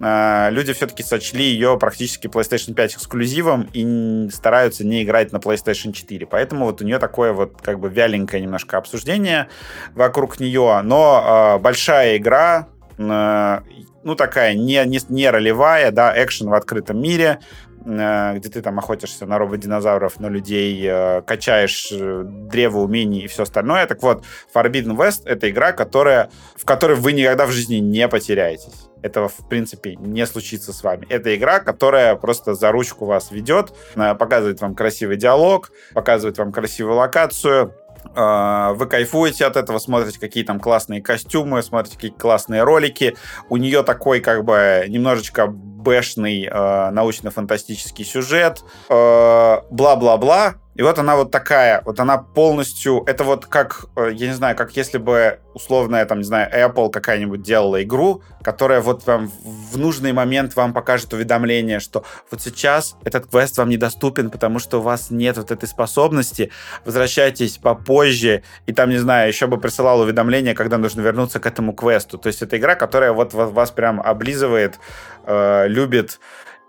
Э, Люди все-таки сочли ее практически PlayStation 5 эксклюзивом и стараются не играть на PlayStation 4. Поэтому вот у нее такое вот как бы вяленькое немножко обсуждение вокруг нее. Но э, большая игра, э, ну такая не, не, не ролевая, да, экшен в открытом мире, где ты там охотишься на робот-динозавров, на людей, э, качаешь э, древо умений и все остальное. Так вот, Forbidden West — это игра, которая, в которой вы никогда в жизни не потеряетесь. Этого, в принципе, не случится с вами. Это игра, которая просто за ручку вас ведет, э, показывает вам красивый диалог, показывает вам красивую локацию, э, вы кайфуете от этого, смотрите, какие там классные костюмы, смотрите, какие классные ролики. У нее такой, как бы, немножечко бэшный э, научно-фантастический сюжет, э, бла-бла-бла. И вот она вот такая, вот она полностью, это вот как, э, я не знаю, как если бы условная, там, не знаю, Apple какая-нибудь делала игру, которая вот вам в нужный момент вам покажет уведомление, что вот сейчас этот квест вам недоступен, потому что у вас нет вот этой способности, возвращайтесь попозже, и там, не знаю, еще бы присылал уведомление, когда нужно вернуться к этому квесту. То есть это игра, которая вот ва- вас прям облизывает, э, любит,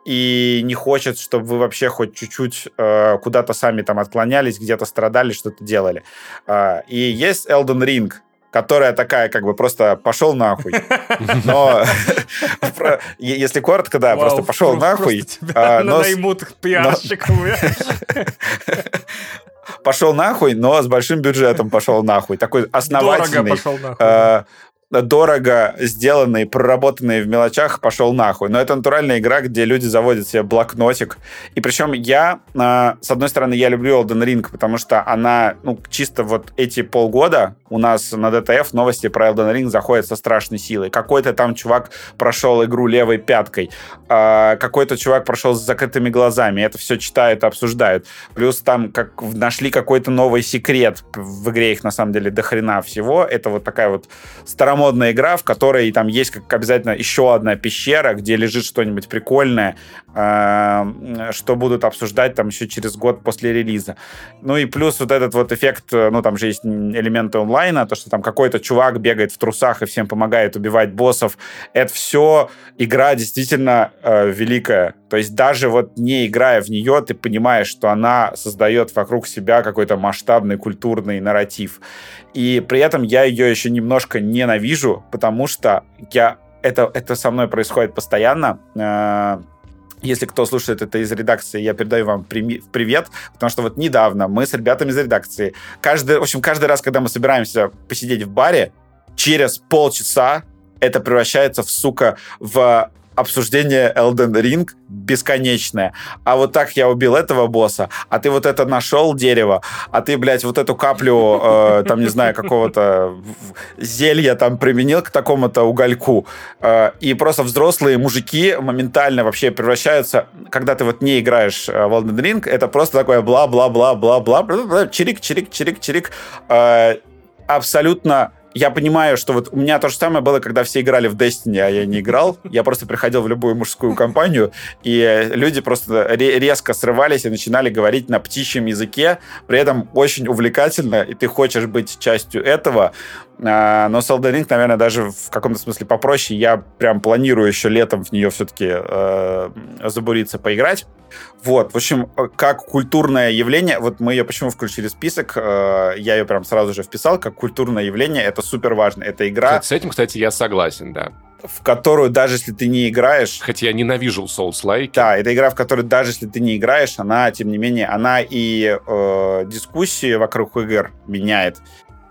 и не хочет, чтобы вы вообще хоть чуть-чуть э, куда-то сами там отклонялись, где-то страдали, что-то делали. А, и есть Elden Ring, которая такая, как бы просто пошел нахуй. Но *laughs* если коротко, да, просто пошел нахуй. а,
наймут пиарщиком. *laughs*
Пошел нахуй, но с большим бюджетом пошел нахуй. Такой основательный.
пошел нахуй.
Дорого сделанный, проработанный в мелочах, пошел нахуй. Но это натуральная игра, где люди заводят себе блокнотик. И причем я, э, с одной стороны, я люблю Elden Ring, потому что она, ну, чисто вот эти полгода у нас на DTF новости про Elden Ring заходят со страшной силой. Какой-то там чувак прошел игру левой пяткой, э, какой-то чувак прошел с закрытыми глазами. Это все читают, обсуждают. Плюс там как нашли какой-то новый секрет. В игре их на самом деле до хрена всего. Это вот такая вот старомодная игра, в которой там есть как обязательно еще одна пещера, где лежит что-нибудь прикольное. Э, что будут обсуждать там еще через год после релиза. Ну и плюс вот этот вот эффект, ну там же есть элементы онлайна, то, что там какой-то чувак бегает в трусах и всем помогает убивать боссов. Это все игра действительно э, великая. То есть даже вот не играя в нее, ты понимаешь, что она создает вокруг себя какой-то масштабный культурный нарратив. И при этом я ее еще немножко ненавижу, потому что я это, это со мной происходит постоянно. Э, если кто слушает это из редакции, я передаю вам привет, потому что вот недавно мы с ребятами из редакции, каждый, в общем, каждый раз, когда мы собираемся посидеть в баре, через полчаса это превращается в, сука, в обсуждение Elden Ring бесконечное. А вот так я убил этого босса, а ты вот это нашел дерево, а ты, блядь, вот эту каплю, э, там, не знаю, какого-то зелья там применил к такому-то угольку. Э, и просто взрослые мужики моментально вообще превращаются, когда ты вот не играешь э, в Elden Ring, это просто такое бла-бла-бла-бла-бла, чирик-чирик-чирик-чирик. Э, абсолютно я понимаю, что вот у меня то же самое было, когда все играли в Destiny, а я не играл. Я просто приходил в любую мужскую компанию, и люди просто резко срывались и начинали говорить на птичьем языке, при этом очень увлекательно, и ты хочешь быть частью этого. А, но Elden наверное, даже в каком-то смысле попроще. Я прям планирую еще летом в нее все-таки э, забуриться, поиграть. Вот, в общем, как культурное явление, вот мы ее почему включили в список, э, я ее прям сразу же вписал, как культурное явление, это супер важно. Это игра...
С этим, кстати, я согласен, да
в которую даже если ты не играешь...
Хотя я ненавижу Souls-like.
Да, это игра, в которой даже если ты не играешь, она, тем не менее, она и э, дискуссии вокруг игр меняет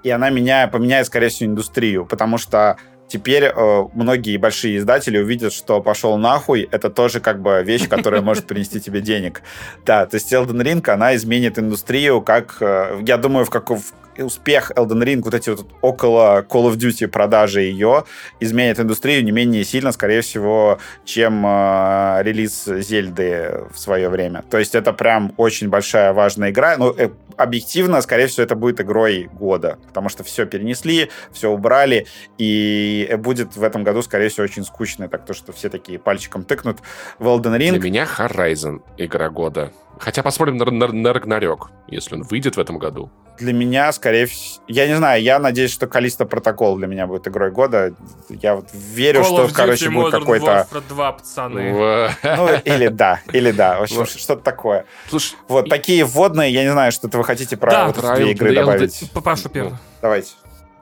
и она меня, поменяет, скорее всего, индустрию, потому что теперь э, многие большие издатели увидят, что пошел нахуй, это тоже как бы вещь, которая может принести тебе денег. Да, то есть Elden Ring, она изменит индустрию, как, э, я думаю, в, каков, успех Elden Ring, вот эти вот около Call of Duty продажи ее, изменит индустрию не менее сильно, скорее всего, чем э, релиз Зельды в свое время. То есть это прям очень большая важная игра. Ну, э, объективно, скорее всего, это будет игрой года, потому что все перенесли, все убрали, и будет в этом году, скорее всего, очень скучно, так то, что все такие пальчиком тыкнут в Elden Ring.
Для меня Horizon игра года. Хотя посмотрим на, на, на Рагнарёк, если он выйдет в этом году.
Для меня, скорее всего... Я не знаю, я надеюсь, что Калиста Протокол для меня будет игрой года. Я вот верю, Call что, короче, будет какой-то...
2, пацаны.
Ну, или да, или да. В общем, что-то такое. Слушай, вот такие вводные, я не знаю, что-то вы хотите про вот эти две игры добавить.
Пашу первый.
Давайте.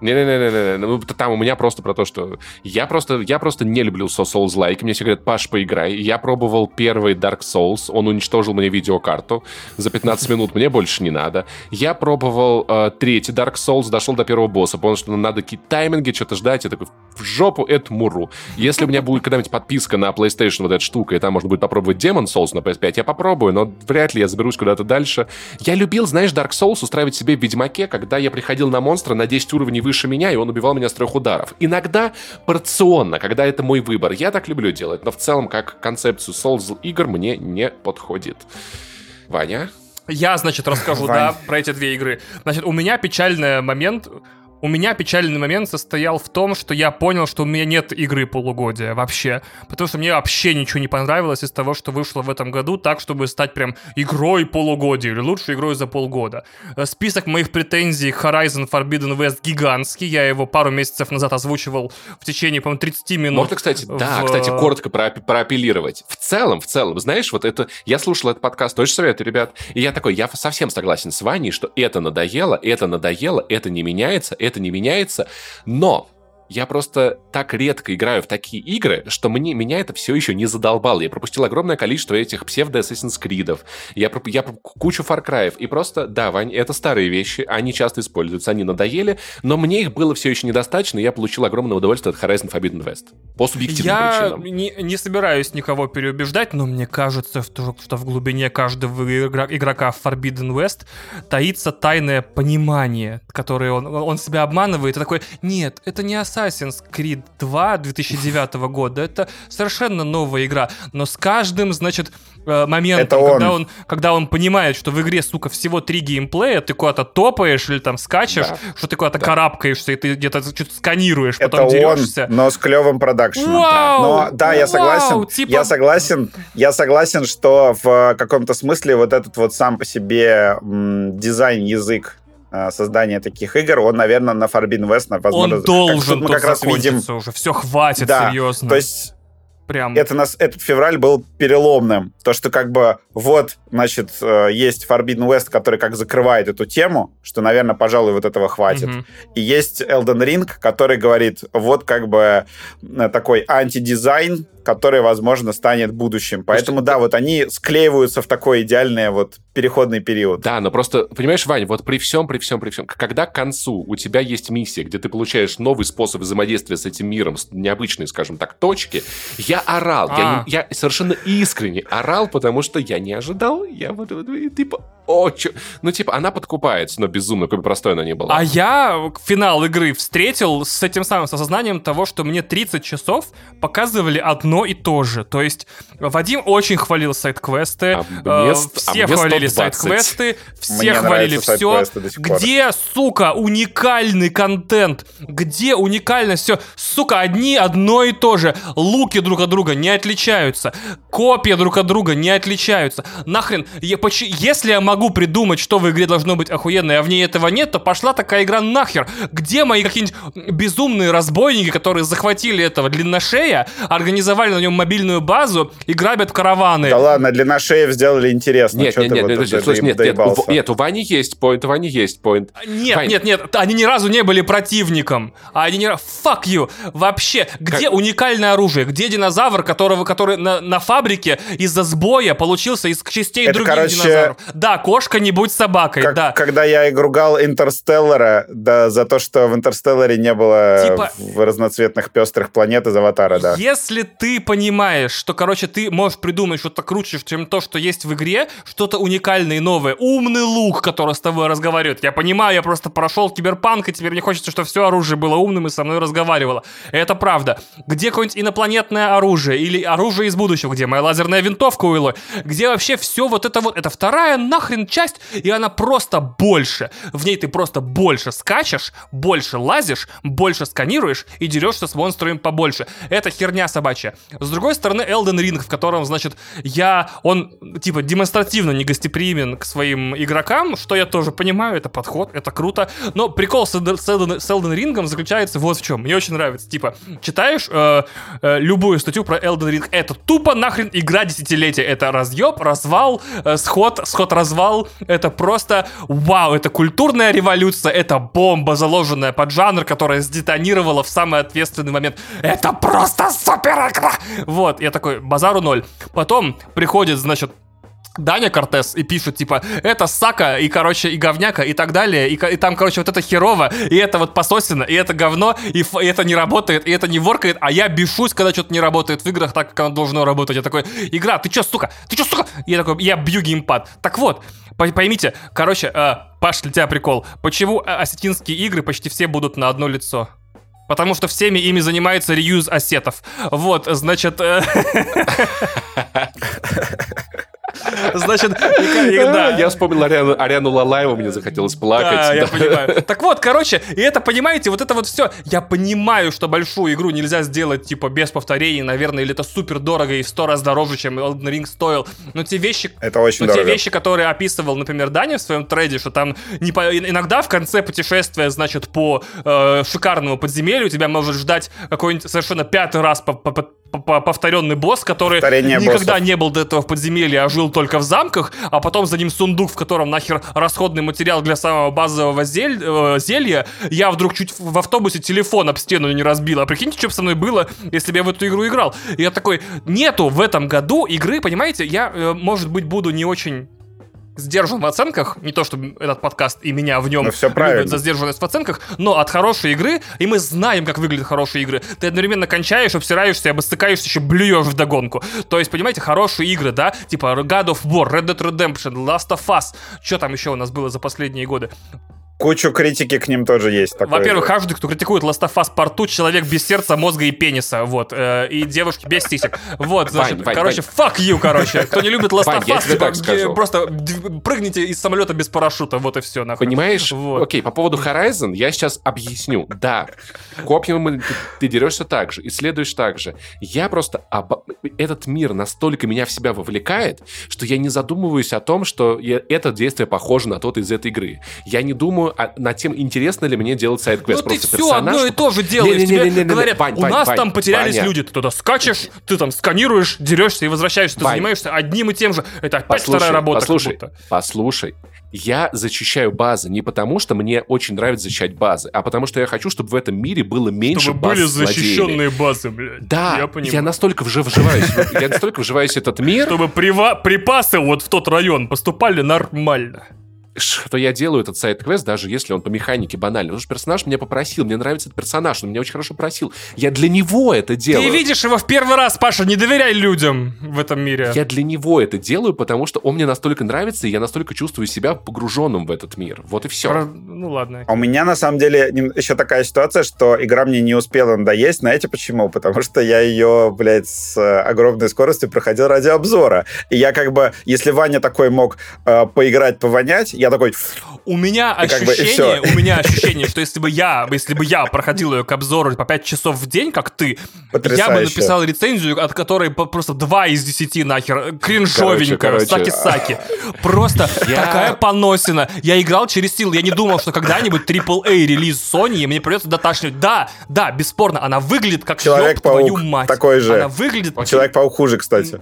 Не-не-не-не, ну там у меня просто про то, что я просто, я просто не люблю Souls-like. Мне все говорят, Паш, поиграй. Я пробовал первый Dark Souls, он уничтожил мне видеокарту за 15 минут, мне больше не надо. Я пробовал э, третий Dark Souls, дошел до первого босса, понял, что надо какие-то тайминги, что-то ждать, я такой, в жопу эту муру. Если у меня будет когда-нибудь подписка на PlayStation, вот эта штука, и там можно будет попробовать Demon Souls на PS5, я попробую, но вряд ли я заберусь куда-то дальше. Я любил, знаешь, Dark Souls устраивать себе в Ведьмаке, когда я приходил на монстра на 10 уровней выше меня, и он убивал меня с трех ударов. Иногда порционно, когда это мой выбор. Я так люблю делать, но в целом как концепцию Souls игр мне не подходит. Ваня?
Я, значит, расскажу, да, про эти две игры. Значит, у меня печальный момент у меня печальный момент состоял в том, что я понял, что у меня нет игры полугодия вообще. Потому что мне вообще ничего не понравилось из того, что вышло в этом году, так, чтобы стать прям игрой полугодия или лучшей игрой за полгода. Э, список моих претензий Horizon Forbidden West гигантский. Я его пару месяцев назад озвучивал в течение, по-моему, 30 минут.
Можно, кстати, в... да, кстати, коротко про проапеллировать. В целом, в целом, знаешь, вот это... Я слушал этот подкаст, очень советую, ребят. И я такой, я совсем согласен с Ваней, что это надоело, это надоело, это не меняется, это это не меняется, но я просто так редко играю в такие игры, что мне, меня это все еще не задолбало. Я пропустил огромное количество этих псевдо Assassin's Creed. Я, я кучу Far Cry. И просто, да, Вань, это старые вещи, они часто используются, они надоели, но мне их было все еще недостаточно, и я получил огромное удовольствие от Horizon Forbidden West. По субъективным
я
причинам.
Я не, не собираюсь никого переубеждать, но мне кажется, что, что в глубине каждого игрока в Forbidden West таится тайное понимание, которое он, он себя обманывает, и такой, нет, это не Assassin's Assassin's Creed 2 2009 года. Это совершенно новая игра. Но с каждым, значит, э, моментом,
Это
когда
он.
когда он понимает, что в игре, сука, всего три геймплея, ты куда-то топаешь или там скачешь,
Да.
что ты куда-то
Да.
карабкаешься, и ты где-то что-то сканируешь,
Это
потом
он,
дерешься.
но с клевым продакшеном.
Вау!
Но да, я согласен.
Вау! Типа-
Я согласен. Я согласен, что в каком-то смысле вот этот вот сам по себе м, дизайн, язык э, создания таких игр, он, наверное, на Forbidden West, на- возможно,
Он
как-
должен
тут мы как раз видим.
уже. Все, хватит,
Да,
серьезно.
То есть
Прям.
это нас, этот февраль был переломным. То, что как бы вот, значит, э, есть Forbidden West, который как закрывает эту тему, что, наверное, пожалуй, вот этого хватит.
Мгм.
И есть Elden Ring, который говорит, вот как бы э, такой антидизайн, который, возможно, станет будущим. Поэтому, да, вот они склеиваются в такой идеальный вот переходный период.
Да, но просто, понимаешь, Вань, вот при всем, при всем, при всем, когда к концу у тебя есть миссия, где ты получаешь новый способ взаимодействия с этим миром, с необычной, скажем так, точки, я орал. Я,
А.
не- я совершенно искренне орал, потому что я не ожидал. Я вот, вот, типа, о, чё? Ну, типа, она подкупается, но безумно, какой бы простой она ни была.
А я финал игры встретил с этим самым с осознанием того, что мне 30 часов показывали одно и то же. То есть Вадим очень хвалил сайт-квесты,
А
э,
мне-
все
а мне
хвалили
120.
сайт-квесты, все
Мне
хвалили все. Где, сука, уникальный контент? Где уникальность? Все, сука, одни одно и то же. Луки друг от друга не отличаются. Копии друг от друга не отличаются. Нахрен, я, если я могу придумать, что в игре должно быть охуенное, а в ней этого нет, то пошла такая игра нахер. Где мои какие-нибудь безумные разбойники, которые захватили этого длинношея, организовали на нем мобильную базу и грабят караваны?
Да ладно, для нашей сделали интересно.
Нет,
Чё
нет, нет,
вот
нет, слушай, нет, нет, у, нет, у Вани есть поинт, у Вани есть поинт.
Нет,
Вань.
нет, нет, они ни разу не были противником. А они не... Fuck you! Вообще, где уникальное оружие? Где динозавр, которого, который на, на фабрике из-за сбоя получился из частей
Это,
других
короче,
динозавров? Да, кошка не будь собакой,
Как-
да.
Когда я и ругал Интерстеллара, да, за то, что в Интерстелларе не было
Типа-
в разноцветных пестрых планет из Аватара, да.
Если ты понимаешь, что, короче, ты можешь придумать что-то круче, чем то, что есть в игре, что-то уникальное и новое, умный лук, который с тобой разговаривает. Я понимаю, я просто прошел киберпанк, и теперь мне хочется, чтобы все оружие было умным и со мной разговаривало. Это правда. Где какое-нибудь инопланетное оружие или оружие из будущего, где моя лазерная винтовка у Илой, где вообще все вот это вот, это вторая нахрен часть, и она просто больше. В ней ты просто больше скачешь, больше лазишь, больше сканируешь и дерешься с монстрами побольше. Это херня собачья. С другой стороны, Elden Ring, в котором, значит, я, он, типа, демонстративно негостеприимен к своим игрокам, что я тоже понимаю, это подход, это круто. Но прикол с Elden, с Elden- с Elden Ring заключается вот в чем. Мне очень нравится. Типа, читаешь э, э, любую статью про Elden Ring, это тупо нахрен игра десятилетия. Это разъеб, развал, э, сход, сход-развал. Это просто вау, это культурная революция, это бомба, заложенная под жанр, которая сдетонировала в самый ответственный момент. Это просто супер игра! Вот, я такой, базару ноль. Потом приходит, значит, Даня Кортес и пишет, типа, это сака, и, короче, и говняка, и так далее, и, и там, короче, вот это херово, и это вот пососина, и это говно, и, и это не работает, и это не воркает, а я бешусь, когда что-то не работает в играх так, как оно должно работать. Я такой, игра, ты чё, сука, ты чё, сука? И я такой, я бью геймпад. Так вот, по- поймите, короче, э, Паш, для тебя прикол, почему э, осетинские игры почти все будут на одно лицо? Потому что всеми ими занимается реюз ассетов. Вот, значит... э, *laughs* Значит, да.
Я вспомнил Ариану, Ариану Лалаеву, мне захотелось плакать.
Да, я понимаю. Так вот, короче, и это, понимаете, вот это вот все. Я понимаю, что большую игру нельзя сделать, типа, без повторений, наверное, или это супер дорого и в сто раз дороже, чем Elden Ring стоил. Но те вещи,
Это очень
но те
дорого.
вещи, которые описывал, например, Даня в своем трейде, что там не по- иногда в конце путешествия, значит, по э, шикарному подземелью тебя может ждать какой-нибудь совершенно пятый раз по- повторенный босс, который
Повторение
никогда
боссов.
не был до этого в подземелье, а жил только в замках, а потом за ним сундук, в котором нахер расходный материал для самого базового зель- э, зелья. Я вдруг чуть в автобусе телефон об стену не разбил. А прикиньте, что бы со мной было, если бы я в эту игру играл. И я такой, нету в этом году игры, понимаете, я, э, может быть, буду не очень сдержан в оценках, не то чтобы этот подкаст и меня в нем
Ну, всё
любят за сдержанность в оценках, но от хорошей игры, и мы знаем, как выглядят хорошие игры, ты одновременно кончаешь, обсираешься, обостыкаешься, еще блюешь вдогонку. То есть, понимаете, хорошие игры, да, типа God of War, Red Dead Redemption, Last of Us, что там еще у нас было за последние годы?
Кучу критики к ним тоже есть.
Во-первых, каждый, кто критикует Last of Us Part 2, человек без сердца, мозга и пениса, вот, э, и девушки без сисек. Вот, значит,
Вань, Вань,
короче, fuck you, короче. *laughs* Кто не любит Last
Вань,
of Us, типа,
так скажу.
просто прыгните из самолета без парашюта, вот и все, нахуй.
Понимаешь?
Вот.
Окей, по поводу Horizon я сейчас объясню. Да, копьями ты, ты дерешься так же, исследуешь так же. Я просто... оба- Этот мир настолько меня в себя вовлекает, что я не задумываюсь о том, что я- это действие похоже на тот из этой игры. Я не думаю о- над тем, интересно ли мне делать сайт-квест.
Ну ты все
персонаж-
одно и то же делаешь. Тебе говорят,
Вань,
у
Вань,
нас
Вань,
там потерялись
Ваня.
люди. Ты туда скачешь, ты там сканируешь, дерешься и возвращаешься. Ты
Вань.
занимаешься одним и тем же. Это опять
Послушай,
вторая работа.
послушай, послушай. Я зачищаю базы не потому, что мне очень нравится защищать базы, а потому что я хочу, чтобы в этом мире было меньше
Чтобы
баз
были
злодеями.
защищенные базы, блядь.
Да,
я
я,
понимаю.
настолько вжи- вживаюсь, я настолько вживаюсь в этот мир,
Чтобы припасы вот в тот район поступали нормально.
Что я делаю этот сайт-квест, даже если он по механике банальный. Потому что персонаж меня попросил, мне нравится этот персонаж, он меня очень хорошо просил. Я для него это делаю.
Ты видишь его в первый раз, Паша, не доверяй людям в этом мире.
Я для него это делаю, потому что он мне настолько нравится, и я настолько чувствую себя погруженным в этот мир. Вот и все.
Про- Ну ладно.
А у меня, на самом деле, еще такая ситуация, что игра мне не успела надоесть. Знаете почему? Потому что я ее, блядь, с э, огромной скоростью проходил ради обзора. И я как бы, если Ваня такой мог э, поиграть, повонять, я такой...
У меня
И как бы,
ощущение, у меня ощущение, что если бы я, если бы я проходил ее к обзору по 5 часов в день, как ты, я бы написал рецензию, от которой просто 2 из 10 нахер,
короче.
саки-саки. Просто
Я-
такая поносина. Я играл через силу, я не думал, что когда-нибудь AAA релиз Sony, и мне придется доташнивать. Да, да, бесспорно, она выглядит как ёб
Человек-паук
твою мать.
такой же.
Она выглядит...
Человек-паук хуже, кстати.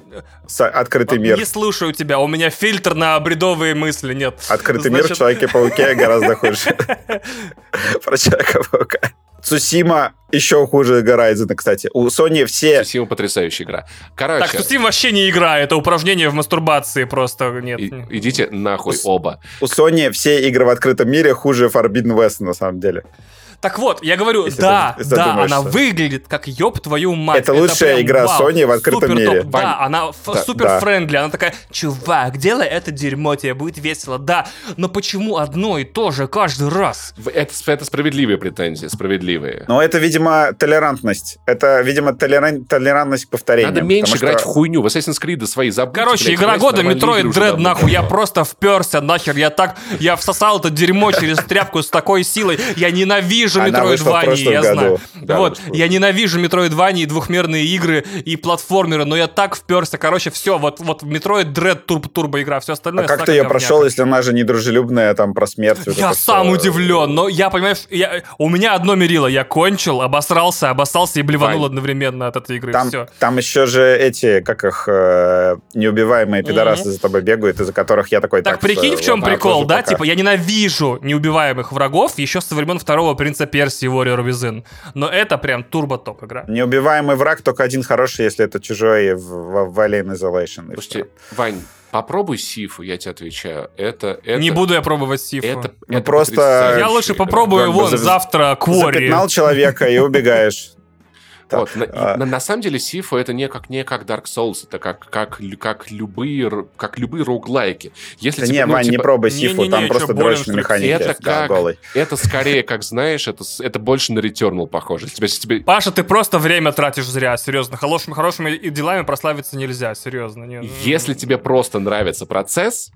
Открытый мир.
Не слушаю тебя, у меня фильтр на бредовые мысли, нет.
Открытый мир в
Значит,
Человеке-пауке гораздо хуже. *laughs* Про Человека-паука. Цусима еще хуже Horizon, кстати. У Sony все...
Цусима потрясающая игра.
Так,
Короче,
Steam вообще не игра, это упражнение в мастурбации просто, нет.
и- идите нахуй
Ус-
оба.
У Sony все игры в открытом мире хуже Forbidden West, на самом деле.
Так вот, я говорю,
Если
да,
ты
да,
задумаешься.
она выглядит как ёб твою мать.
Это лучшая
прям
игра
вау,
Sony в открытом
супер топ.
мире.
Да, она
да,
супер
да.
friendly, она такая, чувак, делай это дерьмо, тебе будет весело. Да, но почему одно и то же каждый раз?
Это, это справедливые претензии, справедливые.
Но это, видимо, толерантность. Это, видимо, толеран- толерантность к повторениям.
Надо меньше
потому
играть
что-
в хуйню. В Assassin's Creed свои забудьте.
Короче,
блядь,
игра года Metroid Dread, нахуй, я просто вперся, нахер, я так, я всосал это дерьмо через тряпку с такой силой, я ненавижу Metroidvania,
прошлом
я
году.
знаю.
Да,
вот, я ненавижу Metroidvania, и двухмерные игры, и платформеры, но я так вперся, короче, все, вот, вот Metroid Dread турбо, турбо игра, все
А
остальное
как
срака
ты ее прошел, если она же недружелюбная, там, про смерть? вот
Я сам удивлен, но я, понимаешь, я, у меня одно мерило, я кончил, обосрался, обоссался и блеванул
Вань.
одновременно от этой игры,
Там,
все.
там еще же эти, как их, э, неубиваемые пидорасы за тобой бегают, из-за которых я такой...
Так, прикинь,
э,
в чем
ладно,
прикол, да?
пока».
Типа, я ненавижу неубиваемых врагов еще со времен второго принца Персии Warrior Within. Но это прям турбо-топ игра.
Неубиваемый враг только один хороший, если это чужой в, в, в Alien Isolation.
Слушайте. Вань, попробуй Сифу, я тебе отвечаю. Это, это,
Не буду я пробовать Сифу.
Это,
Ну,
это
просто-
я лучше попробую
за-
завтра Квори.
Запятнал человека и убегаешь.
Вот, на,
а-
на- на самом деле Сифу это не как, не как Dark Souls, это как, как, как, любые, как любые роуглайки. Если
Да
тебе,
не,
ну,
Вань, не
типа,
пробуй
не-не-не,
Сифу, там
чё,
просто
болен,
дрочь
что
на
ли?
механике.
это
да,
как,
голый.
это скорее, как знаешь, это, это больше на Returnal похоже. Тебе, тебе-
Паша, ты просто время тратишь зря, серьезно. Хорошими, хорошими делами прославиться нельзя, серьезно. не- ну,
Если тебе просто нравится процесс,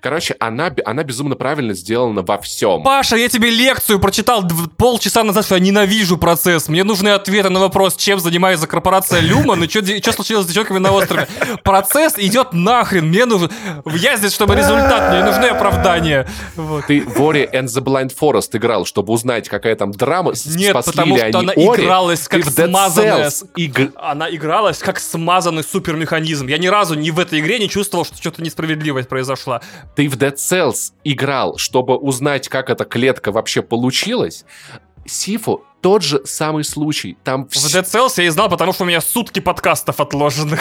короче, она, она безумно правильно сделана во всем.
Паша, я тебе лекцию прочитал полчаса назад, что я ненавижу процесс. Мне нужны ответы на вопрос, чем занимается корпорация Люман и что случилось с девчонками на острове. Процесс идет нахрен. Мне нужен... Я здесь, чтобы результат, мне нужны оправдания. Вот.
Ты в Ori and the Blind Forest играл, чтобы узнать, какая там драма,
Нет,
спасли
потому
ли
что
они
она игралась как смазанная
иг-
Она игралась как смазанный супермеханизм. Я ни разу ни в этой игре не чувствовал, что что-то несправедливость произошла.
Ты в Dead Cells играл, чтобы узнать, как эта клетка вообще получилась. Сифу тот же самый случай. Там
В
вс-
Dead Cells я и знал, потому что у меня сутки подкастов отложенных.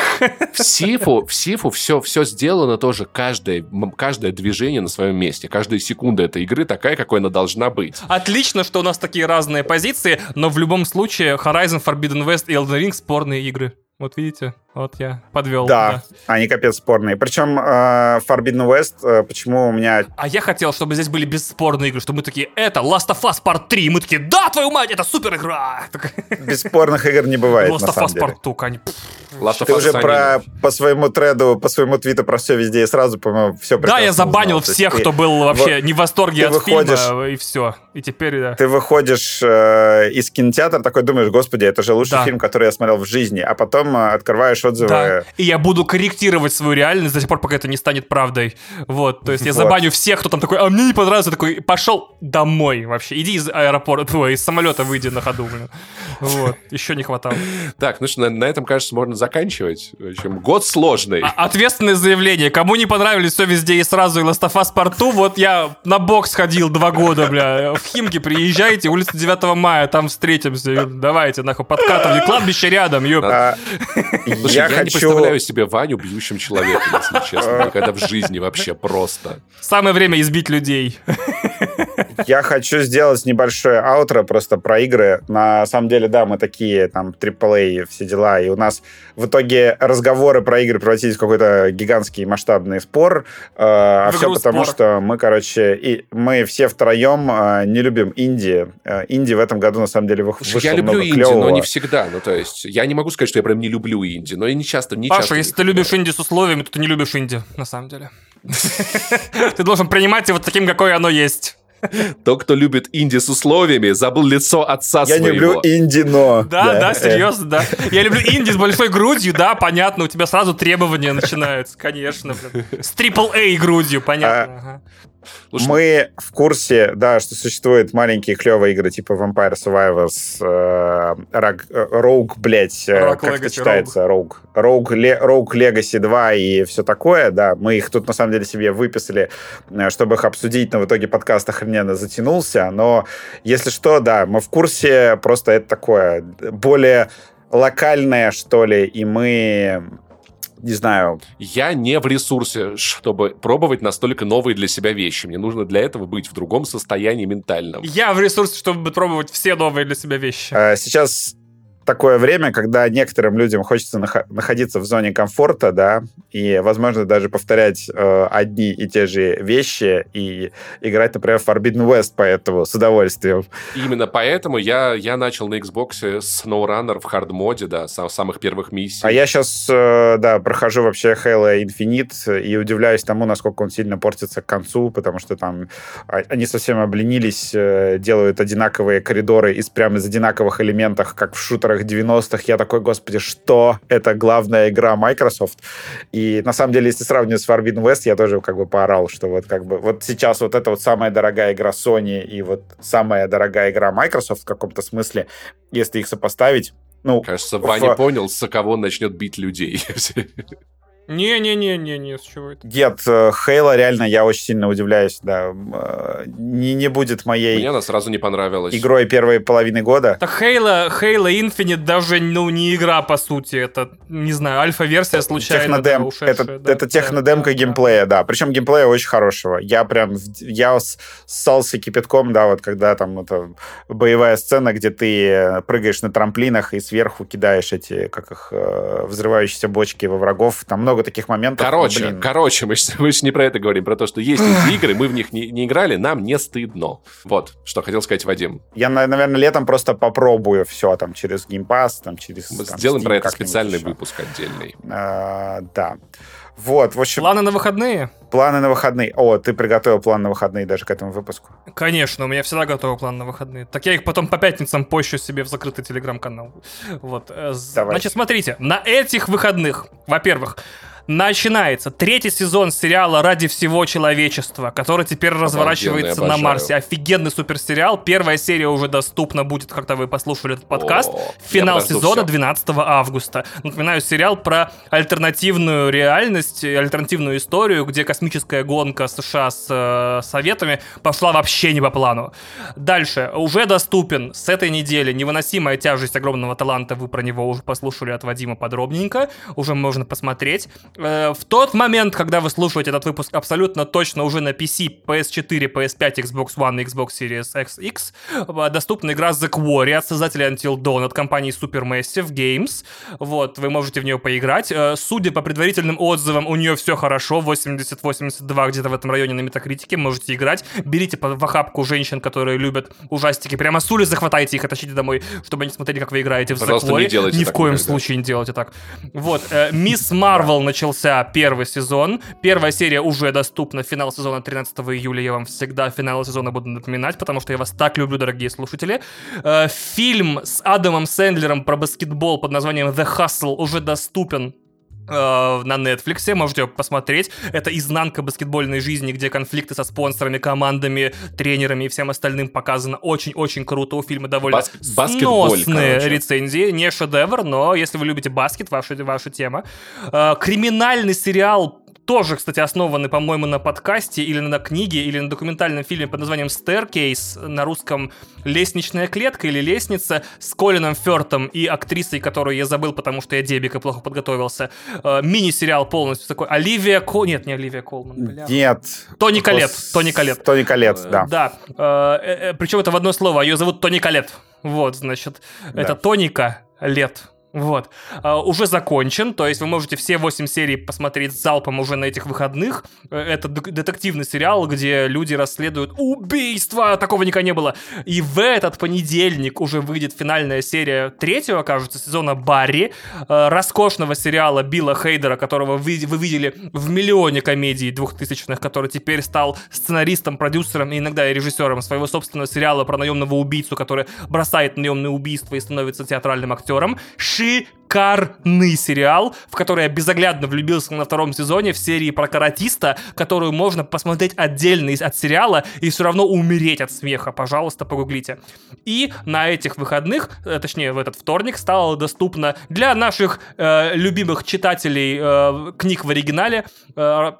в Сифу, в Сифу все, все сделано тоже, каждое, каждое движение на своем месте, каждая секунда этой игры такая, какой она должна быть.
Отлично, что у нас такие разные позиции, но в любом случае Horizon Forbidden West и Elden Ring спорные игры. Вот видите? Вот я подвел.
Да, они капец спорные. Причем э, Forbidden West, э, почему у меня...
А я хотел, чтобы здесь были бесспорные игры, чтобы мы такие, это Last of Us Part 3, и мы такие, да, твою мать, это супер игра!
Бесспорных игр не бывает,
Last of Us. Part 2, они...
Last of
Ты уже про, по своему треду, по своему твиту про все везде и сразу, по-моему, все
Да, я забанил всех, кто был вообще не в восторге
ты
от фильма,
выходишь-
и все. И теперь, да.
Ты выходишь э, из кинотеатра, такой думаешь, господи, это же лучший
Да.
фильм, который я смотрел в жизни, а потом э, открываешь отзывы.
Да. И я буду корректировать свою реальность до тех пор, пока это не станет правдой. Вот, то есть я
Вот.
забаню всех, кто там такой, а мне не понравилось, я такой, пошел домой вообще. Иди из аэропорта, ой, из самолета выйди на ходу, блин. Вот, еще не хватало.
Так, ну что, на, на этом, кажется, можно заканчивать. В общем, год сложный.
А- ответственное заявление. Кому не понравились все везде и сразу и Part 2, вот я на бокс ходил два года, бля. В Химки приезжайте, улица 9 мая, там встретимся. Давайте, нахуй, подкатывали. Кладбище рядом, ёп.
А,
Слушай,
я
я, не
хочу...
представляю себе Ваню бьющим человеком, если честно. Никогда в жизни вообще просто.
Самое время избить людей.
Я хочу сделать небольшое аутро просто про игры. На самом деле, да, мы такие, там, AAA, все дела, и у нас в итоге разговоры про игры превратились в какой-то гигантский масштабный спор. Э, а все потому,
спор.
что мы, короче, и мы все втроем э, не любим инди. Э, инди в этом году, на самом деле,
Слушай,
вышло
я люблю
много
инди,
клевого.
но не всегда. Ну, то есть, я не могу сказать, что я прям не люблю инди, но я не часто, не
Паша,
часто
если ты любишь инди с условиями, то ты не любишь инди, на самом деле. *laughs* Ты должен принимать его таким, какое оно есть. *laughs*
Тот, кто любит инди с условиями, забыл лицо отца
Я
своего.
не люблю инди, но...
Да, да, серьезно, да. *laughs* Я люблю инди с большой грудью, да, понятно, у тебя сразу требования начинаются, конечно. блин. С AAA грудью, понятно. ага.
Слушай,
Мы в курсе, да, что существуют маленькие клевые игры типа Vampire Survivors, э, Rag- э, Rogue, блядь, э,
Rogue
как это
Legacy,
читается? Rogue. Rogue, Ле- Rogue Legacy 2 и все такое, да. Мы их тут, на самом деле, себе выписали, э, чтобы их обсудить, но в итоге подкаст охрененно затянулся. Но, если что, да, мы в курсе, просто это такое более локальное, что ли, и мы не знаю,
я не в ресурсе, чтобы пробовать настолько новые для себя вещи. Мне нужно для этого быть в другом состоянии ментальном.
Я в ресурсе, чтобы пробовать все новые для себя вещи.
Э, Сейчас такое время, когда некоторым людям хочется нах- находиться в зоне комфорта, да, и, возможно, даже повторять э, одни и те же вещи и играть, например, в Forbidden West поэтому с удовольствием.
Именно поэтому я, я начал на Xbox SnowRunner в хардмоде, да, с самых первых миссий.
А я сейчас, да, прохожу вообще Halo Infinite и удивляюсь тому, насколько он сильно портится к концу, потому что там а, они совсем обленились, э, делают одинаковые коридоры из прям из одинаковых элементов, как в шутерах 90-х. Я такой, господи, что? Это главная игра Microsoft. И на самом деле, если сравнивать с Forbidden West, я тоже как бы поорал, что вот как бы вот сейчас вот это вот самая дорогая игра Sony и вот самая дорогая игра Microsoft в каком-то смысле, если их сопоставить, ну,
Кажется,
в-
Ваня понял, с кого начнет бить людей. *laughs*
Не-не-не-не-не, с чего это?
Нет, э, Хейла реально я очень сильно удивляюсь, да. э, Не, не будет моей
Мне она сразу не понравилась.
игрой первой половины года.
Так Halo, Halo Infinite даже, ну, не игра, по сути. Это, не знаю, альфа-версия случайно. да,
Технодем.
ушедшая,
это,
да,
это
да,
технодемка
да, да.
геймплея, да. Причем геймплея очень хорошего. Я прям, я ссался кипятком, да, вот когда там это боевая сцена, где ты э, прыгаешь на трамплинах и сверху кидаешь эти, как их, взрывающиеся бочки во врагов. Там много таких моментов. Ну,
Короче,
блин.
короче, мы же мы ж не про это говорим, про то, что есть эти игры, мы в них не, не играли, нам не стыдно. Вот, что хотел сказать Вадим.
Я, на- наверное, летом просто попробую все там через Game Pass, там через...
Мы
там,
сделаем
Steam
про это специальный
еще.
выпуск отдельный.
А, да. Вот, в общем,
Планы на выходные?
планы на выходные. О, ты приготовил план на выходные даже к этому выпуску.
Конечно, у меня всегда готовы план на выходные. Так я их потом по пятницам пощу себе в закрытый телеграм-канал. Вот. э,
Давай.
Значит, смотрите, на этих выходных, во-первых, начинается третий сезон сериала «Ради всего человечества», который теперь разворачивается на
обожаю.
Марсе. Офигенный суперсериал. Первая серия уже доступна будет, когда вы послушали этот подкаст.
О,
Финал сезона
всё.
12 августа. Напоминаю, сериал про альтернативную реальность, э, альтернативную историю, где космическая гонка США с э, Советами пошла вообще не по плану. Дальше. Уже доступен с этой недели «Невыносимая тяжесть огромного таланта». Вы про него уже послушали от Вадима подробненько. Уже можно посмотреть. Э, в тот момент, когда вы слушаете этот выпуск абсолютно точно уже на PC, PS4, PS5, Xbox One и Xbox Series X, X, э, доступна игра The Quarry от создателя Until Dawn от компании Supermassive Games. Вот, вы можете в нее поиграть. Э, судя по предварительным отзывам, у нее все хорошо, 80-82 где-то в этом районе на метакритике, можете играть. Берите в охапку женщин, которые любят ужастики, прямо с улицы захватайте их и тащите домой, чтобы они смотрели, как вы играете в
Пожалуйста,
The Quarry.
не
Ни в коем
никогда.
случае не делайте так. Вот, Мисс Марвел начался первый сезон. Первая серия уже доступна. Финал сезона 13 июля. Я вам всегда финал сезона буду напоминать, потому что я вас так люблю, дорогие слушатели. Э, Фильм с Адамом Сэндлером про баскетбол под названием The Hustle уже доступен на Netflix, можете посмотреть. Это изнанка баскетбольной жизни, где конфликты со спонсорами, командами, тренерами и всем остальным показано очень-очень круто. У фильма довольно
Баск-
сносные
короче.
рецензии. Не шедевр, но если вы любите баскет, ваша, ваша тема. Э, Криминальный сериал тоже, кстати, основаны, по-моему, на подкасте или на книге, или на документальном фильме под названием «Staircase», на русском «Лестничная клетка» или «Лестница» с Колином Фёртом и актрисой, которую я забыл, потому что я дебик и плохо подготовился. Э, Мини-сериал полностью такой. Оливия Кол... Нет, не Оливия Колман, бля.
Нет.
Тони
Гос-
Тони Коллетт.
Тони Коллетт, да.
Да. причем это в одно слово. Ее зовут Тони Коллетт. Вот, значит, это Тоника Лет. Вот. А, уже закончен, то есть вы можете все 8 серий посмотреть залпом уже на этих выходных. Э, Это детективный сериал, где люди расследуют убийство, такого никогда не было. И в этот понедельник уже выйдет финальная серия третьего, кажется, сезона Барри, э, роскошного сериала Билла Хейдера, которого вы, вы видели в миллионе комедий двухтысячных, который теперь стал сценаристом, продюсером и иногда и режиссером своего собственного сериала про наемного убийцу, который бросает наемное убийство и становится театральным актером. Шикарный сериал, в который я безоглядно влюбился на втором сезоне в серии про каратиста, которую можно посмотреть отдельно от сериала и все равно умереть от смеха. Пожалуйста, погуглите. И на этих выходных, э, точнее в этот вторник, стало доступно для наших э, любимых читателей э, книг в оригинале э,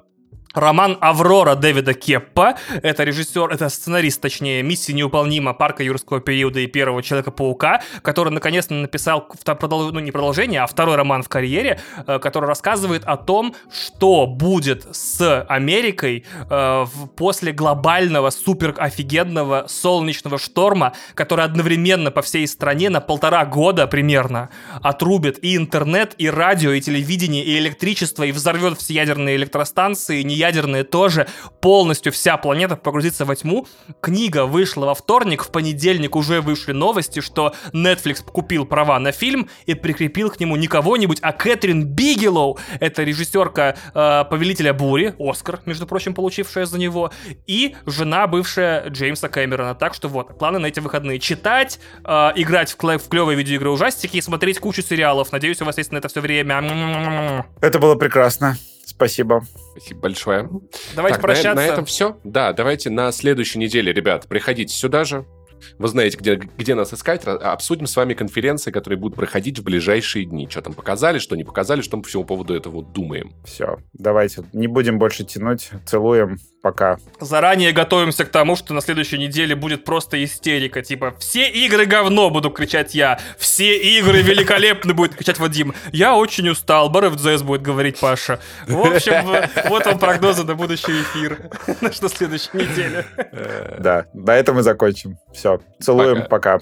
Роман «Аврора» Дэвида Кеппа. Это режиссер, это сценарист, точнее, «Миссия неуполнима», «Парка юрского периода» и «Первого Человека-паука», который наконец-то написал, ну не продолжение, а второй роман в карьере, э, который рассказывает о том, что будет с Америкой э, после глобального, супер офигенного солнечного шторма, который одновременно по всей стране на полтора года примерно отрубит и интернет, и радио, и телевидение, и электричество, и взорвет все ядерные электростанции, и неядерные тоже. Полностью вся планета погрузится во тьму. Книга вышла во вторник, в понедельник уже вышли новости, что Netflix купил права на фильм и прикрепил к нему не кого-нибудь, а Кэтрин Бигелоу. Это режиссерка э, «Повелителя бури», Оскар, между прочим, получившая за него, и жена бывшая Джеймса Кэмерона. Так что вот, планы на эти выходные. Читать, э, играть в, кле- в клевые видеоигры ужастики и смотреть кучу сериалов. Надеюсь, у вас есть на это все время.
Это было прекрасно. Спасибо.
Спасибо большое.
Давайте
Так, на-
прощаться.
На, этом все. Да, давайте на следующей неделе, ребят, приходите сюда же. Вы знаете, где, где нас искать. Обсудим с вами конференции, которые будут проходить в ближайшие дни. Что там показали, что не показали, что мы по всему поводу этого думаем.
Все, давайте. Не будем больше тянуть. Целуем. Пока.
Заранее готовимся к тому, что на следующей неделе будет просто истерика. Типа, все игры говно, буду кричать я. Все игры великолепны, будет кричать Вадим. Я очень устал, БРФДЗ будет говорить Паша. В общем, *laughs* вот вам прогнозы на будущий эфир. *laughs* На что следующей неделе.
Да, на этом мы закончим. Все, целуем. Пока.